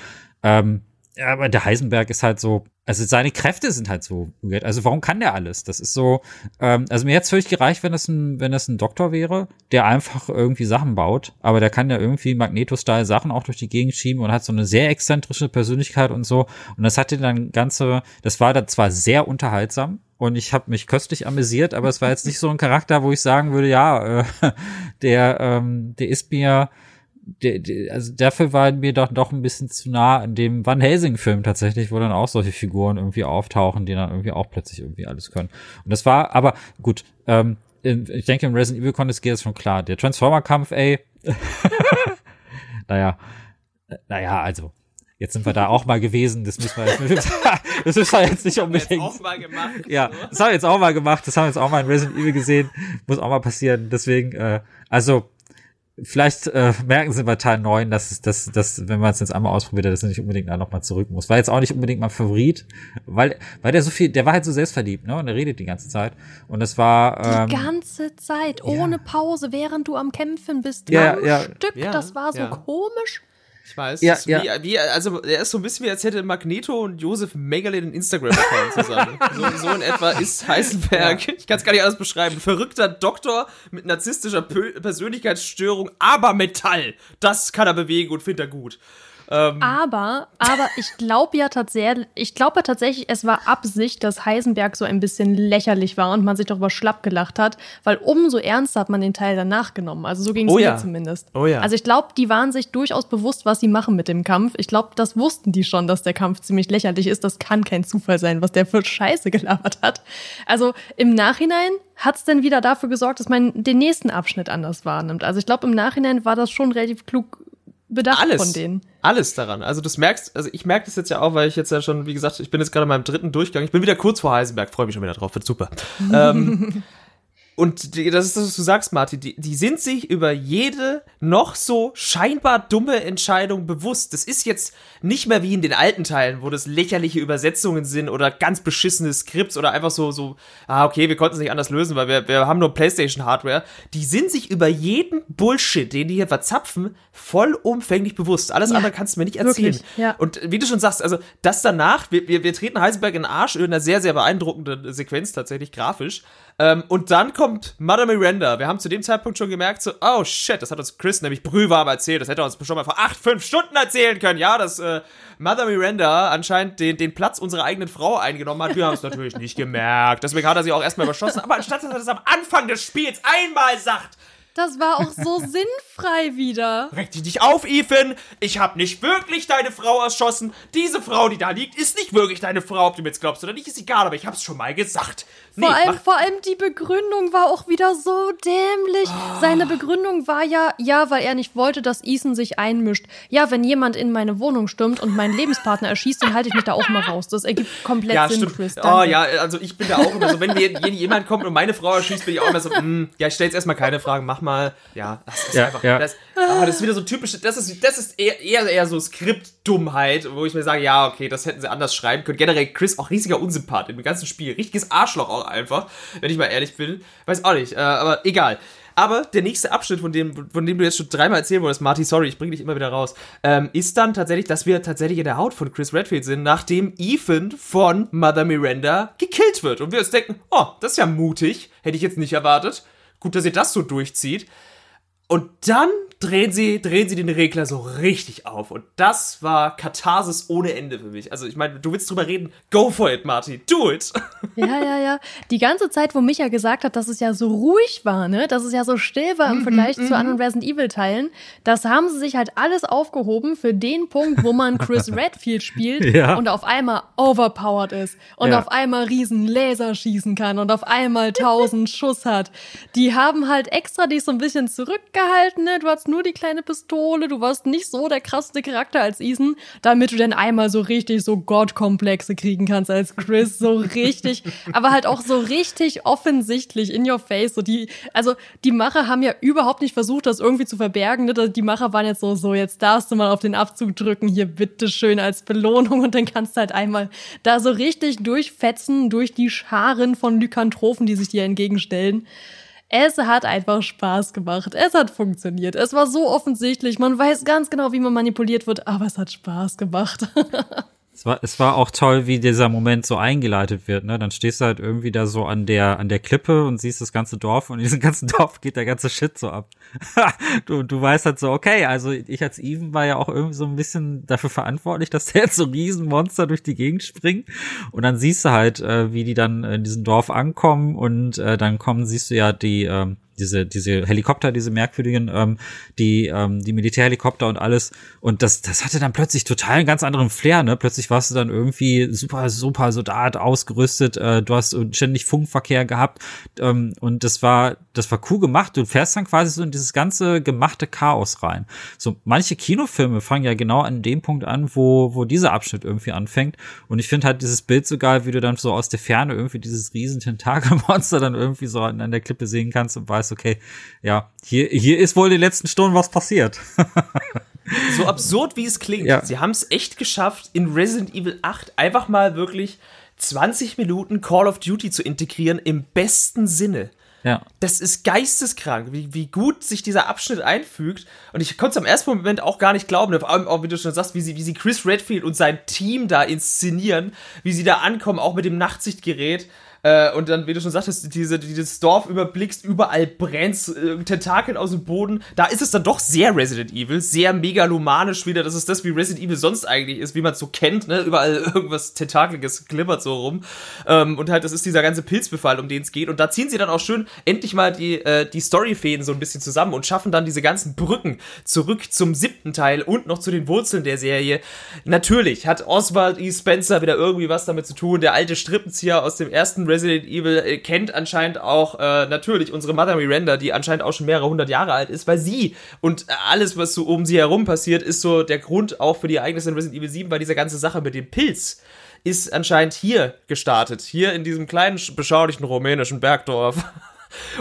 Ähm, ja, aber der Heisenberg ist halt so, also seine Kräfte sind halt so weird. Also warum kann der alles? Das ist so, ähm, also mir hätte völlig gereicht, wenn das ein, wenn das ein Doktor wäre, der einfach irgendwie Sachen baut, aber der kann ja irgendwie Magneto-Style Sachen auch durch die Gegend schieben und hat so eine sehr exzentrische Persönlichkeit und so. Und das hatte dann ganze, das war da zwar sehr unterhaltsam, und ich habe mich köstlich amüsiert, aber es war jetzt nicht so ein Charakter, wo ich sagen würde, ja, äh, *laughs* der, ähm, der ist mir, der, der, also dafür war mir doch doch ein bisschen zu nah an dem Van Helsing-Film tatsächlich, wo dann auch solche Figuren irgendwie auftauchen, die dann irgendwie auch plötzlich irgendwie alles können. Und das war, aber gut, ähm, ich denke, im Resident Evil Contest geht es schon klar. Der Transformer-Kampf, ey. *laughs* naja, naja, also Jetzt sind wir da auch mal gewesen. Das müssen wir jetzt, das müssen wir jetzt nicht unbedingt. Das haben wir jetzt auch mal gemacht. Ja, das haben wir jetzt auch mal gemacht. Das haben wir jetzt auch mal in Resident Evil gesehen. Muss auch mal passieren. Deswegen, äh, also vielleicht äh, merken sie bei Teil 9, dass es, dass, dass, wenn man es jetzt einmal ausprobiert hat, dass er nicht unbedingt da nochmal zurück muss. War jetzt auch nicht unbedingt mein Favorit, weil, weil der so viel, der war halt so selbstverliebt, ne? Und er redet die ganze Zeit. Und das war. Ähm, die ganze Zeit, ohne ja. Pause, während du am Kämpfen bist. Ja, ja. Stück, ja, das war so komisch. Ich weiß. Ja, ja. Wie, wie, also er ist so ein bisschen wie als hätte Magneto und Josef Mengele den Instagram-Account zusammen. *laughs* so, so, in etwa ist Heisenberg. Ja. Ich kann es gar nicht alles beschreiben. Verrückter Doktor mit narzisstischer Persönlichkeitsstörung, aber Metall. Das kann er bewegen und findet er gut. Ähm, aber, aber ich glaube ja tatsächlich, ich glaube ja tatsächlich, es war Absicht, dass Heisenberg so ein bisschen lächerlich war und man sich darüber schlapp gelacht hat, weil umso ernster hat man den Teil danach genommen. Also so ging es oh ja. mir zumindest. Oh ja. Also ich glaube, die waren sich durchaus bewusst, was sie machen mit dem Kampf. Ich glaube, das wussten die schon, dass der Kampf ziemlich lächerlich ist. Das kann kein Zufall sein, was der für Scheiße gelabert hat. Also im Nachhinein hat es denn wieder dafür gesorgt, dass man den nächsten Abschnitt anders wahrnimmt. Also ich glaube, im Nachhinein war das schon relativ klug bedacht alles, von denen. Alles daran. Also du merkst, also ich merke das jetzt ja auch, weil ich jetzt ja schon, wie gesagt, ich bin jetzt gerade in meinem dritten Durchgang. Ich bin wieder kurz vor Heisenberg, freue mich schon wieder drauf, wird super. *laughs* ähm, und die, das ist das, was du sagst, Martin. Die, die sind sich über jede noch so scheinbar dumme Entscheidung bewusst. Das ist jetzt nicht mehr wie in den alten Teilen, wo das lächerliche Übersetzungen sind oder ganz beschissene Skripts oder einfach so, so, ah, okay, wir konnten es nicht anders lösen, weil wir, wir haben nur PlayStation-Hardware. Die sind sich über jeden Bullshit, den die hier verzapfen, vollumfänglich bewusst. Alles ja, andere kannst du mir nicht erzählen. Wirklich, ja. Und wie du schon sagst, also das danach, wir, wir, wir treten Heisenberg in den Arsch in einer sehr, sehr beeindruckenden Sequenz tatsächlich, grafisch. Ähm, und dann kommt Mother Miranda. Wir haben zu dem Zeitpunkt schon gemerkt, so, oh shit, das hat uns Chris nämlich brühwarm erzählt. Das hätte er uns schon mal vor acht, fünf Stunden erzählen können. Ja, dass äh, Mother Miranda anscheinend den, den Platz unserer eigenen Frau eingenommen hat. Wir haben es natürlich nicht gemerkt. Deswegen hat er sie auch erstmal überschossen. Aber anstatt dass er das am Anfang des Spiels einmal sagt, das war auch so *laughs* sinnfrei wieder. Reg dich nicht auf, Ethan. Ich habe nicht wirklich deine Frau erschossen. Diese Frau, die da liegt, ist nicht wirklich deine Frau, ob du mir jetzt glaubst oder nicht, ist egal, aber ich hab's schon mal gesagt. Nee, vor, allem, vor allem die Begründung war auch wieder so dämlich. Oh. Seine Begründung war ja, ja, weil er nicht wollte, dass Ethan sich einmischt. Ja, wenn jemand in meine Wohnung stürmt und meinen Lebenspartner erschießt, dann halte ich mich da auch mal raus. Das ergibt komplett ja, Sinn, stimmt. Chris. Danke. Oh ja, also ich bin da auch immer so, wenn *laughs* jemand kommt und meine Frau erschießt, bin ich auch immer so, mm, ja, ich stell jetzt erstmal keine Fragen, mach mal mal, ja, das ist ja, einfach, ja. Das, oh, das ist wieder so typisch, das ist, das ist eher, eher, eher so Skriptdummheit, wo ich mir sage, ja, okay, das hätten sie anders schreiben können. Generell Chris auch riesiger Unsympath im ganzen Spiel, richtiges Arschloch auch einfach, wenn ich mal ehrlich bin. Weiß auch nicht, äh, aber egal. Aber der nächste Abschnitt, von dem, von dem du jetzt schon dreimal erzählen wolltest, Marty, sorry, ich bring dich immer wieder raus, ähm, ist dann tatsächlich, dass wir tatsächlich in der Haut von Chris Redfield sind, nachdem Ethan von Mother Miranda gekillt wird. Und wir uns denken, oh, das ist ja mutig, hätte ich jetzt nicht erwartet. Gut, dass ihr das so durchzieht. Und dann drehen sie, drehen sie den Regler so richtig auf. Und das war Katharsis ohne Ende für mich. Also, ich meine, du willst drüber reden, go for it, Marty, do it. *laughs* Ja, ja, ja. Die ganze Zeit, wo Micha gesagt hat, dass es ja so ruhig war, ne, dass es ja so still war im Vergleich zu anderen Resident Evil Teilen, das haben sie sich halt alles aufgehoben für den Punkt, wo man Chris *laughs* Redfield spielt Ja. und auf einmal overpowered ist und Ja. auf einmal riesen Laser schießen kann und auf einmal tausend Schuss hat. Die haben halt extra dich so ein bisschen zurückgehalten, ne? Du hattest nur die kleine Pistole, du warst nicht so der krasseste Charakter als Ethan, damit du dann einmal so richtig so Gottkomplexe kriegen kannst als Chris, so richtig, *laughs* aber halt auch so richtig offensichtlich in your face. So die, also die Macher haben ja überhaupt nicht versucht, das irgendwie zu verbergen. Ne? Die Macher waren jetzt so, so, jetzt darfst du mal auf den Abzug drücken, hier bitteschön als Belohnung und dann kannst du halt einmal da so richtig durchfetzen durch die Scharen von Lykanthropen, die sich dir entgegenstellen. Es hat einfach Spaß gemacht. Es hat funktioniert. Es war so offensichtlich. Man weiß ganz genau, wie man manipuliert wird, aber es hat Spaß gemacht. *laughs* Es war, es war auch toll, wie dieser Moment so eingeleitet wird, ne? Dann stehst du halt irgendwie da so an der, an der Klippe und siehst das ganze Dorf und in diesem ganzen *laughs* Dorf geht der ganze Shit so ab. *laughs* du, du weißt halt so, okay, also ich als Even war ja auch irgendwie so ein bisschen dafür verantwortlich, dass da jetzt so Riesenmonster durch die Gegend springen. Und dann siehst du halt, äh, wie die dann in diesem Dorf ankommen und äh, dann kommen, siehst du ja die, ähm, diese, diese Helikopter, diese merkwürdigen, ähm, die, ähm, die Militärhelikopter und alles. Und das, das hatte dann plötzlich total einen ganz anderen Flair, ne? Plötzlich warst du dann irgendwie super, super Soldat ausgerüstet, äh, du hast ständig Funkverkehr gehabt, ähm, und das war, das war cool gemacht. Du fährst dann quasi so in dieses ganze gemachte Chaos rein. So, manche Kinofilme fangen ja genau an dem Punkt an, wo, wo dieser Abschnitt irgendwie anfängt. Und ich finde halt dieses Bild so geil, wie du dann so aus der Ferne irgendwie dieses riesen Tentakelmonster *laughs* dann irgendwie so an, an der Klippe sehen kannst und weißt, okay, ja, hier, hier ist wohl in den letzten Stunden was passiert. *laughs* So absurd wie es klingt, Ja. sie haben es echt geschafft, in Resident Evil 8 einfach mal wirklich 20 Minuten Call of Duty zu integrieren im besten Sinne. Ja. Das ist geisteskrank, wie, wie gut sich dieser Abschnitt einfügt. Und ich konnte es am ersten Moment auch gar nicht glauben, vor allem auch, wie du schon sagst, wie sie, wie sie Chris Redfield und sein Team da inszenieren, wie sie da ankommen, auch mit dem Nachtsichtgerät. Äh, und dann, wie du schon sagtest, diese, dieses Dorf überblickst, überall brennt äh, Tentakeln aus dem Boden. Da ist es dann doch sehr Resident Evil, sehr megalomanisch wieder. Das ist das, wie Resident Evil sonst eigentlich ist, wie man es so kennt, ne? Überall *laughs* irgendwas Tentakeliges glimmert so rum. Ähm, und halt, das ist dieser ganze Pilzbefall, um den es geht. Und da ziehen sie dann auch schön endlich mal die, äh, die Storyfäden so ein bisschen zusammen und schaffen dann diese ganzen Brücken zurück zum siebten Teil und noch zu den Wurzeln der Serie. Natürlich hat Oswald E. Spencer wieder irgendwie was damit zu tun. Der alte Strippenzieher aus dem ersten Resident Evil äh, kennt anscheinend auch äh, natürlich unsere Mother Miranda, die anscheinend auch schon mehrere hundert Jahre alt ist, weil sie und äh, alles, was so um sie herum passiert, ist so der Grund auch für die Ereignisse in Resident Evil 7, weil diese ganze Sache mit dem Pilz ist anscheinend hier gestartet. Hier in diesem kleinen, beschaulichen rumänischen Bergdorf. *laughs*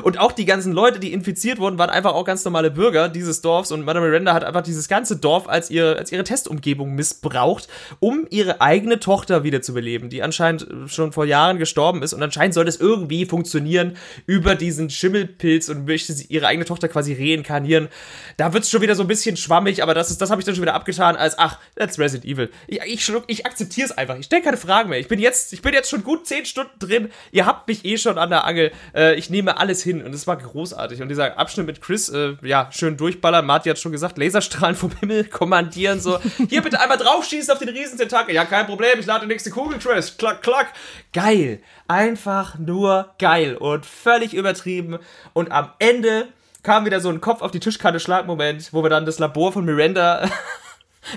Und auch die ganzen Leute, die infiziert wurden, waren einfach auch ganz normale Bürger dieses Dorfs und Madame Miranda hat einfach dieses ganze Dorf als, ihr, als ihre Testumgebung missbraucht, um ihre eigene Tochter wiederzubeleben, die anscheinend schon vor Jahren gestorben ist und anscheinend soll das irgendwie funktionieren über diesen Schimmelpilz und möchte sie ihre eigene Tochter quasi reinkarnieren. Da wird's schon wieder so ein bisschen schwammig, aber das das habe ich dann schon wieder abgetan als, ach, that's Resident Evil. Ich, ich, ich akzeptiere es einfach. Ich stelle keine Fragen mehr. Ich bin jetzt, ich bin jetzt schon gut zehn Stunden drin. Ihr habt mich eh schon an der Angel. Äh, ich nehme alles hin und es war großartig. Und dieser Abschnitt mit Chris, äh, ja, schön durchballern. Marty hat schon gesagt, Laserstrahlen vom Himmel *laughs* kommandieren, so. Hier bitte einmal draufschießen auf den Riesententakel. Ja, kein Problem, ich lade die nächste Kugel, Chris. Klack, klack. Geil. Einfach nur geil und völlig übertrieben. Und am Ende kam wieder so ein Kopf auf die Tischkante Schlagmoment, wo wir dann das Labor von Miranda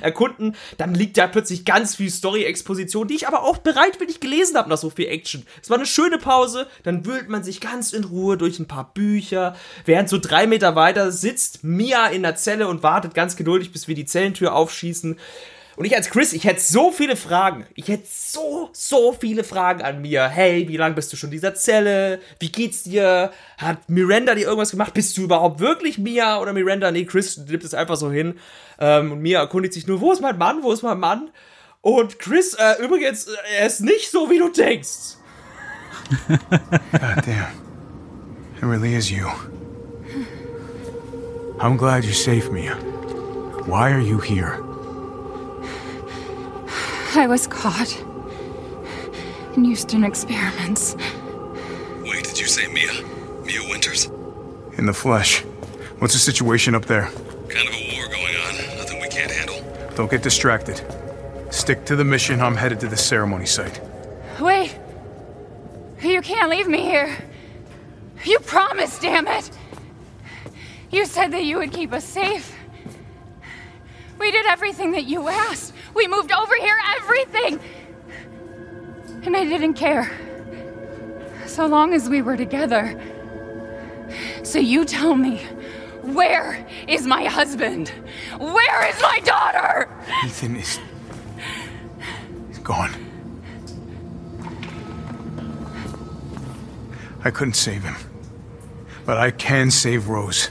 erkunden, dann liegt da plötzlich ganz viel Story-Exposition, die ich aber auch bereitwillig gelesen habe nach so viel Action. Es war eine schöne Pause, dann wühlt man sich ganz in Ruhe durch ein paar Bücher, während so drei Meter weiter sitzt Mia in der Zelle und wartet ganz geduldig, bis wir die Zellentür aufschießen. Und ich als Chris, ich hätte so viele Fragen. Ich hätte so, so viele Fragen an mir. Hey, wie lange bist du schon in dieser Zelle? Wie geht's dir? Hat Miranda dir irgendwas gemacht? Bist du überhaupt wirklich Mia oder Miranda? Nee, Chris nimmt es einfach so hin. Ähm, und Mia erkundigt sich nur, wo ist mein Mann? Wo ist mein Mann? Und Chris, äh, übrigens, äh, er ist nicht so, wie du denkst. God damn. It really is you. I'm glad you're safe, Mia. Why are you here? I was caught in Houston experiments. Wait, did you say Mia? Mia Winters? In the flesh. What's the situation up there? Kind of a war going on. Nothing we can't handle. Don't get distracted. Stick to the mission. I'm headed to the ceremony site. Wait! You can't leave me here. You promised, damn it. You said that you would keep us safe. We did everything that you asked. We moved over here, everything. And I didn't care. So long as we were together. So you tell me, where is my husband? Where is my daughter? Ethan is. He's gone. I couldn't save him. But I can save Rose.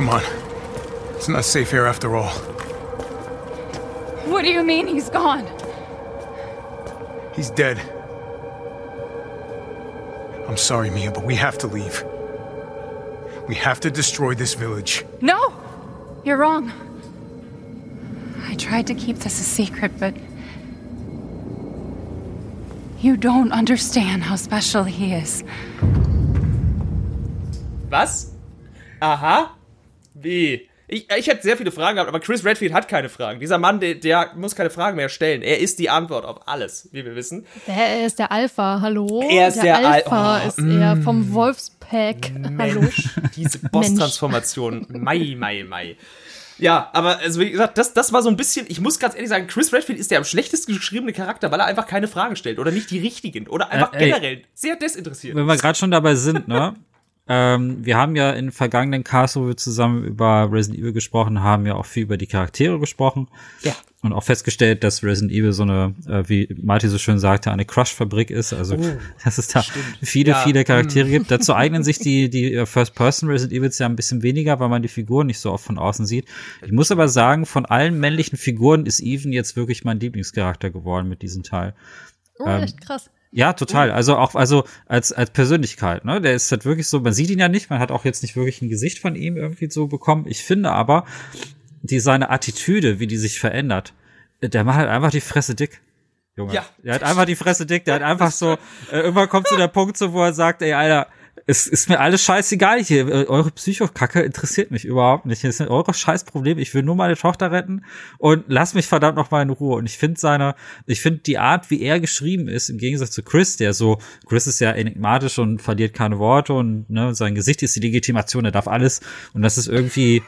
Come on. It's not safe here after all. What do you mean he's gone? He's dead. I'm sorry, Mia, but we have to leave. We have to destroy this village. No! You're wrong. I tried to keep this a secret, but. You don't understand how special he is. Was? Aha. Wie? Ich, ich hätte sehr viele Fragen gehabt, aber Chris Redfield hat keine Fragen. Dieser Mann, der, der muss keine Fragen mehr stellen. Er ist die Antwort auf alles, wie wir wissen. Er ist der Alpha, hallo? Er ist der Al- Alpha Oh, ist er vom Wolfspack. Hallo? Mensch, diese Boss-Transformation. Mai, mai, mai. Ja, aber also wie gesagt, das, das war so ein bisschen, ich muss ganz ehrlich sagen, Chris Redfield ist der am schlechtesten geschriebene Charakter, weil er einfach keine Fragen stellt oder nicht die richtigen oder einfach Äh, ey. generell sehr desinteressiert. Wenn wir gerade schon dabei sind, ne? *laughs* ähm, wir haben ja in vergangenen Casts, wo wir zusammen über Resident Evil gesprochen haben, ja auch viel über die Charaktere gesprochen. Ja. Und auch festgestellt, dass Resident Evil so eine, äh, wie Marty so schön sagte, eine Crush-Fabrik ist. Also, Oh, *laughs* dass es da viele, Ja, viele Charaktere mm. gibt. Dazu eignen sich die, *laughs* die äh, First-Person Resident Evils ja ein bisschen weniger, weil man die Figuren nicht so oft von außen sieht. Ich muss aber sagen, von allen männlichen Figuren ist Even jetzt wirklich mein Lieblingscharakter geworden mit diesem Teil. Oh, Ähm, echt krass. Ja, total. Also auch, also als, als Persönlichkeit, ne? Der ist halt wirklich so, man sieht ihn ja nicht, man hat auch jetzt nicht wirklich ein Gesicht von ihm irgendwie so bekommen. Ich finde aber, die seine Attitüde, wie die sich verändert, der macht halt einfach die Fresse dick. Junge. Ja. Der hat einfach die Fresse dick, der hat *laughs* einfach so, äh, irgendwann kommt zu der Punkt so, wo er sagt, ey, Alter, es ist mir alles scheißegal hier. Äh, Eure Psychokacke interessiert mich überhaupt nicht. Das sind eure Scheißprobleme. Ich will nur meine Tochter retten und lass mich verdammt noch mal in Ruhe. Und ich finde seine, ich finde die Art, wie er geschrieben ist, im Gegensatz zu Chris, der so, Chris ist ja enigmatisch und verliert keine Worte und ne, sein Gesicht ist die Legitimation, er darf alles. Und das ist irgendwie,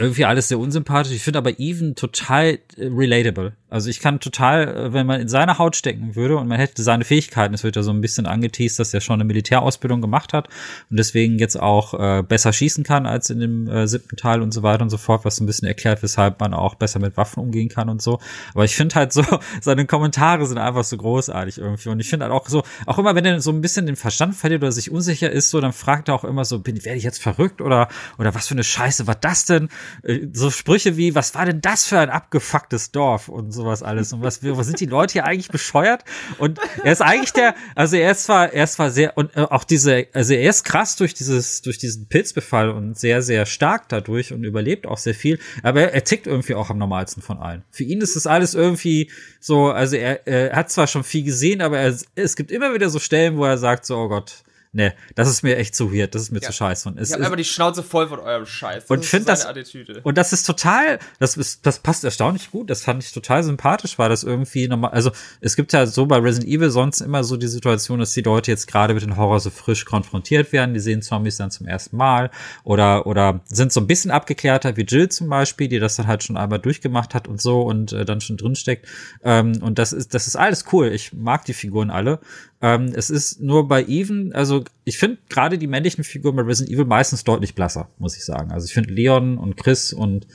irgendwie alles sehr unsympathisch. Ich finde aber Even total äh, relatable. Also ich kann total, äh, wenn man in seine Haut stecken würde und man hätte seine Fähigkeiten, es wird ja so ein bisschen angeteased, dass er schon eine Militärausbildung gemacht hat und deswegen jetzt auch äh, besser schießen kann als in dem äh, siebten Teil und so weiter und so fort, was so ein bisschen erklärt, weshalb man auch besser mit Waffen umgehen kann und so. Aber ich finde halt so, *laughs* seine Kommentare sind einfach so großartig irgendwie und ich finde halt auch so, auch immer wenn er so ein bisschen den Verstand verliert oder sich unsicher ist, so, dann fragt er auch immer so, bin, werde ich jetzt verrückt oder, oder was für eine Scheiße war das denn? Äh, So Sprüche wie, was war denn das für ein abgefucktes Dorf und sowas alles und was, was sind die Leute hier eigentlich bescheuert? Und er ist eigentlich der, also er ist zwar, er ist zwar sehr, und äh, auch diese, also er ist krass durch dieses, durch diesen Pilzbefall und sehr, sehr stark dadurch und überlebt auch sehr viel, aber er, tickt irgendwie auch am normalsten von allen. Für ihn ist das alles irgendwie so, also er, er hat zwar schon viel gesehen, aber er, es gibt immer wieder so Stellen, wo er sagt so, oh Gott, nee, das ist mir echt zu weird, das ist mir zu scheiße. Und es ich ist- einfach die Schnauze voll von eurem Scheiß. Das und finde das Attitüde. und das ist total das ist das passt erstaunlich gut das fand ich total sympathisch war das irgendwie normal also es gibt ja so bei Resident Evil sonst immer so die Situation dass die Leute jetzt gerade mit dem Horror so frisch konfrontiert werden die sehen Zombies dann zum ersten Mal oder oder sind so ein bisschen abgeklärter wie Jill zum Beispiel die das dann halt schon einmal durchgemacht hat und so und äh, dann schon drin steckt ähm, und das ist das ist alles cool ich mag die Figuren alle ähm, es ist nur bei Even, also ich finde gerade die männlichen Figuren bei Resident Evil meistens deutlich blasser, muss ich sagen. Also ich finde Leon und Chris und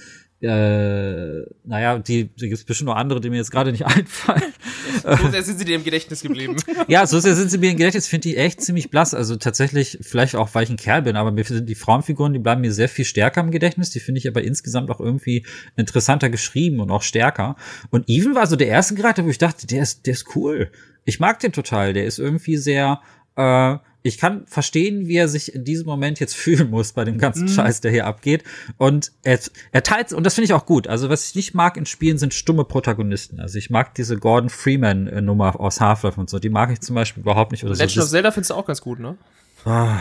äh, naja, die, die gibt es bestimmt noch andere, die mir jetzt gerade nicht *laughs* einfallen. So sehr sind sie dir im Gedächtnis geblieben. *laughs* ja, so sehr sind sie mir im Gedächtnis, finde ich echt ziemlich blass. Also tatsächlich, vielleicht auch, weil ich ein Kerl bin, aber mir sind die Frauenfiguren, die bleiben mir sehr viel stärker im Gedächtnis. Die finde ich aber insgesamt auch irgendwie interessanter geschrieben und auch stärker. Und Even war so der erste Charakter, wo ich dachte, der ist, der ist cool. Ich mag den total. Der ist irgendwie sehr, äh, ich kann verstehen, wie er sich in diesem Moment jetzt *laughs* fühlen muss bei dem ganzen Mhm. Scheiß, der hier abgeht. Und er, er teilt, und das finde ich auch gut. Also was ich nicht mag in Spielen sind stumme Protagonisten. Also ich mag diese Gordon Freeman Nummer aus Half-Life und so. Die mag ich zum Beispiel überhaupt nicht. Oder Legend so. of Zelda findest du auch ganz gut, ne? Ah.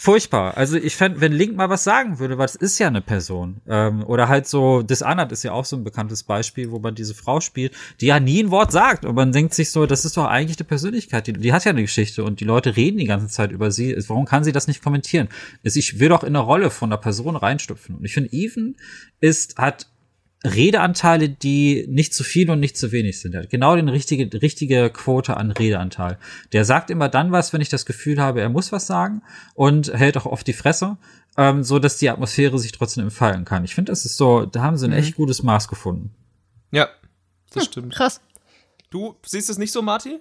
Furchtbar. Also ich fände, wenn Link mal was sagen würde, weil es ist ja eine Person. Ähm, oder halt so, Dishonored ist ja auch so ein bekanntes Beispiel, wo man diese Frau spielt, die ja nie ein Wort sagt. Und man denkt sich so, das ist doch eigentlich eine Persönlichkeit, die, die hat ja eine Geschichte und die Leute reden die ganze Zeit über sie. Warum kann sie das nicht kommentieren? Ich will doch in eine Rolle von einer Person reinstüpfen. Und ich finde, Even ist, hat Redeanteile, die nicht zu viel und nicht zu wenig sind. Er hat genau den richtige, richtige Quote an Redeanteil. Der sagt immer dann was, wenn ich das Gefühl habe, er muss was sagen und hält auch oft die Fresse, ähm, so dass die Atmosphäre sich trotzdem entfalten kann. Ich finde, das ist so, da haben sie ein Mhm. echt gutes Maß gefunden. Ja, das stimmt. Krass. Du siehst es nicht so, Marty?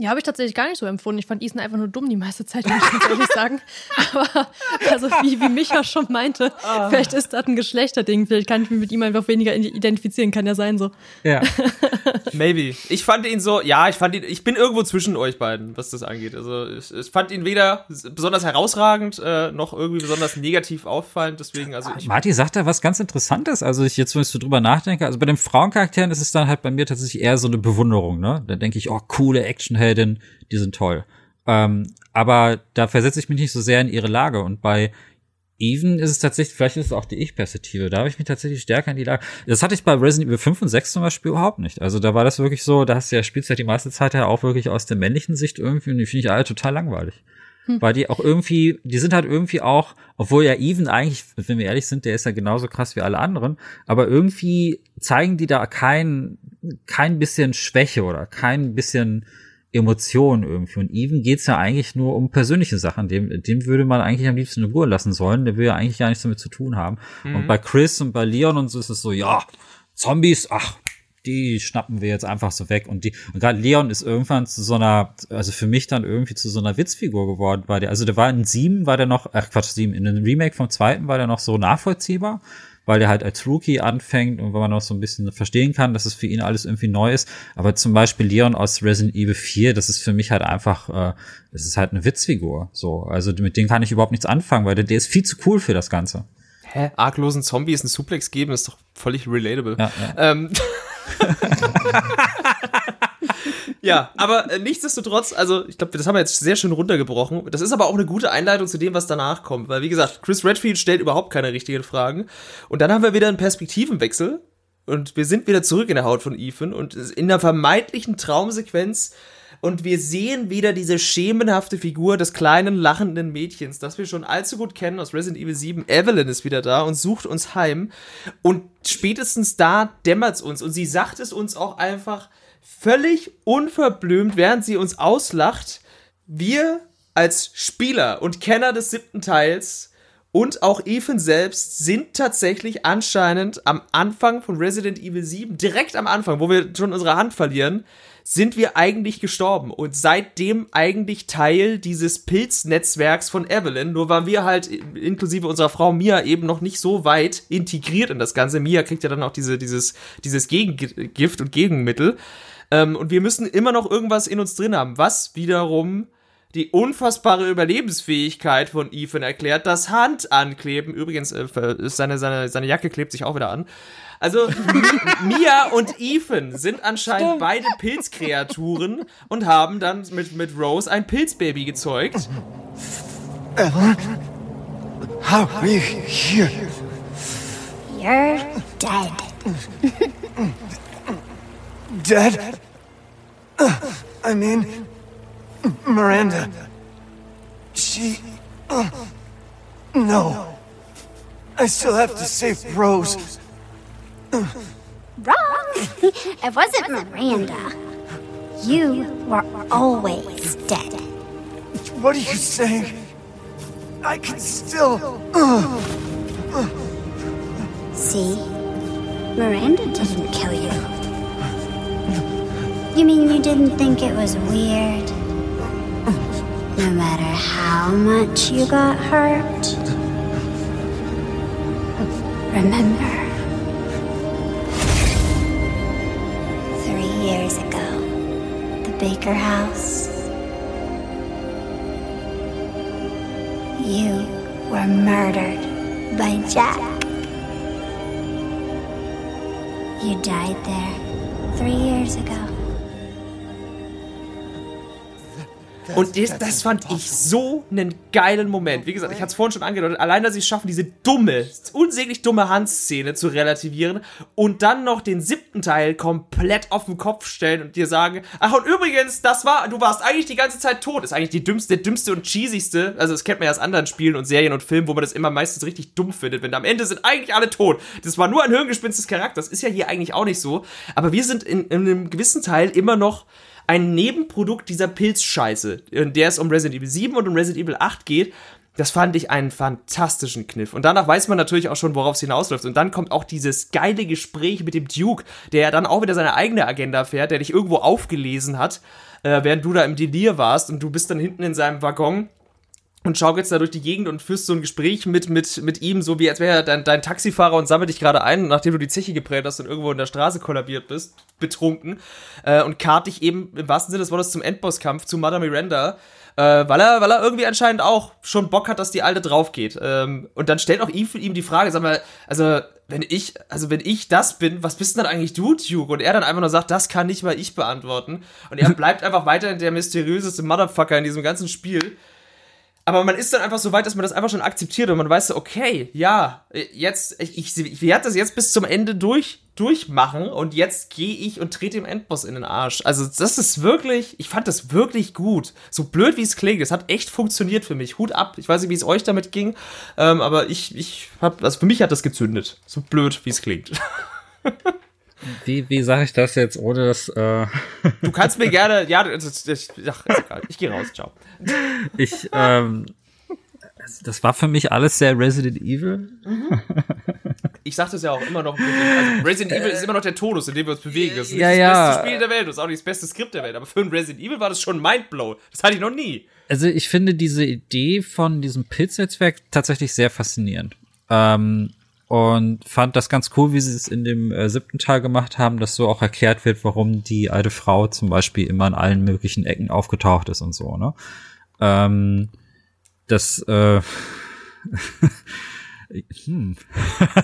Ja, habe ich tatsächlich gar nicht so empfunden. Ich fand Ethan einfach nur dumm die meiste Zeit, muss ich ganz ehrlich sagen. *laughs* Aber, also wie, wie Micha schon meinte, vielleicht ist das ein Geschlechterding. Vielleicht kann ich mich mit ihm einfach weniger identifizieren. Kann ja sein so. Ja. *laughs* Maybe. Ich fand ihn so, ja, ich fand ihn, ich bin irgendwo zwischen euch beiden, was das angeht. Also ich, ich fand ihn weder besonders herausragend, äh, noch irgendwie besonders negativ auffallend. Deswegen, also ich, Marty sagt da was ganz Interessantes. Also ich jetzt, wenn ich so drüber nachdenke, also bei den Frauencharakteren ist es dann halt bei mir tatsächlich eher so eine Bewunderung, ne? Da denke ich, oh, coole Actionheldin, die sind toll. Ähm, aber da versetze ich mich nicht so sehr in ihre Lage. Und bei Even ist es tatsächlich, vielleicht ist es auch die Ich-Perspektive. Da habe ich mich tatsächlich stärker in die Lage. Das hatte ich bei Resident Evil 5 und 6 zum Beispiel überhaupt nicht. Also da war das wirklich so, da hast du ja spielst ja die meiste Zeit ja auch wirklich aus der männlichen Sicht irgendwie und die finde ich alle total langweilig. Hm. Weil die auch irgendwie, die sind halt irgendwie auch, obwohl ja Even eigentlich, wenn wir ehrlich sind, der ist ja genauso krass wie alle anderen, aber irgendwie zeigen die da kein, kein bisschen Schwäche oder kein bisschen Emotionen irgendwie. Und Even geht's ja eigentlich nur um persönliche Sachen. Dem, dem würde man eigentlich am liebsten in Ruhe lassen sollen. Der will ja eigentlich gar nichts damit zu tun haben. Mhm. Und bei Chris und bei Leon und so ist es so, ja, Zombies, ach, die schnappen wir jetzt einfach so weg. Und die, und gerade Leon ist irgendwann zu so einer, also für mich dann irgendwie zu so einer Witzfigur geworden bei der. Also der war in sieben, war der noch, ach Quatsch, sieben, in dem Remake vom zweiten war der noch so nachvollziehbar weil der halt als Rookie anfängt und weil man noch so ein bisschen verstehen kann, dass es für ihn alles irgendwie neu ist. Aber zum Beispiel Leon aus Resident Evil 4, das ist für mich halt einfach, äh, das ist halt eine Witzfigur. So, also mit dem kann ich überhaupt nichts anfangen, weil der, der ist viel zu cool für das Ganze. hä, arglosen Zombies einen Suplex geben, ist doch völlig relatable. Ja, ja. Ähm, *laughs* *laughs* ja, aber äh, nichtsdestotrotz, also ich glaube, das haben wir jetzt sehr schön runtergebrochen. Das ist aber auch eine gute Einleitung zu dem, was danach kommt. Weil, wie gesagt, Chris Redfield stellt überhaupt keine richtigen Fragen. Und dann haben wir wieder einen Perspektivenwechsel. Und wir sind wieder zurück in der Haut von Ethan und in der vermeintlichen Traumsequenz. Und wir sehen wieder diese schemenhafte Figur des kleinen lachenden Mädchens, das wir schon allzu gut kennen aus Resident Evil 7. Evelyn ist wieder da und sucht uns heim. Und spätestens da dämmert's uns. Und sie sagt es uns auch einfach völlig unverblümt, während sie uns auslacht. Wir als Spieler und Kenner des siebten Teils und auch Ethan selbst sind tatsächlich anscheinend am Anfang von Resident Evil 7, direkt am Anfang, wo wir schon unsere Hand verlieren, sind wir eigentlich gestorben und seitdem eigentlich Teil dieses Pilznetzwerks von Evelyn. Nur waren wir halt inklusive unserer Frau Mia eben noch nicht so weit integriert in das Ganze. Mia kriegt ja dann auch diese, dieses, dieses Gegengift und Gegenmittel. Ähm, und wir müssen immer noch irgendwas in uns drin haben, was wiederum die unfassbare Überlebensfähigkeit von Ethan erklärt. Das Handankleben, übrigens, äh, seine, seine, seine Jacke klebt sich auch wieder an. Also, Mia und Ethan sind anscheinend beide Pilzkreaturen und haben dann mit, mit Rose ein Pilzbaby gezeugt. How are you here? You're dead. Dead? I mean, Miranda. She. Uh, no. I still have to save Rose. Wrong. it wasn't Miranda. You were always dead. What are you saying? I can still. See? Miranda didn't kill you. You mean you didn't think it was weird? No matter how much you got hurt? Remember, years ago, the Baker House, you were murdered by Jack. You died there three years ago. Und das, das fand ich so einen geilen Moment. Wie gesagt, ich hatte es vorhin schon angedeutet, allein, dass sie es schaffen, diese dumme, unsäglich dumme Handszene zu relativieren und dann noch den siebten Teil komplett auf den Kopf stellen und dir sagen, ach und übrigens, das war, du warst eigentlich die ganze Zeit tot. Ist eigentlich die dümmste, der dümmste und cheesigste, also das kennt man ja aus anderen Spielen und Serien und Filmen, wo man das immer meistens richtig dumm findet, wenn am Ende sind eigentlich alle tot. Das war nur ein Hirngespinst des Charakters. Ist ja hier eigentlich auch nicht so. Aber wir sind in, in einem gewissen Teil immer noch ein Nebenprodukt dieser Pilzscheiße, in der es um Resident Evil 7 und um Resident Evil 8 geht. Das fand ich einen fantastischen Kniff. Und danach weiß man natürlich auch schon, worauf es hinausläuft. Und dann kommt auch dieses geile Gespräch mit dem Duke, der ja dann auch wieder seine eigene Agenda fährt, der dich irgendwo aufgelesen hat, äh, während du da im Delir warst und du bist dann hinten in seinem Waggon und schaukelst da durch die Gegend und führst so ein Gespräch mit, mit, mit ihm, so wie als wäre er dein, dein Taxifahrer und sammelt dich gerade ein, nachdem du die Zeche geprellt hast und irgendwo in der Straße kollabiert bist, betrunken, äh, und kart dich eben im wahrsten Sinne des Wortes zum Endbosskampf zu Mother Miranda, äh, weil er, weil er irgendwie anscheinend auch schon Bock hat, dass die Alte drauf geht. Ähm, und dann stellt auch ihm, ihm die Frage, sag mal, also wenn ich, also wenn ich das bin, was bist denn dann eigentlich du, Duke? Und er dann einfach nur sagt, das kann nicht mal ich beantworten. Und er bleibt *laughs* einfach weiterhin der mysteriöseste Motherfucker in diesem ganzen Spiel. Aber man ist dann einfach so weit, dass man das einfach schon akzeptiert und man weiß so, okay, ja, jetzt, ich, ich, ich werde das jetzt bis zum Ende durch, durchmachen und jetzt gehe ich und trete dem Endboss in den Arsch. Also das ist wirklich, ich fand das wirklich gut. So blöd wie es klingt, es hat echt funktioniert für mich. Hut ab. Ich weiß nicht, wie es euch damit ging, ähm, aber ich, ich hab, also für mich hat das gezündet. So blöd wie es klingt. *laughs* Wie, wie sage ich das jetzt, ohne dass. Äh *laughs* du kannst mir gerne. Ja, das, das, ach, ist egal. Ich gehe raus. Ciao. Ich, ähm, das war für mich alles sehr Resident Evil. Mhm. Ich sag das ja auch immer noch. Also Resident Evil ist immer noch der Tonus, in dem wir uns bewegen. Das ist nicht Ja, das ja. beste Spiel der Welt, das ist auch nicht das beste Skript der Welt. Aber für ein Resident Evil war das schon Mindblow. Das hatte ich noch nie. Also ich finde diese Idee von diesem Pilznetzwerk tatsächlich sehr faszinierend. Ähm, und fand das ganz cool, wie sie es in dem äh, siebten Teil gemacht haben, dass so auch erklärt wird, warum die alte Frau zum Beispiel immer in allen möglichen Ecken aufgetaucht ist und so, ne? Ähm, das, äh, *laughs* hm.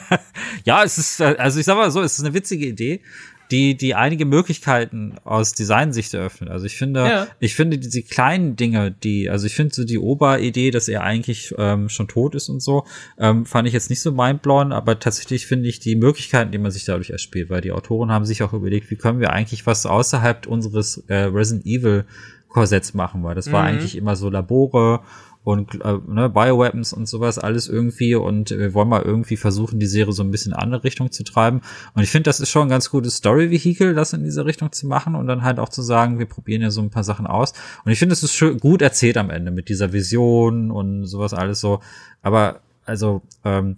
*laughs* ja, es ist, äh, also ich sag mal so, es ist eine witzige Idee, die, die einige Möglichkeiten aus Designsicht eröffnet. Also ich finde, Ja. ich finde diese kleinen Dinge, die, also ich finde so die Oberidee, dass er eigentlich ähm, schon tot ist und so, ähm, fand ich jetzt nicht so mindblowing, aber tatsächlich finde ich die Möglichkeiten, die man sich dadurch erspielt, weil die Autoren haben sich auch überlegt, wie können wir eigentlich was außerhalb unseres äh, Resident Evil Korsetts machen, weil das war Mhm. eigentlich immer so Labore und äh, ne, Bioweapons und sowas alles irgendwie und wir wollen mal irgendwie versuchen, die Serie so ein bisschen in eine andere Richtung zu treiben. Und ich finde, das ist schon ein ganz gutes Story-Vehikel, das in diese Richtung zu machen und dann halt auch zu sagen, wir probieren ja so ein paar Sachen aus. Und ich finde, es ist schön, gut erzählt am Ende mit dieser Vision und sowas alles so. Aber also ähm,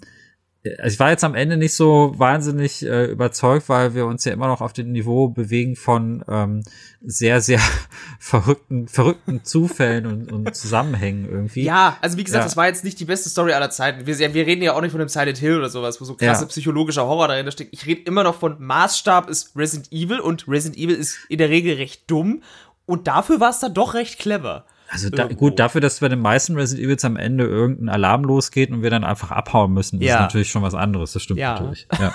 also ich war jetzt am Ende nicht so wahnsinnig äh, überzeugt, weil wir uns ja immer noch auf dem Niveau bewegen von ähm, sehr, sehr *laughs* verrückten, verrückten Zufällen und, und Zusammenhängen irgendwie. Ja, also wie gesagt, Ja. das war jetzt nicht die beste Story aller Zeiten. Wir, wir reden ja auch nicht von einem Silent Hill oder sowas, wo so krasse Ja. psychologischer Horror dahinter steckt. Ich rede immer noch von Maßstab ist Resident Evil und Resident Evil ist in der Regel recht dumm und dafür war es dann doch recht clever. Also da, gut, dafür, dass bei den meisten Resident Evils am Ende irgendein Alarm losgeht und wir dann einfach abhauen müssen, ist Ja. natürlich schon was anderes. Das stimmt Ja. natürlich. *laughs* Ja.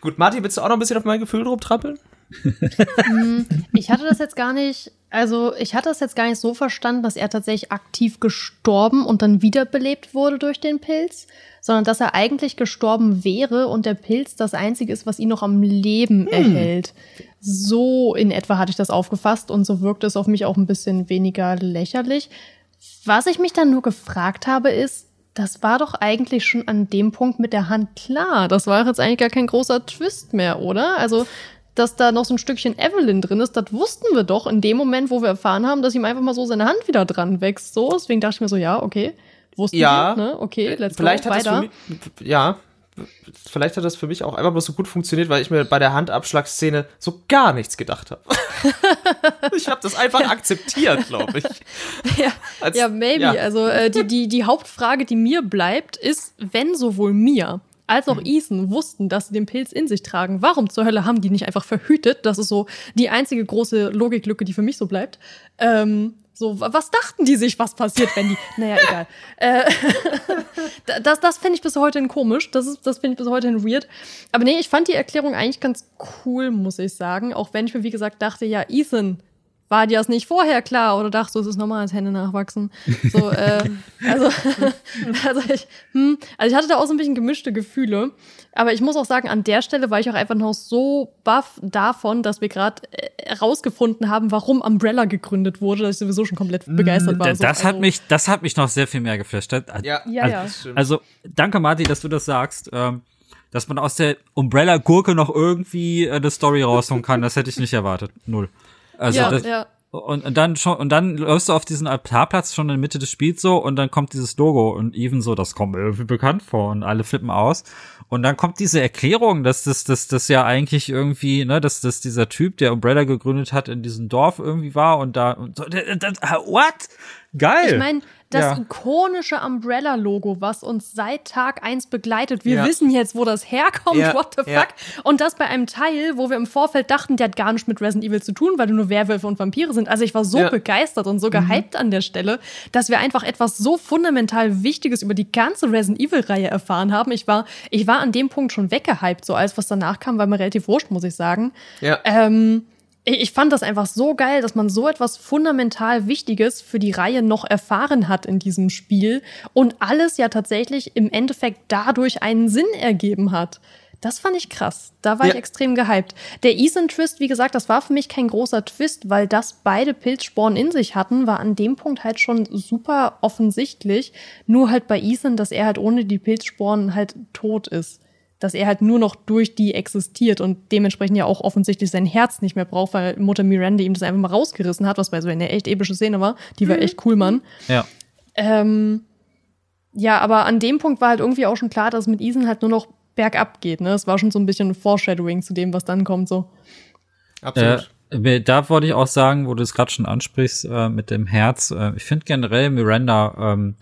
Gut, Martin, willst du auch noch ein bisschen auf mein Gefühl rumtrampeln? Hm, *laughs* *laughs* Ich hatte das jetzt gar nicht, also ich hatte das jetzt gar nicht so verstanden, dass er tatsächlich aktiv gestorben und dann wiederbelebt wurde durch den Pilz, sondern dass er eigentlich gestorben wäre und der Pilz das Einzige ist, was ihn noch am Leben erhält. So in etwa hatte ich das aufgefasst und so wirkte es auf mich auch ein bisschen weniger lächerlich. Was ich mich dann nur gefragt habe, ist, das war doch eigentlich schon an dem Punkt mit der Hand klar. Das war jetzt eigentlich gar kein großer Twist mehr, oder? Also, dass da noch so ein Stückchen Evelyn drin ist, das wussten wir doch in dem Moment, wo wir erfahren haben, dass ihm einfach mal so seine Hand wieder dran wächst. So, deswegen dachte ich mir so, ja, okay, wussten Ja. wir, ne? Okay, let's Vielleicht go, weiter. mich, ja, vielleicht hat das für mich auch einfach bloß so gut funktioniert, weil ich mir bei der Handabschlagsszene so gar nichts gedacht habe. *laughs* ich habe das einfach akzeptiert, glaube ich. *laughs* ja, Als- ja, maybe. ja. Also äh, die, die, die Hauptfrage, die mir bleibt, ist, wenn sowohl mir als auch Ethan wussten, dass sie den Pilz in sich tragen, warum zur Hölle haben die nicht einfach verhütet? Das ist so die einzige große Logiklücke, die für mich so bleibt. Ähm, so, wa- was dachten die sich, was passiert, wenn die. Naja, egal. *laughs* Äh, *laughs* da- das das finde ich bis heute komisch. Das, ist- das finde ich bis heute weird. Aber nee, ich fand die Erklärung eigentlich ganz cool, muss ich sagen. Auch wenn ich mir, wie gesagt, dachte, ja, Ethan, war dir das nicht vorher klar oder dachtest du, es ist normal, als Hände nachwachsen? So, äh, *laughs* also, *laughs* also ich, hm, also ich hatte da auch so ein bisschen gemischte Gefühle. Aber ich muss auch sagen, an der Stelle war ich auch einfach noch so baff davon, dass wir gerade herausgefunden haben, warum Umbrella gegründet wurde, dass ich sowieso schon komplett begeistert war. Das, So, hat also- mich, das hat mich noch sehr viel mehr geflasht. Ja, Ja, ja. also, also danke Martin, dass du das sagst. Ähm, dass man aus der Umbrella-Gurke noch irgendwie äh, eine Story rausholen kann, das hätte ich nicht erwartet. Null. Also ja, das, ja. Und, und dann schon, und dann läufst du auf diesen Altarplatz schon in der Mitte des Spiels so und dann kommt dieses Logo und Even so, das kommt mir irgendwie bekannt vor und alle flippen aus. Und dann kommt diese Erklärung, dass das, das, das ja eigentlich irgendwie, ne, dass das dieser Typ, der Umbrella gegründet hat, in diesem Dorf irgendwie war und da, und so, das, das, what? Geil! Ich meine, das Ja. ikonische Umbrella-Logo, was uns seit Tag eins begleitet. Wir Ja. wissen jetzt, wo das herkommt. Ja, What the fuck? Und das bei einem Teil, wo wir im Vorfeld dachten, der hat gar nichts mit Resident Evil zu tun, weil nur Werwölfe und Vampire sind. Also ich war so begeistert und so gehypt an der Stelle, dass wir einfach etwas so fundamental Wichtiges über die ganze Resident Evil-Reihe erfahren haben. Ich war, ich war an dem Punkt schon weggehypt, so alles, was danach kam, war mir relativ wurscht, muss ich sagen. Ja. Ähm, ich fand das einfach so geil, dass man so etwas fundamental Wichtiges für die Reihe noch erfahren hat in diesem Spiel und alles ja tatsächlich im Endeffekt dadurch einen Sinn ergeben hat. Das fand ich krass. Da war Ja. ich extrem gehypt. Der Ethan-Twist, wie gesagt, das war für mich kein großer Twist, weil das beide Pilzsporen in sich hatten, war an dem Punkt halt schon super offensichtlich. Nur halt bei Ethan, dass er halt ohne die Pilzsporen halt tot ist dass er halt nur noch durch die existiert und dementsprechend ja auch offensichtlich sein Herz nicht mehr braucht, weil Mutter Miranda ihm das einfach mal rausgerissen hat, was bei so eine echt epische Szene war. Die war echt cool, Mann. ja. Ähm, ja, aber an dem Punkt war halt irgendwie auch schon klar, dass es mit Ethan halt nur noch bergab geht. Ne? Es war schon so ein bisschen ein Foreshadowing zu dem, was dann kommt. So. Absolut. Äh, da wollte ich auch sagen, wo du es gerade schon ansprichst äh, mit dem Herz. Äh, ich finde generell Miranda ähm,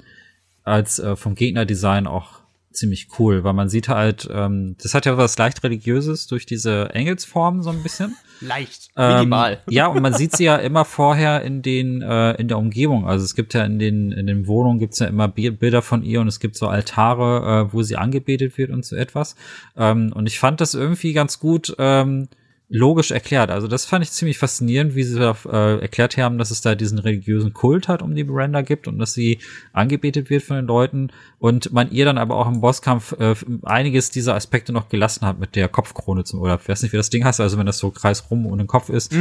als äh, vom Gegnerdesign auch ziemlich cool, weil man sieht halt, ähm, das hat ja was leicht religiöses durch diese Engelsform so ein bisschen. *laughs* Leicht. Ähm, Minimal. *laughs* ja, und man sieht sie ja immer vorher in den äh, in der Umgebung. Also es gibt ja in den in den Wohnungen gibt's ja immer Bi- Bilder von ihr und es gibt so Altare, äh, wo sie angebetet wird und so etwas. Ähm, und ich fand das irgendwie ganz gut ähm, logisch erklärt. Also das fand ich ziemlich faszinierend, wie sie da äh, erklärt haben, dass es da diesen religiösen Kult hat um die Miranda gibt und dass sie angebetet wird von den Leuten und man ihr dann aber auch im Bosskampf äh, einiges dieser Aspekte noch gelassen hat mit der Kopfkrone zum oder ich weiß nicht, wie das Ding heißt, also wenn das so kreisrum um den Kopf ist,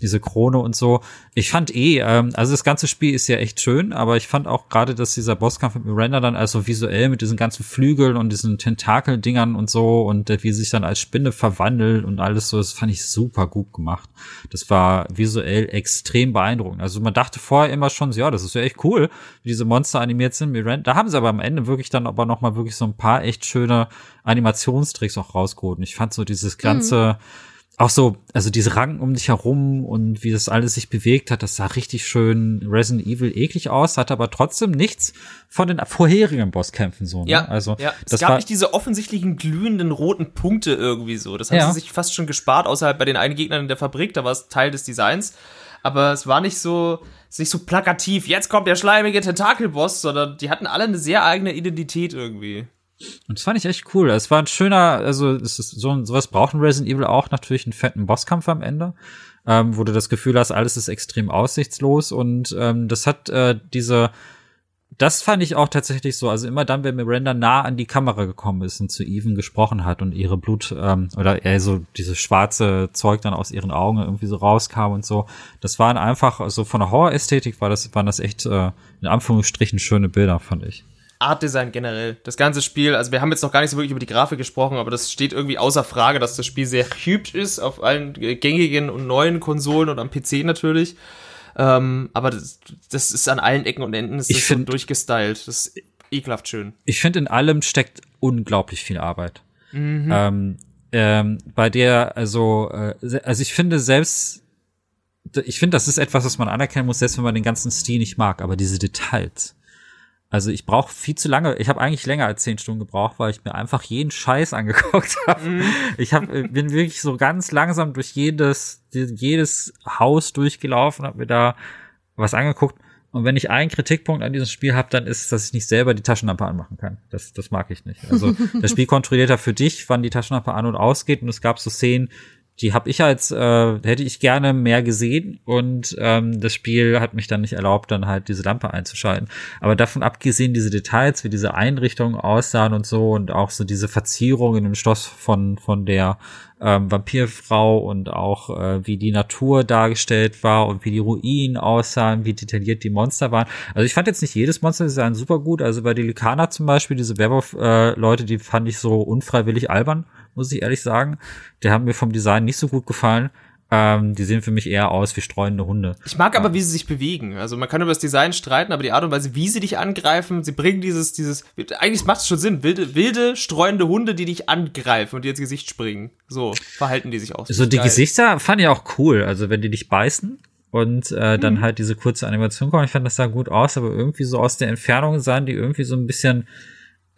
diese Krone und so. Ich fand eh, ähm, also das ganze Spiel ist ja echt schön, aber ich fand auch gerade, dass dieser Bosskampf mit Miranda dann also visuell mit diesen ganzen Flügeln und diesen Tentakeldingern und so und äh, wie sie sich dann als Spinne verwandelt und alles so, das fand ich super gut gemacht. Das war visuell extrem beeindruckend. Also man dachte vorher immer schon, so, ja, das ist ja echt cool, wie diese Monster animiert sind. Da haben sie aber am Ende wirklich dann aber noch mal wirklich so ein paar echt schöne Animationstricks auch rausgeholt. Und ich fand so dieses ganze auch so, also diese Ranken um dich herum und wie das alles sich bewegt hat, das sah richtig schön Resident Evil eklig aus, hatte aber trotzdem nichts von den vorherigen Bosskämpfen so. Ne? Ja, also ja. es das gab nicht diese offensichtlichen glühenden roten Punkte irgendwie so. Das haben Ja. sie sich fast schon gespart, außerhalb bei den einen Gegnern in der Fabrik, da war es Teil des Designs. Aber es war nicht so, nicht so plakativ, jetzt kommt der schleimige Tentakelboss, sondern die hatten alle eine sehr eigene Identität irgendwie. Und das fand ich echt cool. Es war ein schöner, also es ist so sowas braucht ein Resident Evil auch natürlich einen fetten Bosskampf am Ende, ähm, wo du das Gefühl hast, alles ist extrem aussichtslos und ähm, das hat äh, diese das fand ich auch tatsächlich so. Also immer dann, wenn Miranda nah an die Kamera gekommen ist und zu Even gesprochen hat und ihre Blut ähm, oder eher so dieses schwarze Zeug dann aus ihren Augen irgendwie so rauskam und so, das waren einfach, also von der Horrorästhetik war das, waren das echt äh, in Anführungsstrichen schöne Bilder, fand ich. Artdesign generell. Das ganze Spiel, also wir haben jetzt noch gar nicht so wirklich über die Grafik gesprochen, aber das steht irgendwie außer Frage, dass das Spiel sehr hübsch ist auf allen gängigen und neuen Konsolen und am PC natürlich. Ähm, aber das, das ist an allen Ecken und Enden ist Ich das so find- durchgestylt. Das ist ekelhaft schön. ich finde, in allem steckt unglaublich viel Arbeit. Mhm. Ähm, ähm, bei der, also, äh, also ich finde selbst, ich finde, das ist etwas, was man anerkennen muss, selbst wenn man den ganzen Stil nicht mag, aber diese Details. Also ich brauche viel zu lange, ich habe eigentlich länger als zehn Stunden gebraucht, weil ich mir einfach jeden Scheiß *laughs* angeguckt habe. Mhm. Ich hab, äh, bin wirklich so ganz langsam durch jedes, jedes Haus durchgelaufen, habe mir da was angeguckt. Und wenn ich einen Kritikpunkt an diesem Spiel habe, dann ist es, dass ich nicht selber die Taschenlampe anmachen kann. Das, das mag ich nicht. Also *laughs* das Spiel kontrolliert ja für dich, wann die Taschenlampe an und ausgeht. Und es gab so Szenen, die habe ich als, äh, hätte ich gerne mehr gesehen und ähm, das Spiel hat mich dann nicht erlaubt, dann halt diese Lampe einzuschalten. Aber davon abgesehen, diese Details, wie diese Einrichtungen aussahen und so und auch so diese Verzierung in dem Schloss von, von der ähm, Vampirfrau und auch äh, wie die Natur dargestellt war und wie die Ruinen aussahen, wie detailliert die Monster waren. Also ich fand jetzt nicht jedes Monsterdesign super gut. Also bei die Lykaner zum Beispiel, diese Werwolf-Leute, äh, die fand ich so unfreiwillig albern muss ich ehrlich sagen. Die haben mir vom Design nicht so gut gefallen. Ähm, die sehen für mich eher aus wie streunende Hunde. Ich mag aber, wie sie sich bewegen. Also man kann über das Design streiten, aber die Art und Weise, wie sie dich angreifen, sie bringen dieses, dieses, eigentlich macht es schon Sinn, wilde, wilde, streunende Hunde, die dich angreifen und dir ins Gesicht springen. So verhalten die sich auch. So die geil. Gesichter fand ich auch cool. Also wenn die dich beißen und äh, dann mhm. halt diese kurze Animation kommt, ich fand das sah gut aus, aber irgendwie so aus der Entfernung sahen die irgendwie so ein bisschen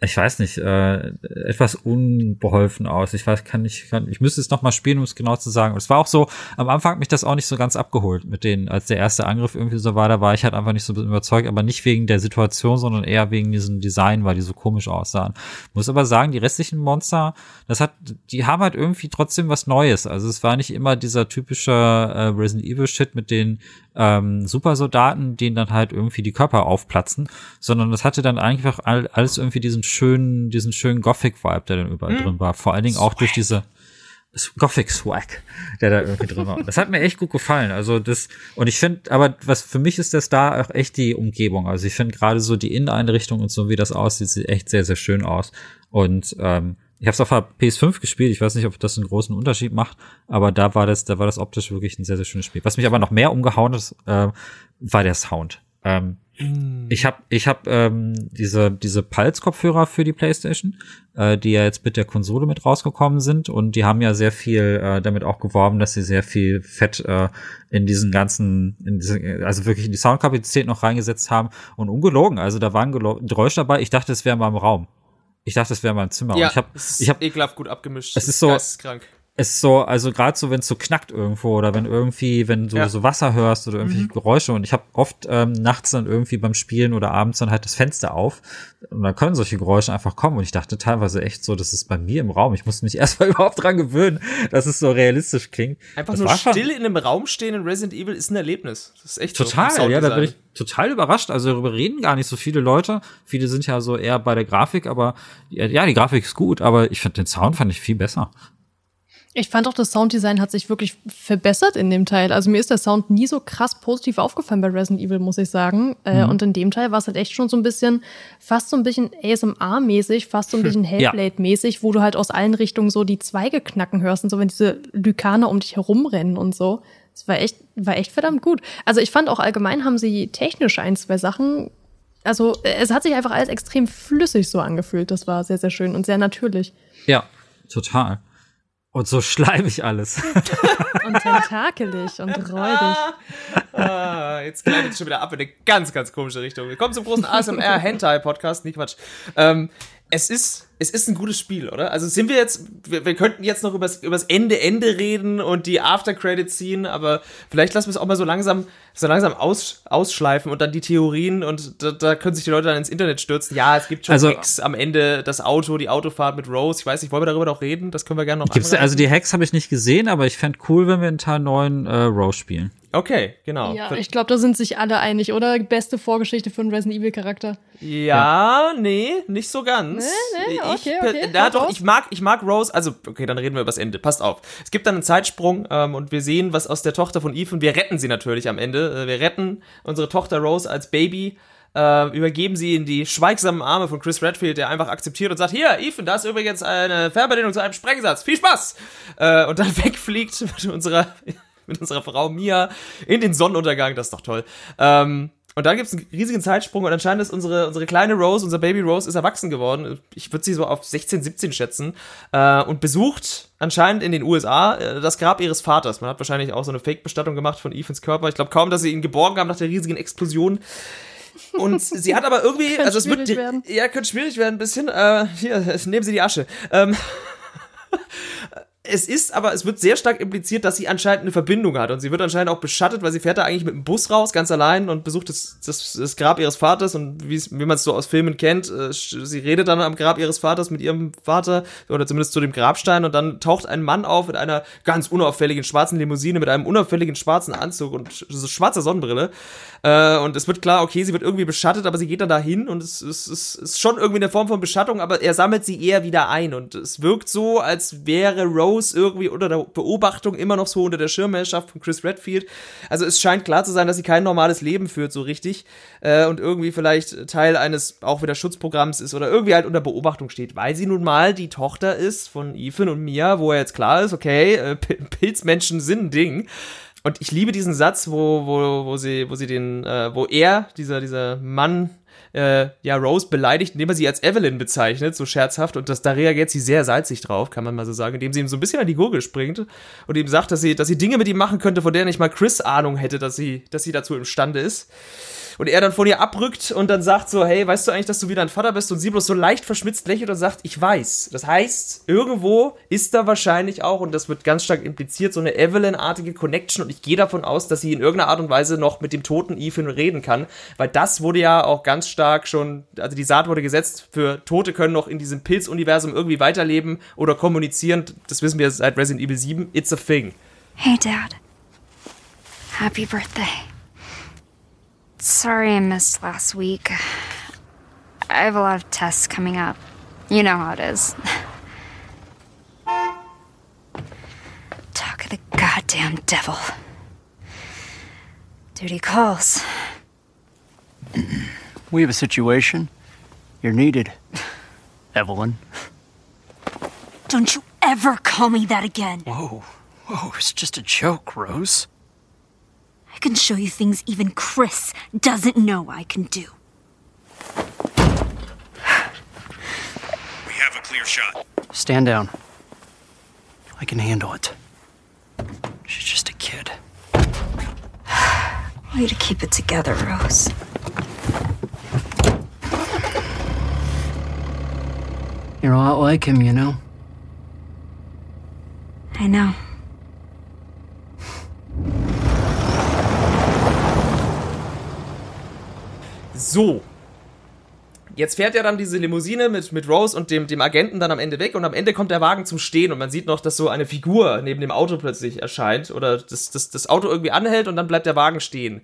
ich weiß nicht, äh, etwas unbeholfen aus. Ich weiß, kann ich, kann, ich müsste es noch mal spielen, um es genau zu sagen. Und es war auch so, am Anfang hat mich das auch nicht so ganz abgeholt mit denen, als der erste Angriff irgendwie so war, da war ich halt einfach nicht so überzeugt, aber nicht wegen der Situation, sondern eher wegen diesem Design, weil die so komisch aussahen. Muss aber sagen, die restlichen Monster, das hat, die haben halt irgendwie trotzdem was Neues. Also es war nicht immer dieser typische äh, Resident Evil Shit mit den ähm, Supersoldaten, denen dann halt irgendwie die Körper aufplatzen, sondern das hatte dann einfach alles irgendwie diesen schönen, diesen schönen Gothic-Vibe, der dann überall mhm. drin war. Vor allen Dingen auch durch diese Gothic Swag, der da irgendwie drin war. Das hat mir echt gut gefallen. Also das, und ich finde, aber was für mich ist das da auch echt die Umgebung. Also ich finde gerade so die Inneneinrichtung und so, wie das aussieht, sieht echt sehr, sehr schön aus. Und ähm, ich habe es auf der PS5 gespielt. Ich weiß nicht, ob das einen großen Unterschied macht, aber da war das, da war das optisch wirklich ein sehr, sehr schönes Spiel. Was mich aber noch mehr umgehauen ist, äh, war der Sound. Ähm, mm. Ich habe ich hab, ähm, diese, diese Pulse-Kopfhörer für die PlayStation, äh, die ja jetzt mit der Konsole mit rausgekommen sind und die haben ja sehr viel äh, damit auch geworben, dass sie sehr viel Fett äh, in diesen ganzen, in diese, also wirklich in die Soundkapazität noch reingesetzt haben und ungelogen. Also da war ein Geräusch dabei. Ich dachte, es wäre mal im Raum. Ich dachte, das wäre mein Zimmer. Ja, ich habe, ich habe ekelhaft gut abgemischt. Es ist so, geisteskrank es ist so, also gerade so, wenn es so knackt irgendwo oder wenn irgendwie, wenn du ja. so Wasser hörst oder irgendwelche mhm. Geräusche und ich habe oft ähm, nachts dann irgendwie beim Spielen oder abends dann halt das Fenster auf und dann können solche Geräusche einfach kommen und ich dachte teilweise echt so, das ist bei mir im Raum. Ich musste mich *laughs* erstmal überhaupt dran gewöhnen, dass es so realistisch klingt. Einfach das nur still in einem Raum stehen in Resident Evil ist ein Erlebnis. Das ist echt total. So, ja, da bin ich total überrascht. Also darüber reden gar nicht so viele Leute. Viele sind ja so eher bei der Grafik, aber ja, die Grafik ist gut, aber ich finde den Sound fand ich viel besser. Ich fand auch, das Sounddesign hat sich wirklich verbessert in dem Teil. Also mir ist der Sound nie so krass positiv aufgefallen bei Resident Evil, muss ich sagen. Äh, mhm. und in dem Teil war es halt echt schon so ein bisschen, fast so ein bisschen ASMR-mäßig, fast so ein bisschen Hellblade-mäßig, wo du halt aus allen Richtungen so die Zweige knacken hörst und so, wenn diese Lykaner um dich herumrennen und so. Das war echt, war echt verdammt gut. Also ich fand auch allgemein haben sie technisch ein, zwei Sachen also es hat sich einfach alles extrem flüssig so angefühlt. Das war sehr, sehr schön und sehr natürlich. Ja, total. Und so schleimig alles. *laughs* und tentakelig und räudig. *laughs* ah, jetzt gleitet es schon wieder ab in eine ganz, ganz komische Richtung. Wir kommen zum großen ASMR-Hentai-Podcast. Nicht Quatsch. Ähm, es ist, es ist ein gutes Spiel, oder? Also sind wir jetzt, wir, wir könnten jetzt noch übers, übers Ende, Ende reden und die After-Credits ziehen, aber vielleicht lassen wir es auch mal so langsam, so langsam aus, ausschleifen und dann die Theorien und da, da können sich die Leute dann ins Internet stürzen. Ja, es gibt schon also, Hacks am Ende, das Auto, die Autofahrt mit Rose. Ich weiß nicht, wollen wir darüber noch reden? Das können wir gerne noch Gibt's, Also die Hacks habe ich nicht gesehen, aber ich fände cool, wenn wir einen Teil 9 äh, Rose spielen. Okay, genau. Ja, ich glaube, da sind sich alle einig, oder? Beste Vorgeschichte für einen Resident Evil Charakter. Ja, ja, nee, nicht so ganz. Nee, nee, okay, ich, okay. Na doch, ich mag, ich mag Rose, also, okay, dann reden wir über das Ende. Passt auf. Es gibt dann einen Zeitsprung ähm, und wir sehen, was aus der Tochter von Eve und wir retten sie natürlich am Ende. Äh, wir retten unsere Tochter Rose als Baby. Äh, übergeben sie in die schweigsamen Arme von Chris Redfield, der einfach akzeptiert und sagt, hier, Ethan, da ist übrigens eine Fernbedienung zu einem Sprengsatz. Viel Spaß! Äh, und dann *laughs* wegfliegt mit unserer *laughs* mit unserer Frau Mia in den Sonnenuntergang. Das ist doch toll. Ähm, und dann gibt es einen riesigen Zeitsprung und anscheinend ist unsere, unsere kleine Rose, unser Baby Rose, ist erwachsen geworden. Ich würde sie so auf 16, 17 schätzen. Äh, und besucht anscheinend in den USA äh, das Grab ihres Vaters. Man hat wahrscheinlich auch so eine Fake-Bestattung gemacht von Ethans Körper. Ich glaube kaum, dass sie ihn geborgen haben nach der riesigen Explosion. Und sie hat aber irgendwie, also es wird, werden. ja, könnte schwierig werden ein bisschen. Äh, hier, nehmen Sie die Asche. Ähm, *laughs* es ist aber, es wird sehr stark impliziert, dass sie anscheinend eine Verbindung hat. Und sie wird anscheinend auch beschattet, weil sie fährt da eigentlich mit dem Bus raus, ganz allein und besucht das, das, das Grab ihres Vaters. Und wie man es so aus Filmen kennt, äh, sie redet dann am Grab ihres Vaters mit ihrem Vater oder zumindest zu dem Grabstein. Und dann taucht ein Mann auf mit einer ganz unauffälligen schwarzen Limousine, mit einem unauffälligen schwarzen Anzug und so schwarzer Sonnenbrille. Äh, und es wird klar, okay, sie wird irgendwie beschattet, aber sie geht dann dahin und es, es, es ist schon irgendwie eine Form von Beschattung, aber er sammelt sie eher wieder ein. Und es wirkt so, als wäre Rose Rose irgendwie unter der Beobachtung immer noch so unter der Schirmherrschaft von Chris Redfield. Also es scheint klar zu sein, dass sie kein normales Leben führt, so richtig. Äh, und irgendwie vielleicht Teil eines auch wieder Schutzprogramms ist oder irgendwie halt unter Beobachtung steht, weil sie nun mal die Tochter ist von Ethan und Mia, wo er jetzt klar ist, okay, äh, Pilzmenschen sind ein Ding. Und ich liebe diesen Satz, wo, wo, wo sie, wo sie den, äh, wo er, dieser, dieser Mann, äh, ja, Rose beleidigt, indem er sie als Evelyn bezeichnet, so scherzhaft. Und das, da reagiert sie sehr salzig drauf, kann man mal so sagen, indem sie ihm so ein bisschen an die Gurgel springt und ihm sagt, dass sie, dass sie Dinge mit ihm machen könnte, von denen nicht mal Chris Ahnung hätte, dass sie, dass sie dazu imstande ist und er dann von ihr abrückt und dann sagt so, hey, weißt du eigentlich, dass du wieder ein Vater bist? Und sie bloß so leicht verschmitzt lächelt und sagt, ich weiß. Das heißt, irgendwo ist da wahrscheinlich auch, und das wird ganz stark impliziert, so eine Evelyn-artige Connection und ich gehe davon aus, dass sie in irgendeiner Art und Weise noch mit dem toten Ethan reden kann, weil das wurde ja auch ganz stark schon, also die Saat wurde gesetzt für Tote können noch in diesem Pilzuniversum irgendwie weiterleben oder kommunizieren. Das wissen wir seit Resident Evil 7. It's a thing. Hey, Dad. Happy birthday. Sorry I missed last week. I have a lot of tests coming up. You know how it is. Talk of the goddamn devil. Duty calls. We have a situation. You're needed. Evelyn. Don't you ever call me that again. Whoa. Whoa, it's just a joke, Rose. I can show you things even Chris doesn't know I can do. We have a clear shot. Stand down. I can handle it. She's just a kid. Way to keep it together, Rose. You're a lot like him, you know? I know. So. Jetzt fährt ja dann diese Limousine mit, mit Rose und dem, dem Agenten dann am Ende weg und am Ende kommt der Wagen zum Stehen und man sieht noch, dass so eine Figur neben dem Auto plötzlich erscheint oder das, das, das Auto irgendwie anhält und dann bleibt der Wagen stehen.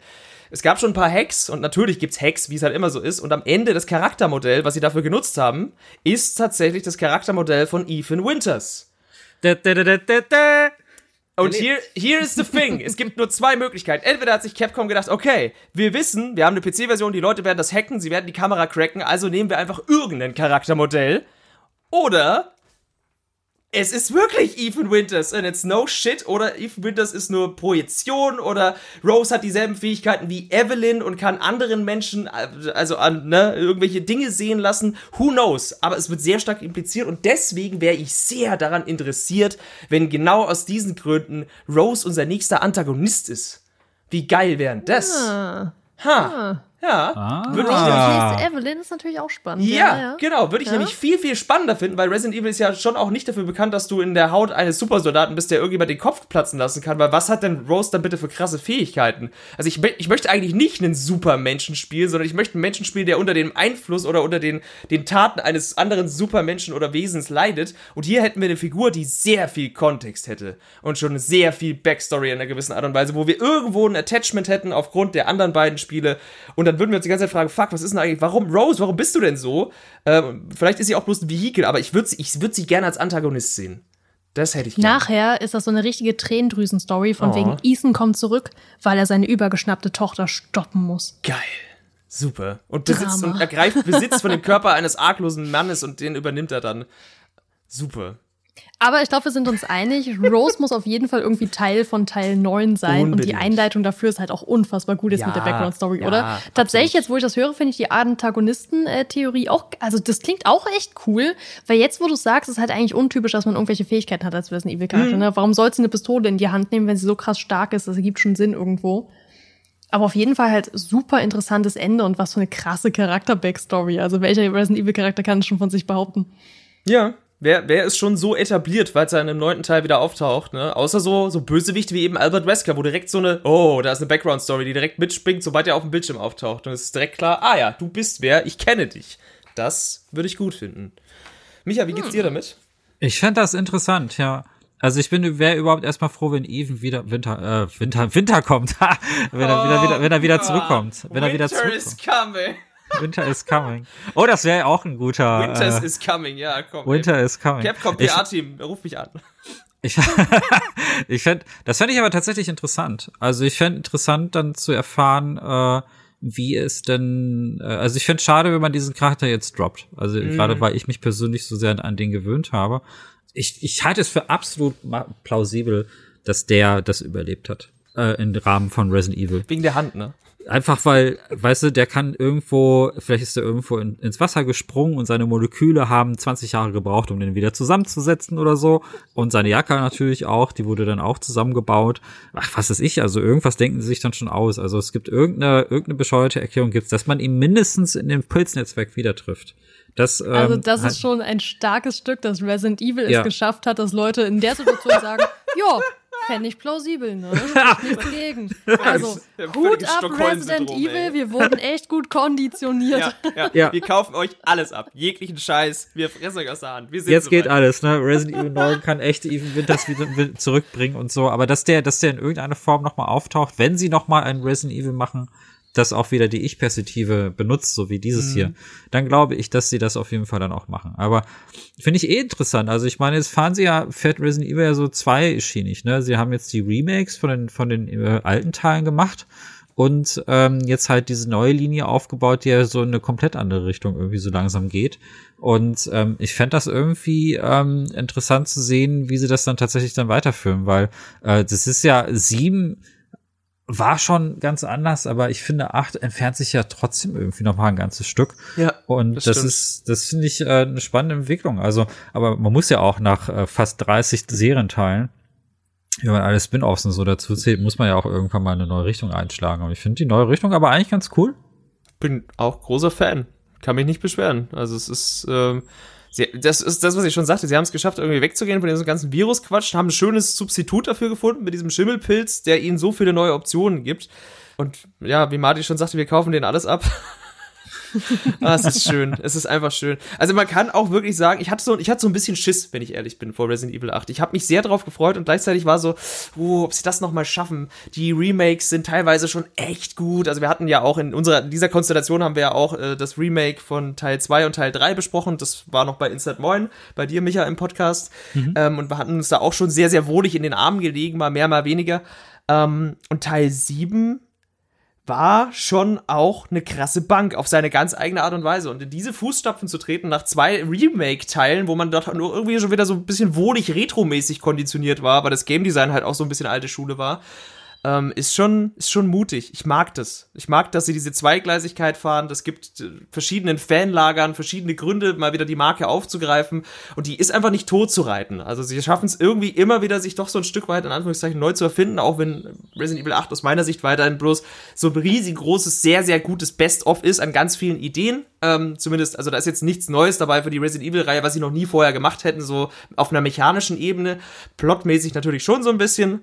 Es gab schon ein paar Hacks und natürlich gibt's Hacks, wie es halt immer so ist. Und am Ende das Charaktermodell, was sie dafür genutzt haben, ist tatsächlich das Charaktermodell von Ethan Winters. Da, da, da. Und hier, hier ist the thing. es gibt nur zwei Möglichkeiten. Entweder hat sich Capcom gedacht, okay, wir wissen, wir haben eine PC-Version, die Leute werden das hacken, sie werden die Kamera cracken, also nehmen wir einfach irgendein Charaktermodell. Oder es ist wirklich Ethan Winters and it's no shit oder Ethan Winters ist nur Projektion oder Rose hat dieselben Fähigkeiten wie Evelyn und kann anderen Menschen also an ne, irgendwelche Dinge sehen lassen. Who knows? Aber es wird sehr stark impliziert und deswegen wäre ich sehr daran interessiert, wenn genau aus diesen Gründen Rose unser nächster Antagonist ist. Wie geil wären das? Ah. Ha. Ah. Ja, Ah. würde ich nächste Evelyn ist natürlich auch spannend. ja, genau. Würde ich Ja. nämlich viel, viel spannender finden, weil Resident Evil ist ja schon auch nicht dafür bekannt, dass du in der Haut eines Supersoldaten bist, der irgendjemand den Kopf platzen lassen kann, weil was hat denn Rose dann bitte für krasse Fähigkeiten? Also ich, ich möchte eigentlich nicht einen Supermenschen spielen, sondern ich möchte einen Menschen spielen, der unter dem Einfluss oder unter den, den Taten eines anderen Supermenschen oder Wesens leidet. Und hier hätten wir eine Figur, die sehr viel Kontext hätte und schon sehr viel Backstory in einer gewissen Art und Weise, wo wir irgendwo ein Attachment hätten aufgrund der anderen beiden Spiele. Und dann würden wir uns die ganze Zeit fragen, fuck, was ist denn eigentlich, warum, Rose, warum bist du denn so? Ähm, vielleicht ist sie auch bloß ein Vehikel, aber ich würde sie, ich würd sie gerne als Antagonist sehen. Das hätte ich gerne. Nachher ist das so eine richtige Tränendrüsen-Story von Oh. wegen Ethan kommt zurück, weil er seine übergeschnappte Tochter stoppen muss. Geil. Super. Und besitzt Drama. und ergreift Besitz von dem Körper eines arglosen Mannes und den übernimmt er dann. Super. Aber ich glaube, wir sind uns einig, Rose muss auf jeden Fall irgendwie Teil von Teil 9 sein. Und Unbedingt. die Einleitung dafür ist halt auch unfassbar gut jetzt Ja, mit der Background-Story, ja, oder? absolut. Tatsächlich, jetzt wo ich das höre, finde ich die Antagonisten-Theorie auch, also das klingt auch echt cool, weil jetzt, wo du sagst, ist halt eigentlich untypisch, dass man irgendwelche Fähigkeiten hat als Resident Evil-Charakter. Mhm. Ne? Warum soll sie eine Pistole in die Hand nehmen, wenn sie so krass stark ist? Das ergibt schon Sinn irgendwo. Aber auf jeden Fall halt super interessantes Ende und was für eine krasse Charakter-Backstory. Also welcher Resident Evil-Charakter kann es schon von sich behaupten? Ja, Wer, wer ist schon so etabliert, weil es ja in dem neunten Teil wieder auftaucht, ne? Außer so, so Bösewichte wie eben Albert Wesker, wo direkt so eine, oh, da ist eine Background-Story, die direkt mitspringt, sobald er auf dem Bildschirm auftaucht. Und es ist direkt klar, ah ja, du bist wer, ich kenne dich. Das würde ich gut finden. Micha, wie geht's dir damit? Ich fände das interessant, ja. Also ich bin wäre überhaupt erstmal froh, wenn Even wieder Winter äh, Winter Winter kommt. *laughs* wenn er wieder, wieder wenn er wieder zurückkommt, wenn er wieder Winter is coming. Winter is coming. Oh, das wäre auch ein guter Winter äh, is coming, ja, komm. Winter ey. is coming. Capcom PR-Team, ruf mich an. Ich, *laughs* ich fänd, das fände ich aber tatsächlich interessant. Also ich fände interessant dann zu erfahren, äh, wie es denn, äh, also ich fände schade, wenn man diesen Charakter jetzt droppt. Also Mhm. gerade weil ich mich persönlich so sehr an den gewöhnt habe. Ich, ich halte es für absolut plausibel, dass der das überlebt hat. Äh, im Rahmen von Resident Evil. Wegen der Hand, ne? Einfach weil, weißt du, der kann irgendwo, vielleicht ist er irgendwo in, ins Wasser gesprungen und seine Moleküle haben 20 Jahre gebraucht, um den wieder zusammenzusetzen oder so. Und seine Jacke natürlich auch, die wurde dann auch zusammengebaut. Ach, was weiß ich, also irgendwas denken sie sich dann schon aus. Also es gibt irgendeine, irgendeine bescheuerte Erklärung gibt's, dass man ihn mindestens in dem Pilznetzwerk wieder trifft. Das, ähm, Also das ist schon ein starkes Stück, dass Resident Evil Ja. es geschafft hat, dass Leute in der Situation sagen, *laughs* ja, fände ich plausibel, ne? *laughs* Nichts dagegen. Also, Ja, Hut ab, Resident Evil, ey. wir wurden echt gut konditioniert. Ja, ja. Ja. Wir kaufen euch alles ab. Jeglichen Scheiß. Wir fressen euch aus der Hand. Wir sind Jetzt soweit. geht alles, ne? Resident Evil 9 kann echt Even Winters wieder wi- zurückbringen und so. Aber dass der, dass der in irgendeiner Form nochmal auftaucht, wenn sie nochmal ein Resident Evil machen, das auch wieder die Ich-Perspektive benutzt, so wie dieses Mhm. hier, dann glaube ich, dass sie das auf jeden Fall dann auch machen. Aber finde ich eh interessant. Also ich meine, jetzt fahren sie ja, fährt Resident Evil ja so zweischienig, ne? Sie haben jetzt die Remakes von den, von den äh, alten Teilen gemacht und ähm, jetzt halt diese neue Linie aufgebaut, die ja so in eine komplett andere Richtung irgendwie so langsam geht. Und ähm, ich fänd das irgendwie ähm, interessant zu sehen, wie sie das dann tatsächlich dann weiterführen, weil äh, das ist ja sieben war schon ganz anders, aber ich finde, acht entfernt sich ja trotzdem irgendwie noch mal ein ganzes Stück. Ja, Und das das, ist, das finde ich äh, eine spannende Entwicklung. Also, aber man muss ja auch nach äh, fast 30 Serienteilen, wenn man alle Spin-offs und so dazu zählt, muss man ja auch irgendwann mal eine neue Richtung einschlagen. Und ich finde die neue Richtung aber eigentlich ganz cool. Bin auch großer Fan. Kann mich nicht beschweren. Also es ist, ähm, sie, das ist das, was ich schon sagte. Sie haben es geschafft, irgendwie wegzugehen von diesem ganzen Virusquatsch, haben ein schönes Substitut dafür gefunden mit diesem Schimmelpilz, der ihnen so viele neue Optionen gibt. Und ja, wie Marty schon sagte, wir kaufen den alles ab. *laughs* *laughs* ah, es ist schön. Es ist einfach schön. Also man kann auch wirklich sagen, ich hatte so, ich hatte so ein bisschen Schiss, wenn ich ehrlich bin, vor Resident Evil 8. Ich habe mich sehr drauf gefreut und gleichzeitig war so, oh, ob sie das noch mal schaffen. Die Remakes sind teilweise schon echt gut. Also wir hatten ja auch in unserer, in dieser Konstellation haben wir ja auch äh, das Remake von Teil 2 und Teil 3 besprochen. Das war noch bei Instant Moin, bei dir, Micha, im Podcast. Ähm, und wir hatten uns da auch schon sehr, sehr wohlig in den Armen gelegen, mal mehr, mal weniger. Ähm, und Teil 7 war schon auch eine krasse Bank auf seine ganz eigene Art und Weise. Und in diese Fußstapfen zu treten nach zwei Remake-Teilen, wo man nur irgendwie schon wieder so ein bisschen wohlig retromäßig konditioniert war, weil das Game Design halt auch so ein bisschen alte Schule war, ähm, ist schon, ist schon mutig. Ich mag das. Ich mag, dass sie diese Zweigleisigkeit fahren. Das gibt äh, verschiedenen Fanlagern verschiedene Gründe, mal wieder die Marke aufzugreifen. Und die ist einfach nicht tot zu reiten. Also sie schaffen es irgendwie immer wieder, sich doch so ein Stück weit in Anführungszeichen neu zu erfinden, auch wenn Resident Evil 8 aus meiner Sicht weiterhin bloß so ein riesig großes, sehr, sehr gutes Best-of ist an ganz vielen Ideen. Ähm, zumindest, also da ist jetzt nichts Neues dabei für die Resident Evil-Reihe, was sie noch nie vorher gemacht hätten, so auf einer mechanischen Ebene. Plotmäßig natürlich schon so ein bisschen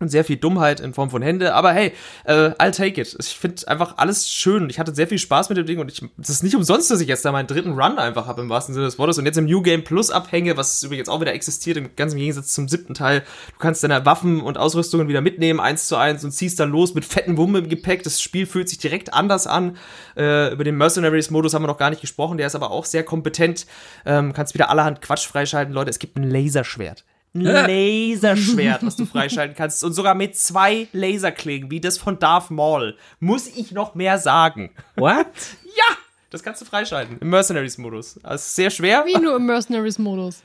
und sehr viel Dummheit in Form von Hände. Aber hey, äh, I'll take it. Ich finde einfach alles schön. Ich hatte sehr viel Spaß mit dem Ding und ich, es ist nicht umsonst, dass ich jetzt da meinen dritten Run einfach habe im wahrsten Sinne des Wortes und jetzt im New Game Plus abhänge, was übrigens auch wieder existiert, im ganzen Gegensatz zum siebten Teil. Du kannst deine Waffen und Ausrüstungen wieder mitnehmen, eins zu eins und ziehst dann los mit fetten Wummen im Gepäck. Das Spiel fühlt sich direkt anders an. Äh, über den Mercenaries-Modus haben wir noch gar nicht gesprochen, der ist aber auch sehr kompetent. Ähm, kannst wieder allerhand Quatsch freischalten, Leute. Es gibt ein Laserschwert Laserschwert, was du *laughs* freischalten kannst. Und sogar mit zwei Laserklingen, wie das von Darth Maul. Muss ich noch mehr sagen? What? *laughs* ja! Das kannst du freischalten im Mercenaries-Modus. Das ist sehr schwer. Wie nur im Mercenaries-Modus.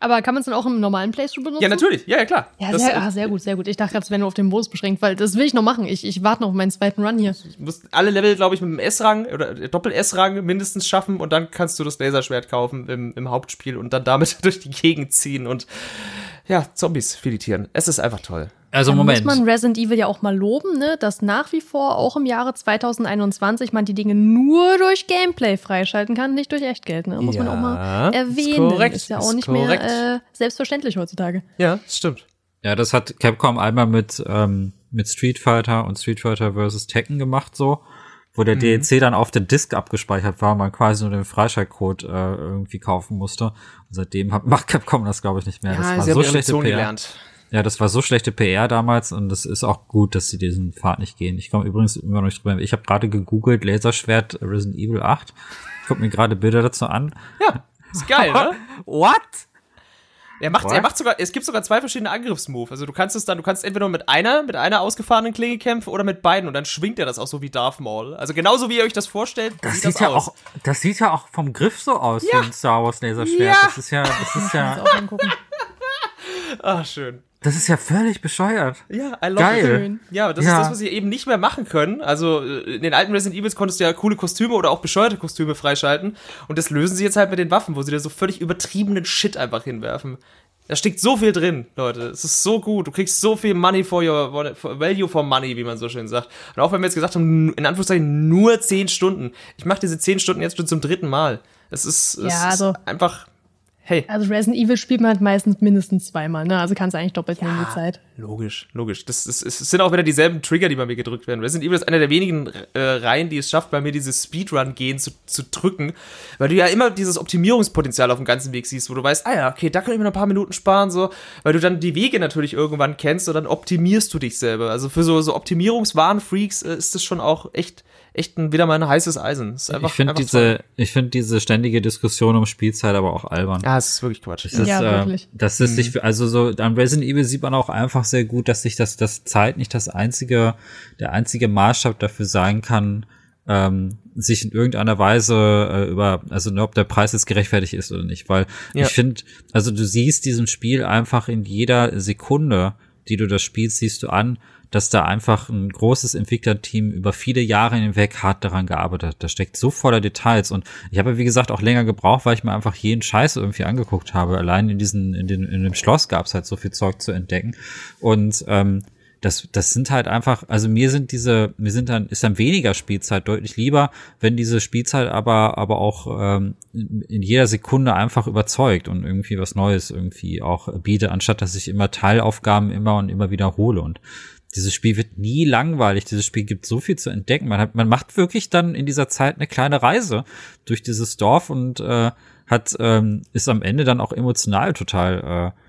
Aber kann man es dann auch im normalen Playthrough benutzen? Ja, natürlich. Ja, ja, klar. Ja, Das- sehr, ah, sehr gut, sehr gut. Ich dachte gerade, es wäre nur auf den Modus beschränkt, weil das will ich noch machen. Ich, ich warte noch auf meinen zweiten Run hier. Du musst alle Level, glaube ich, mit dem S-Rang oder Doppel-S-Rang mindestens schaffen und dann kannst du das Laserschwert kaufen im, im Hauptspiel und dann damit *laughs* durch die Gegend ziehen und ja, Zombies filetieren. Es ist einfach toll. Also da Moment. muss man Resident Evil ja auch mal loben, ne, dass nach wie vor auch im Jahre 2021 man die Dinge nur durch Gameplay freischalten kann, nicht durch Echtgeld. Ne? Muss man auch Ja, mal ist erwähnen. korrekt, ist ja auch ist nicht korrekt. mehr äh, selbstverständlich heutzutage. Ja, das stimmt. Ja, das hat Capcom einmal mit, ähm, mit Street Fighter und Street Fighter vs. Tekken gemacht, so, wo der Mhm. DLC dann auf den Disk abgespeichert war man quasi nur den Freischaltcode äh, irgendwie kaufen musste. Und seitdem hat, *laughs* macht Capcom das, glaube ich, nicht mehr. Ja, das war so schlechte PR. gelernt. Ja, das war so schlechte PR damals und es ist auch gut, dass sie diesen Pfad nicht gehen. Ich komme übrigens immer noch nicht drüber. Ich habe gerade gegoogelt Laserschwert Resident Evil 8. Ich gucke mir gerade Bilder dazu an. Ja, ist geil, ne? What? Er macht, What? er macht sogar, es gibt sogar zwei verschiedene Angriffsmoves. Also du kannst es dann, du kannst entweder nur mit einer, mit einer ausgefahrenen Klinge kämpfen oder mit beiden und dann schwingt er das auch so wie Darth Maul. Also genauso wie ihr euch das vorstellt, Das sieht sieht das ja aus. auch, das sieht ja auch vom Griff so aus Ja. wie ein Star Wars Laserschwert. Ja. Das ist ja, das ist ja, *laughs* Ah, schön. Das ist ja völlig bescheuert. Ja, I love Geil. it. Ja, das Ja. ist das, was sie eben nicht mehr machen können. Also äh, in den alten Resident Evils konntest du ja coole Kostüme oder auch bescheuerte Kostüme freischalten. Und das lösen sie jetzt halt mit den Waffen, wo sie da so völlig übertriebenen Shit einfach hinwerfen. Da steckt so viel drin, Leute. Es ist so gut. Du kriegst so viel Money for your for Value for Money, wie man so schön sagt. Und auch wenn wir jetzt gesagt haben, in Anführungszeichen nur 10 Stunden. Ich mache diese 10 Stunden jetzt schon zum dritten Mal. Es ist, es Ja, also- ist einfach. Hey. Also Resident Evil spielt man halt meistens mindestens zweimal, ne? Also kannst du eigentlich doppelt nehmen die Zeit. Logisch, logisch. Das, das, es sind auch wieder dieselben Trigger, die bei mir gedrückt werden. Resident Evil ist einer der wenigen äh, Reihen, die es schafft, bei mir dieses Speedrun-Gehen zu, zu drücken, weil du ja immer dieses Optimierungspotenzial auf dem ganzen Weg siehst, wo du weißt, ah ja, okay, da kann ich mir noch ein paar Minuten sparen, so, weil du dann die Wege natürlich irgendwann kennst und dann optimierst du dich selber. Also für so, so Optimierungswahn-Freaks äh, ist das schon auch echt, echt ein, wieder mal ein heißes Eisen. Ist einfach, ich finde diese, ich finde diese ständige Diskussion um Spielzeit aber auch albern. Ja, es ist wirklich Quatsch. Das ist, Ja, äh, wirklich. Das ist sich, also so, an Resident Evil sieht man auch einfach sehr gut, dass sich das, das Zeit nicht das einzige, der einzige Maßstab dafür sein kann, ähm, sich in irgendeiner Weise äh, über, also nur ob der Preis jetzt gerechtfertigt ist oder nicht, weil Ja. ich finde, also du siehst diesem Spiel einfach in jeder Sekunde, die du das spielst, siehst du an, dass da einfach ein großes Entwicklerteam über viele Jahre hinweg hart daran gearbeitet hat. Da steckt so voller Details und ich habe, wie gesagt, auch länger gebraucht, weil ich mir einfach jeden Scheiß irgendwie angeguckt habe. Allein in diesen, in, den, in dem Schloss gab es halt so viel Zeug zu entdecken. Und ähm, das, das sind halt einfach, also mir sind diese, mir sind dann, ist dann weniger Spielzeit deutlich lieber, wenn diese Spielzeit aber, aber auch ähm, in jeder Sekunde einfach überzeugt und irgendwie was Neues irgendwie auch bietet, anstatt dass ich immer Teilaufgaben immer und immer wiederhole. Und dieses Spiel wird nie langweilig. Dieses Spiel gibt so viel zu entdecken. Man hat, man macht wirklich dann in dieser Zeit eine kleine Reise durch dieses Dorf und äh, hat, ähm, ist am Ende dann auch emotional total äh,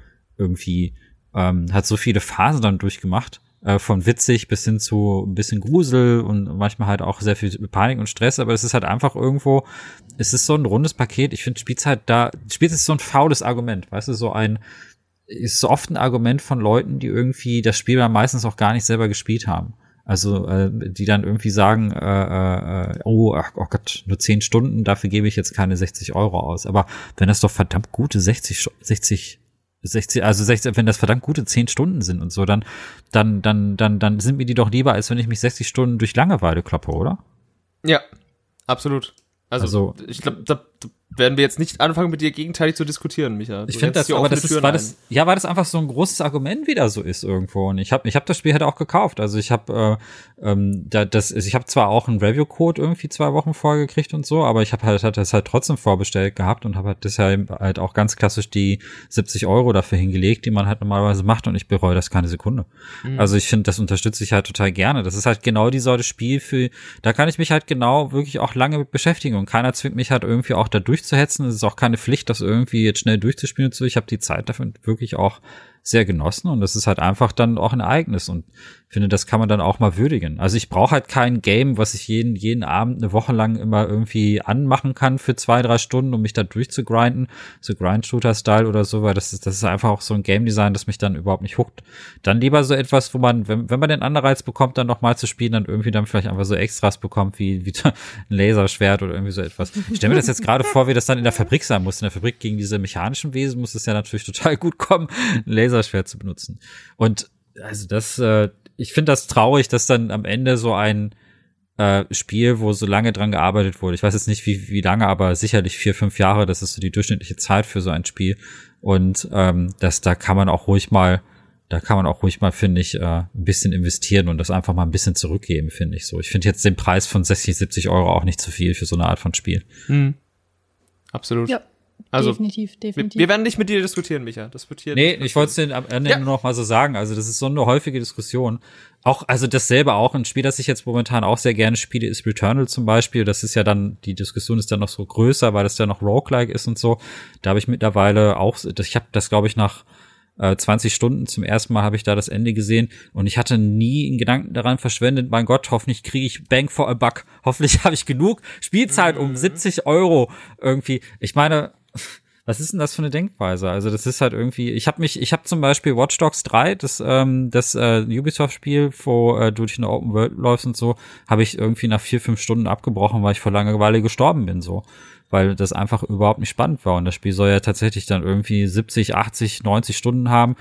irgendwie, ähm, hat so viele Phasen dann durchgemacht äh, von witzig bis hin zu ein bisschen Grusel und manchmal halt auch sehr viel Panik und Stress, aber es ist halt einfach irgendwo, es ist so ein rundes Paket. Ich finde Spielzeit da, Spielzeit ist so ein faules Argument, weißt du, so ein, ist so oft ein Argument von Leuten, die irgendwie das Spiel dann meistens auch gar nicht selber gespielt haben. Also äh, die dann irgendwie sagen, äh, äh, oh, ach, oh Gott, nur 10 Stunden, dafür gebe ich jetzt keine 60 Euro aus. Aber wenn das doch verdammt gute 60, Stu- 60 60, also 60, wenn das verdammt gute 10 Stunden sind und so, dann, dann, dann, dann, dann sind mir die doch lieber, als wenn ich mich 60 Stunden durch Langeweile kloppe, oder? Ja, absolut. Also, Also- ich glaube, da da werden wir jetzt nicht anfangen, mit dir gegenteilig zu diskutieren, Micha. Du Ich finde das, aber das ist, ein. das, ja, weil das einfach so ein großes Argument wieder so ist irgendwo. Und ich habe, ich habe das Spiel halt auch gekauft. Also ich habe, äh, ähm, da, das, also ich habe zwar auch einen Review-Code irgendwie zwei Wochen vorher gekriegt und so, aber ich habe halt, halt das halt trotzdem vorbestellt gehabt und habe halt deshalb halt auch ganz klassisch die 70 Euro dafür hingelegt, die man halt normalerweise macht und ich bereue das keine Sekunde. Mhm. Also ich finde, das unterstütze ich halt total gerne. Das ist halt genau die Sorte Spiel für, da kann ich mich halt genau wirklich auch lange mit beschäftigen und keiner zwingt mich halt irgendwie auch da durchzuhetzen. Es ist auch keine Pflicht, das irgendwie jetzt schnell durchzuspielen und so. Ich habe die Zeit dafür wirklich auch sehr genossen und das ist halt einfach dann auch ein Ereignis und finde, das kann man dann auch mal würdigen. Also ich brauche halt kein Game, was ich jeden, jeden Abend eine Woche lang immer irgendwie anmachen kann für zwei, drei Stunden, um mich da durchzugrinden, so Grind-Shooter-Style oder so, weil das ist, das ist einfach auch so ein Game-Design, das mich dann überhaupt nicht huckt. Dann lieber so etwas, wo man, wenn, wenn man den Anreiz bekommt, dann nochmal zu spielen, dann irgendwie dann vielleicht einfach so Extras bekommt, wie, wie *laughs* ein Laserschwert oder irgendwie so etwas. Ich stelle mir das jetzt gerade vor, wie das dann in der Fabrik sein muss. In der Fabrik gegen diese mechanischen Wesen muss es ja natürlich total gut kommen, ein Laserschwert zu benutzen. Und also das, äh, ich finde das traurig, dass dann am Ende so ein äh, Spiel, wo so lange dran gearbeitet wurde. Ich weiß jetzt nicht, wie, wie lange, aber sicherlich vier, fünf Jahre, das ist so die durchschnittliche Zeit für so ein Spiel. Und ähm, das, da kann man auch ruhig mal da kann man auch ruhig mal, finde ich, äh, ein bisschen investieren und das einfach mal ein bisschen zurückgeben, finde ich so. Ich finde jetzt den Preis von 60, 70 Euro auch nicht zu viel für so eine Art von Spiel. Hm. Absolut. Ja, Also, definitiv, definitiv. Wir, werden nicht mit dir diskutieren, Micha. Das wird hier Nee, ich wollte es am Ende Ja. nur noch mal so sagen. Also, das ist so eine häufige Diskussion. Auch, also dasselbe auch, ein Spiel, das ich jetzt momentan auch sehr gerne spiele, ist Returnal zum Beispiel. Das ist ja dann, die Diskussion ist dann noch so größer, weil das ja noch Roguelike ist und so. Da habe ich mittlerweile auch, ich habe das, glaube ich, nach äh, 20 Stunden zum ersten Mal habe ich da das Ende gesehen und ich hatte nie einen Gedanken daran verschwendet, mein Gott, hoffentlich kriege ich Bang for a Buck. Hoffentlich *laughs* habe ich genug Spielzeit um 70 Euro irgendwie. Ich meine, *laughs* was ist denn das für eine Denkweise? Also das ist halt irgendwie, ich habe mich, ich habe zum Beispiel Watch Dogs 3, das, ähm, das äh, Ubisoft-Spiel, wo äh, du durch eine Open World läufst und so, habe ich irgendwie nach vier, fünf Stunden abgebrochen, weil ich vor Langeweile gestorben bin, so. Weil das einfach überhaupt nicht spannend war. Und das Spiel soll ja tatsächlich dann irgendwie 70, 80, 90 Stunden haben.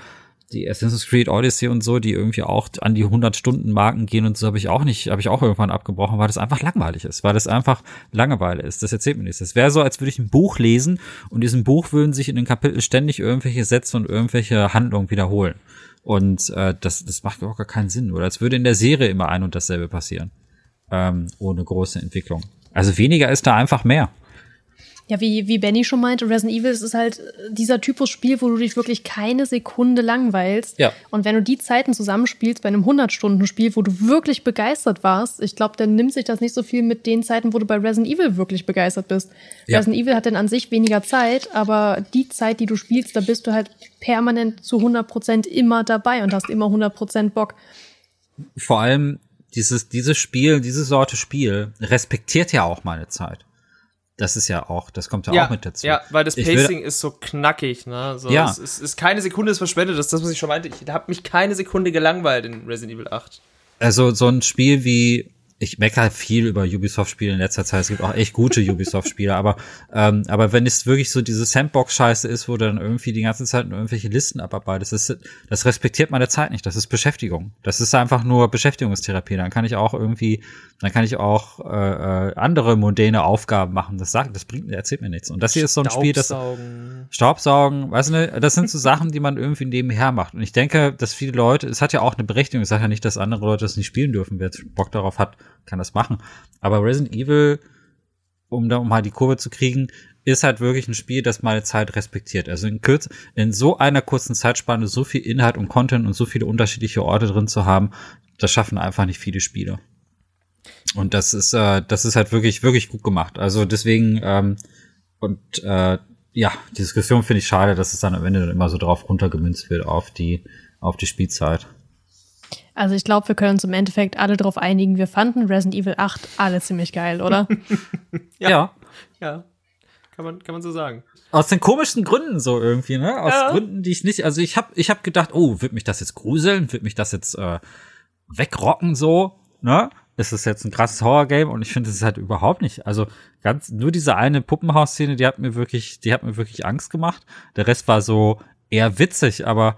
Die Assassin's Creed Odyssey und so, die irgendwie auch an die 100 Stunden Marken gehen und so habe ich auch nicht, habe ich auch irgendwann abgebrochen, weil das einfach langweilig ist, weil das einfach Langeweile ist. Das erzählt mir nichts. Das wäre so, als würde ich ein Buch lesen und diesem Buch würden sich in den Kapiteln ständig irgendwelche Sätze und irgendwelche Handlungen wiederholen. Und äh, das, das macht auch gar keinen Sinn. Oder als würde in der Serie immer ein und dasselbe passieren. Ähm, ohne große Entwicklung. Also weniger ist da einfach mehr. Ja, wie, wie Benny schon meinte, Resident Evil ist halt äh, dieser Typus Spiel, wo du dich wirklich keine Sekunde langweilst. Ja. Und wenn du die Zeiten zusammenspielst bei einem 100-Stunden-Spiel, wo du wirklich begeistert warst, ich glaube, dann nimmt sich das nicht so viel mit den Zeiten, wo du bei Resident Evil wirklich begeistert bist. Ja. Resident Evil hat dann an sich weniger Zeit, aber die Zeit, die du spielst, da bist du halt permanent zu 100% immer dabei und hast immer 100% Bock. vor allem dieses, dieses Spiel, diese Sorte Spiel respektiert ja auch meine Zeit. Das ist ja auch, das kommt ja, auch mit dazu. Ja, weil das Pacing ist so knackig, ne? So, Ja. Es ist, ist keine Sekunde ist verschwendet, das ist das, was ich schon meinte. Ich habe mich keine Sekunde gelangweilt in Resident Evil 8. Also so ein Spiel wie, ich meckere viel über Ubisoft-Spiele in letzter Zeit. Es gibt auch echt gute *laughs* Ubisoft-Spiele, aber ähm, aber wenn es wirklich so diese Sandbox-Scheiße ist, wo du dann irgendwie die ganze Zeit nur irgendwelche Listen abarbeitest, das, das respektiert meine Zeit nicht. Das ist Beschäftigung. Das ist einfach nur Beschäftigungstherapie. Dann kann ich auch irgendwie, dann kann ich auch äh, äh, andere mundäne Aufgaben machen. Das sagt, das bringt, erzählt mir nichts. Und das hier ist so ein Spiel, das Staubsaugen. Staubsaugen, weißt du, das sind so *laughs* Sachen, die man irgendwie nebenher macht. Und ich denke, dass viele Leute, es hat ja auch eine Berechtigung, ich sage ja nicht, dass andere Leute das nicht spielen dürfen. Wer Bock darauf hat, kann das machen. Aber Resident Evil, um da um mal die Kurve zu kriegen, ist halt wirklich ein Spiel, das meine Zeit respektiert. Also in, kürz, in so einer kurzen Zeitspanne so viel Inhalt und Content und so viele unterschiedliche Orte drin zu haben, das schaffen einfach nicht viele Spiele. Und das ist, äh, das ist halt wirklich, wirklich gut gemacht. Also deswegen, ähm, und äh, ja, die Diskussion finde ich schade, dass es dann am Ende dann immer so drauf runtergemünzt wird auf die, auf die Spielzeit. Also ich glaube, wir können uns im Endeffekt alle darauf einigen, wir fanden Resident Evil 8 alle ziemlich geil, oder? *laughs* Ja. Ja. Kann man, kann man so sagen. Aus den komischsten Gründen so irgendwie, ne? Aus Ja. Gründen, die ich nicht, also ich habe ich hab gedacht, oh, wird mich das jetzt gruseln? Wird mich das jetzt äh, wegrocken so, ne? Ist es jetzt ein krasses Horrorgame? Und ich finde, es ist halt überhaupt nicht. Also ganz, nur diese eine Puppenhaus-Szene, die hat mir wirklich, die hat mir wirklich Angst gemacht. Der Rest war so eher witzig, aber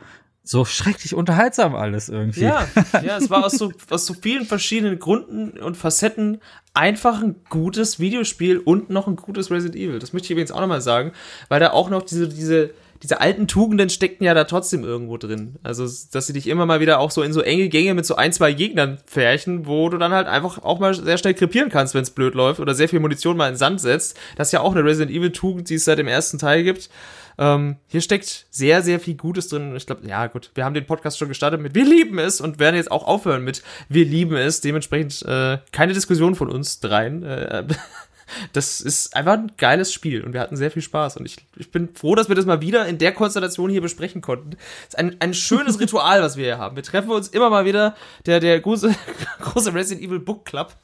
so schrecklich unterhaltsam alles irgendwie. Ja, *laughs* ja, es war aus so, aus so vielen verschiedenen Gründen und Facetten einfach ein gutes Videospiel und noch ein gutes Resident Evil. Das möchte ich übrigens auch nochmal sagen, weil da auch noch diese, diese, diese alten Tugenden steckten ja da trotzdem irgendwo drin. Also, dass sie dich immer mal wieder auch so in so enge Gänge mit so ein, zwei Gegnern färchen, wo du dann halt einfach auch mal sehr schnell krepieren kannst, wenn es blöd läuft oder sehr viel Munition mal in den Sand setzt. Das ist ja auch eine Resident Evil Tugend, die es seit dem ersten Teil gibt. Ähm, hier steckt sehr, sehr viel Gutes drin. Ich glaube, ja gut, wir haben den Podcast schon gestartet mit Wir lieben es und werden jetzt auch aufhören mit Wir lieben es. Dementsprechend äh, keine Diskussion von uns dreien. Äh, *laughs* das ist einfach ein geiles Spiel und wir hatten sehr viel Spaß. Und ich, ich bin froh, dass wir das mal wieder in der Konstellation hier besprechen konnten. Es ist ein, ein schönes *laughs* Ritual, was wir hier haben. Wir treffen uns immer mal wieder, der, der große, *laughs* große Resident Evil Book Club.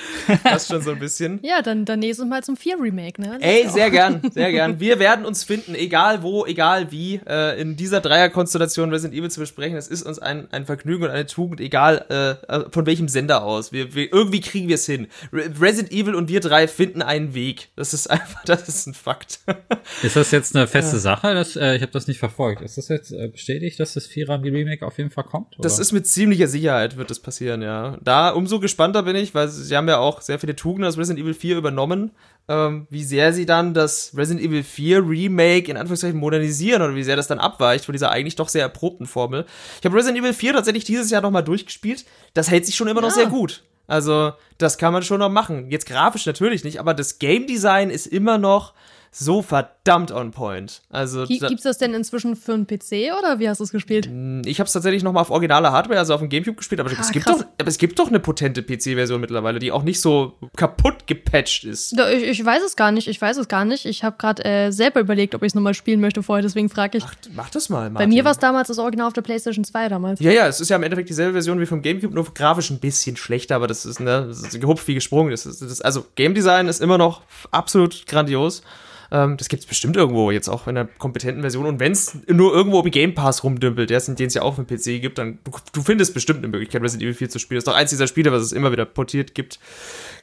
*laughs* das schon so ein bisschen. Ja, dann, dann nächstes Mal zum 4 Remake, ne? Ey, sehr gern, *laughs* sehr gern. Wir werden uns finden, egal wo, egal wie, äh, in dieser Dreierkonstellation Resident Evil zu besprechen. Das ist uns ein, ein Vergnügen und eine Tugend, egal äh, von welchem Sender aus. Wir, wir, irgendwie kriegen wir es hin. Re Resident Evil und wir drei finden einen Weg. Das ist einfach, *laughs* das ist ein Fakt. Ist das jetzt eine feste Ja. Sache? Das, äh, ich habe das nicht verfolgt. Ist das jetzt äh, bestätigt, dass das Vierer Remake auf jeden Fall kommt? Das oder? ist mit ziemlicher Sicherheit wird das passieren, ja. Da umso gespannter bin ich, weil sie haben haben ja auch sehr viele Tugenden aus Resident Evil 4 übernommen. Ähm, wie sehr sie dann das Resident Evil 4 Remake in Anführungszeichen modernisieren oder wie sehr das dann abweicht von dieser eigentlich doch sehr erprobten Formel. Ich habe Resident Evil 4 tatsächlich dieses Jahr nochmal durchgespielt. Das hält sich schon immer noch Ja. sehr gut. Also, das kann man schon noch machen. Jetzt grafisch natürlich nicht, aber das Game Design ist immer noch so verdammt on point. Also, da- Gibt's das denn inzwischen für einen PC oder wie hast du es gespielt? ich habe es tatsächlich noch mal auf originaler Hardware, also auf dem Gamecube gespielt, aber, es, Ah, gibt krass. doch, aber es gibt doch eine potente PC-Version mittlerweile, die auch nicht so kaputt gepatcht ist. Ich, ich weiß es gar nicht, ich weiß es gar nicht. Ich habe gerade äh, selber überlegt, ob ich es nochmal spielen möchte vorher, deswegen frage ich. Mach das mal, Bei mir war es damals das Original auf der PlayStation 2 damals. Ja, ja, es ist ja im Endeffekt dieselbe Version wie vom Gamecube, nur grafisch ein bisschen schlechter, aber das ist, ne, das ist gehupft wie gesprungen. Das ist, das ist, also, Game Design ist immer noch absolut grandios. Ähm, das gibt's bestimmt irgendwo, jetzt auch in einer kompetenten Version. Und wenn's nur irgendwo im Game Pass rumdümpelt, ja, den es ja auch für den PC gibt, dann du, du findest bestimmt eine Möglichkeit, Resident Evil 4 zu spielen. Das ist doch eins dieser Spiele, was es immer wieder portiert gibt.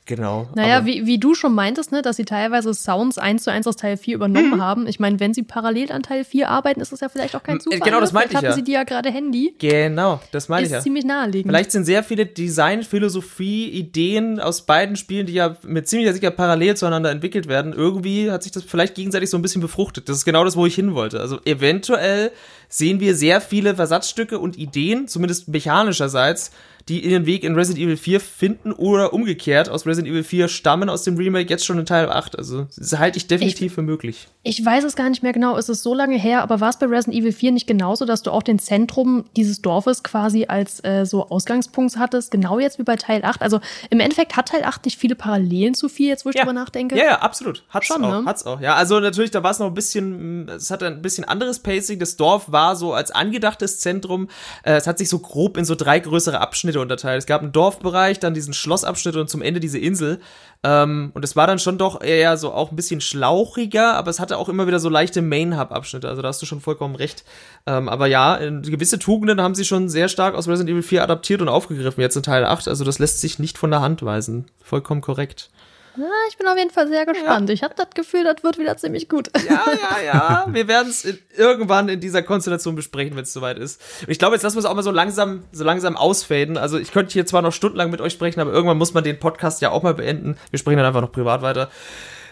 Genau. Naja, wie, wie du schon meintest, ne, dass sie teilweise Sounds eins zu eins aus Teil 4 übernommen Mhm. haben. Ich meine, wenn sie parallel an Teil 4 arbeiten, ist das ja vielleicht auch kein Zufall. genau, das ne? meinte Vielleicht ich ja. hatten sie die ja gerade Handy. Genau, das meine ich Ist ja. ziemlich naheliegend. Vielleicht sind sehr viele Design-Philosophie, Ideen aus beiden Spielen, die ja mit ziemlicher Sicherheit parallel zueinander entwickelt werden. Irgendwie hat sich das vielleicht gegenseitig so ein bisschen befruchtet. Das ist genau das, wo ich hin wollte. Also eventuell sehen wir sehr viele Versatzstücke und Ideen, zumindest mechanischerseits, die ihren Weg in Resident Evil 4 finden oder umgekehrt aus Resident Evil 4 stammen aus dem Remake jetzt schon in Teil 8. Also das halte ich definitiv für möglich. Ich weiß es gar nicht mehr genau, es ist so lange her, aber war es bei Resident Evil 4 nicht genauso, dass du auch den Zentrum dieses Dorfes quasi als äh, so Ausgangspunkt hattest, genau jetzt wie bei Teil 8? Also im Endeffekt hat Teil 8 nicht viele Parallelen zu 4, jetzt wo ich drüber nachdenke. Ja, ja, absolut. Hat's Schon, auch. ne? Hat's auch. Ja, also natürlich, da war es noch ein bisschen, es hatte ein bisschen anderes Pacing. Das Dorf war so als angedachtes Zentrum. Äh, es hat sich so grob in so drei größere Abschnitte unterteilt. Es gab einen Dorfbereich, dann diesen Schlossabschnitt und zum Ende diese Insel. Ähm, und es war dann schon doch eher so auch ein bisschen schlauchiger, aber es hatte auch immer wieder so leichte Main-Hub-Abschnitte. Also da hast du schon vollkommen recht. Ähm, aber ja, gewisse Tugenden haben sie schon sehr stark aus Resident Evil 4 adaptiert und aufgegriffen, jetzt in Teil 8. Also das lässt sich nicht von der Hand weisen. Vollkommen korrekt. Na, ich bin auf jeden Fall sehr gespannt. Ich habe das Gefühl, das wird wieder ziemlich gut. Ja, ja, ja. Wir werden es irgendwann in dieser Konstellation besprechen, wenn es soweit ist. Und ich glaube, jetzt lassen wir es auch mal so langsam, so langsam ausfaden. Also ich könnte hier zwar noch stundenlang mit euch sprechen, aber irgendwann muss man den Podcast ja auch mal beenden. Wir sprechen dann einfach noch privat weiter.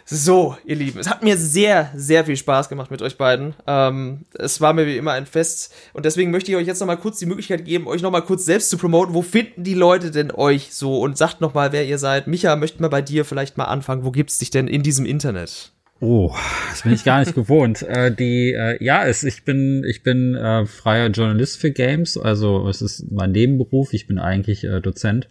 So, ihr Lieben, es hat mir sehr, sehr viel Spaß gemacht mit euch beiden. Ähm, es war mir wie immer ein Fest und deswegen möchte ich euch jetzt noch mal kurz die Möglichkeit geben, euch noch mal kurz selbst zu promoten. Wo finden die Leute denn euch so? Und sagt noch mal, wer ihr seid. Micha, möchten wir bei dir vielleicht mal anfangen. Wo gibt's dich denn in diesem Internet? Oh, das bin ich gar nicht *laughs* gewohnt. Äh, die, äh, ja, es, ich bin, ich bin äh, freier Journalist für Games, also es ist mein Nebenberuf. Ich bin eigentlich äh, Dozent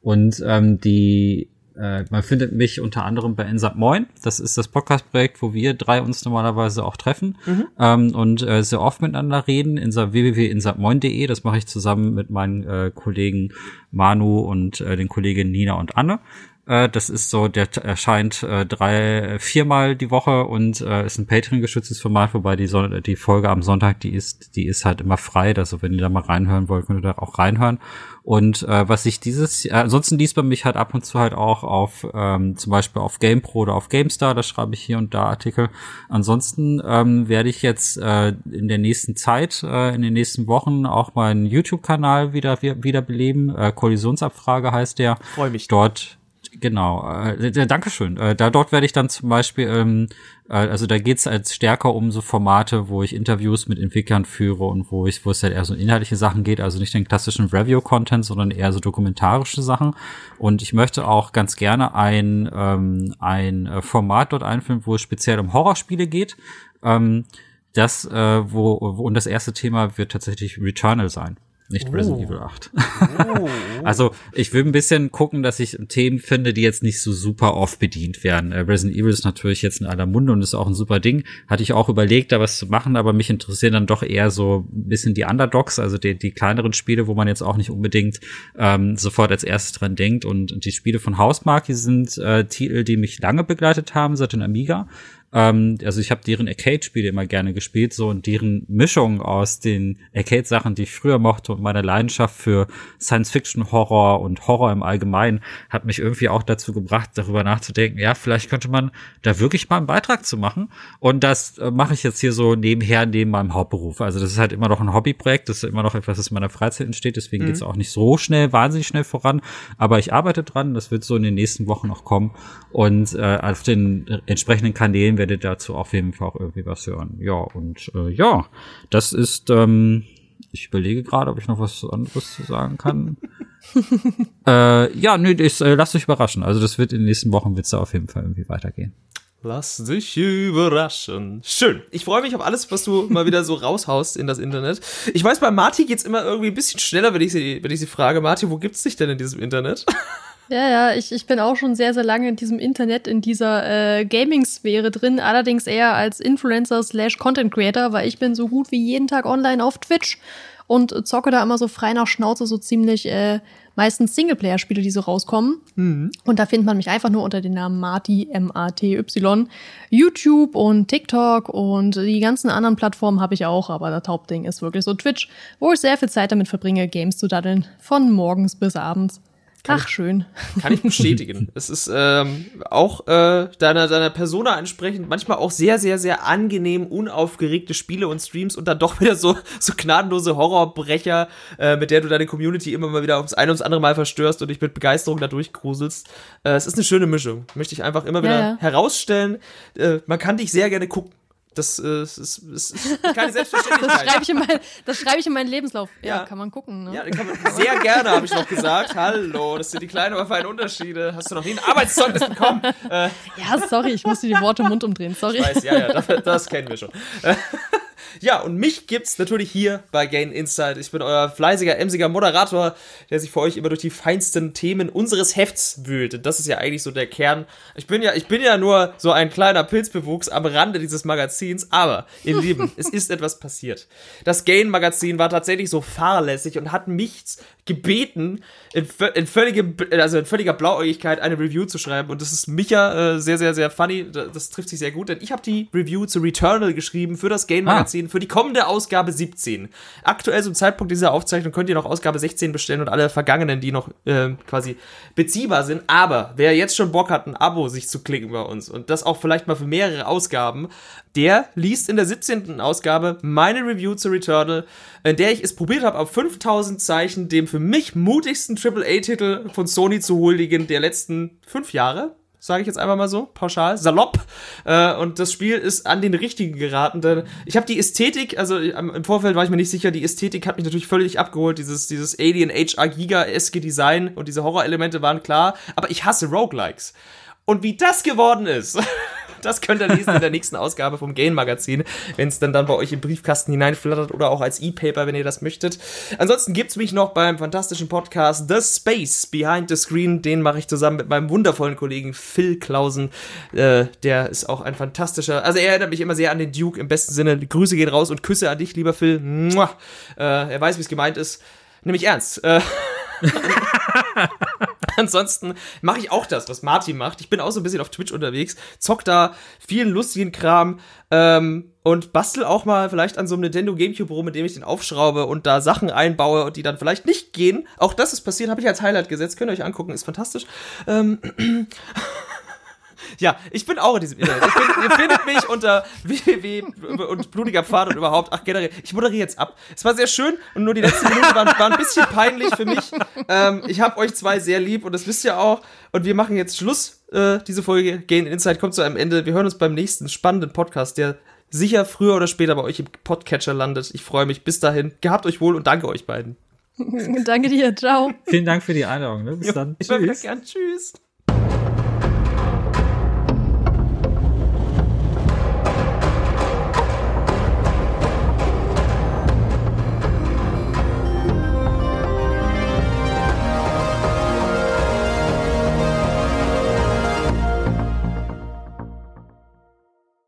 und ähm, die, äh, man findet mich unter anderem bei Insat Moin. Das ist das Podcast-Projekt, wo wir drei uns normalerweise auch treffen Mhm. ähm, und äh, sehr oft miteinander reden. Insa www.insatmoin.de. Das mache ich zusammen mit meinen äh, Kollegen Manu und äh, den Kolleginnen Nina und Anne. Äh, das ist so, der erscheint äh, drei, viermal die Woche und äh, ist ein Patreon-geschütztes Format, wobei die, Son die Folge am Sonntag, die ist, die ist halt immer frei. Also wenn ihr da mal reinhören wollt, könnt ihr da auch reinhören. Und äh, was ich dieses, äh, ansonsten liest man mich halt ab und zu halt auch auf, ähm, zum Beispiel auf GamePro oder auf GameStar, da schreibe ich hier und da Artikel. Ansonsten ähm, werde ich jetzt äh, in der nächsten Zeit, äh, in den nächsten Wochen auch meinen YouTube-Kanal wieder wieder beleben. Äh, Kollisionsabfrage heißt der. Freue mich. Dort Genau, äh, Dankeschön. Äh, da dort werde ich dann zum Beispiel, ähm, äh, also da geht's als stärker um so Formate, wo ich Interviews mit Entwicklern führe und wo ich, wo es halt eher so inhaltliche Sachen geht, also nicht den klassischen Review-Content, sondern eher so dokumentarische Sachen. Und ich möchte auch ganz gerne ein ein, ein äh, Format dort einführen, wo es speziell um Horrorspiele geht. Ähm, das, äh, wo, wo, und das erste Thema wird tatsächlich Returnal sein. Nicht Resident Oh. Evil 8. *laughs* also ich will ein bisschen gucken, dass ich Themen finde, die jetzt nicht so super oft bedient werden. Äh, Resident Evil ist natürlich jetzt in aller Munde und ist auch ein super Ding. Hatte ich auch überlegt, da was zu machen, aber mich interessieren dann doch eher so ein bisschen die Underdogs, also die, die kleineren Spiele, wo man jetzt auch nicht unbedingt ähm, sofort als erstes dran denkt. Und die Spiele von Hausmark, die sind äh, Titel, die mich lange begleitet haben, seit den Amiga. Ähm, also ich habe deren Arcade-Spiele immer gerne gespielt, so und deren Mischung aus den Arcade-Sachen, die ich früher mochte und meiner Leidenschaft für Science-Fiction-Horror und Horror im Allgemeinen hat mich irgendwie auch dazu gebracht, darüber nachzudenken, ja, vielleicht könnte man da wirklich mal einen Beitrag zu machen. Und das äh, mache ich jetzt hier so nebenher, neben meinem Hauptberuf. Also das ist halt immer noch ein Hobbyprojekt, das ist immer noch etwas, das in meiner Freizeit entsteht, deswegen Mhm. geht's auch nicht so schnell, wahnsinnig schnell voran. Aber ich arbeite dran, das wird so in den nächsten Wochen noch kommen. Und äh, auf den äh, entsprechenden Kanälen werdet dazu auf jeden Fall auch irgendwie was hören. Ja, und äh, ja, das ist, ähm, ich überlege gerade, ob ich noch was anderes zu sagen kann. *laughs* äh, ja, nö, ich, äh, lasst euch überraschen. Also das wird in den nächsten Wochen wird's da auf jeden Fall irgendwie weitergehen. Lass dich überraschen. Schön. Ich freue mich auf alles, was du mal wieder so raushaust in das Internet. Ich weiß, bei Marty geht's immer irgendwie ein bisschen schneller, wenn ich sie, wenn ich sie frage, Marty, wo gibt's dich denn in diesem Internet? Ja, ja, ich, ich bin auch schon sehr, sehr lange in diesem Internet, in dieser äh, Gaming-Sphäre drin, allerdings eher als Influencer slash Content Creator, weil ich bin so gut wie jeden Tag online auf Twitch und zocke da immer so frei nach Schnauze so ziemlich äh, meistens Singleplayer-Spiele, die so rauskommen. Und da findet man mich einfach nur unter dem Namen Marty, M-A-T-Y. YouTube und TikTok und die ganzen anderen Plattformen habe ich auch, aber das Hauptding ist wirklich so Twitch, wo ich sehr viel Zeit damit verbringe, Games zu daddeln, von morgens bis abends. Ach, schön. Kann ich bestätigen. *laughs* es ist ähm, auch äh, deiner, deiner Persona entsprechend manchmal auch sehr, sehr, sehr angenehm, unaufgeregte Spiele und Streams und dann doch wieder so, so gnadenlose Horrorbrecher, äh, mit der du deine Community immer mal wieder aufs ein ums andere Mal verstörst und dich mit Begeisterung da durchgruselst. Äh, es ist eine schöne Mischung. Möchte ich einfach immer wieder Ja, ja. herausstellen. Äh, man kann dich sehr gerne gucken. Das äh, ist, ist, ist, keine Selbstverständlichkeit. *laughs* Das schreibe ich, in mein, das schreibe ich in meinen Lebenslauf. Ja, Ja. kann man gucken. Ne? Ja, kann man sehr gerne, habe ich noch gesagt. Hallo, das sind die kleinen, aber feinen Unterschiede. Hast du noch nie ein Arbeitszeugnis bekommen? Äh, Ja, sorry, ich musste die Worte im Mund umdrehen. Sorry. ich weiß, ja, ja, das, das kennen wir schon. *laughs* Ja, und mich gibt's natürlich hier bei Gain Insight. Ich bin euer fleißiger, emsiger Moderator, der sich für euch immer durch die feinsten Themen unseres Hefts wühlt. Und das ist ja eigentlich so der Kern. Ich bin ja, ich bin ja nur so ein kleiner Pilzbewuchs am Rande dieses Magazins, aber ihr Lieben, es ist etwas passiert. Das Gain Magazin war tatsächlich so fahrlässig und hat mich gebeten, in, in, völlige, also in völliger Blauäugigkeit eine Review zu schreiben. Und das ist Micha äh, sehr, sehr, sehr funny. Das, trifft sich sehr gut, denn ich habe die Review zu Returnal geschrieben für das Gain Magazin für die kommende Ausgabe 17. Aktuell zum Zeitpunkt dieser Aufzeichnung könnt ihr noch Ausgabe 16 bestellen und alle vergangenen, die noch äh, quasi beziehbar sind. Aber wer jetzt schon Bock hat, ein Abo sich zu klicken bei uns und das auch vielleicht mal für mehrere Ausgaben, der liest in der 17. Ausgabe meine Review zu Returnal, in der ich es probiert habe, auf 5000 Zeichen dem für mich mutigsten AAA-Titel von Sony zu huldigen der letzten fünf Jahre sage ich jetzt einfach mal so, pauschal, salopp. Äh, und das Spiel ist an den richtigen geraten. Denn ich habe die Ästhetik, also ähm, im Vorfeld war ich mir nicht sicher, die Ästhetik hat mich natürlich völlig abgeholt. Dieses, dieses Alien HR Giga-eske Design und diese Horrorelemente waren klar. Aber ich hasse Roguelikes. Und wie das geworden ist, *laughs* das könnt ihr lesen in der nächsten Ausgabe vom Gain Magazin, wenn es dann dann bei euch im Briefkasten hineinflattert oder auch als E-Paper, wenn ihr das möchtet. Ansonsten gibt's mich noch beim fantastischen Podcast The Space Behind the Screen. Den mache ich zusammen mit meinem wundervollen Kollegen Phil Klausen. Äh, der ist auch ein fantastischer, also er erinnert mich immer sehr an den Duke im besten Sinne. Grüße gehen raus und Küsse an dich, lieber Phil. Äh, er weiß, wie es gemeint ist. Nämlich ernst. Äh, *laughs* *laughs* Ansonsten mache ich auch das, was Martin macht. Ich bin auch so ein bisschen auf Twitch unterwegs, zock da vielen lustigen Kram ähm, und bastel auch mal vielleicht an so einem Nintendo Gamecube rum, mit dem ich den aufschraube und da Sachen einbaue und die dann vielleicht nicht gehen. Auch das ist passiert, habe ich als Highlight gesetzt. Könnt ihr euch angucken, ist fantastisch. Ähm, *clears throat* Ja, ich bin auch in diesem Internet. Ich bin, ihr findet mich unter www und blutiger Pfad und überhaupt. Ach, generell. Ich moderiere jetzt ab. Es war sehr schön und nur die letzten Minuten waren, waren ein bisschen peinlich für mich. Ähm, ich habe euch zwei sehr lieb und das wisst ihr auch. Und wir machen jetzt Schluss. Äh, diese Folge Gain Insight kommt zu einem Ende. Wir hören uns beim nächsten spannenden Podcast, der sicher früher oder später bei euch im Podcatcher landet. Ich freue mich. Bis dahin. Gehabt euch wohl und danke euch beiden. *laughs* Danke dir, ciao. Vielen Dank für die Einladung. Ne? Bis dann. Immer wieder Tschüss. gern. Tschüss.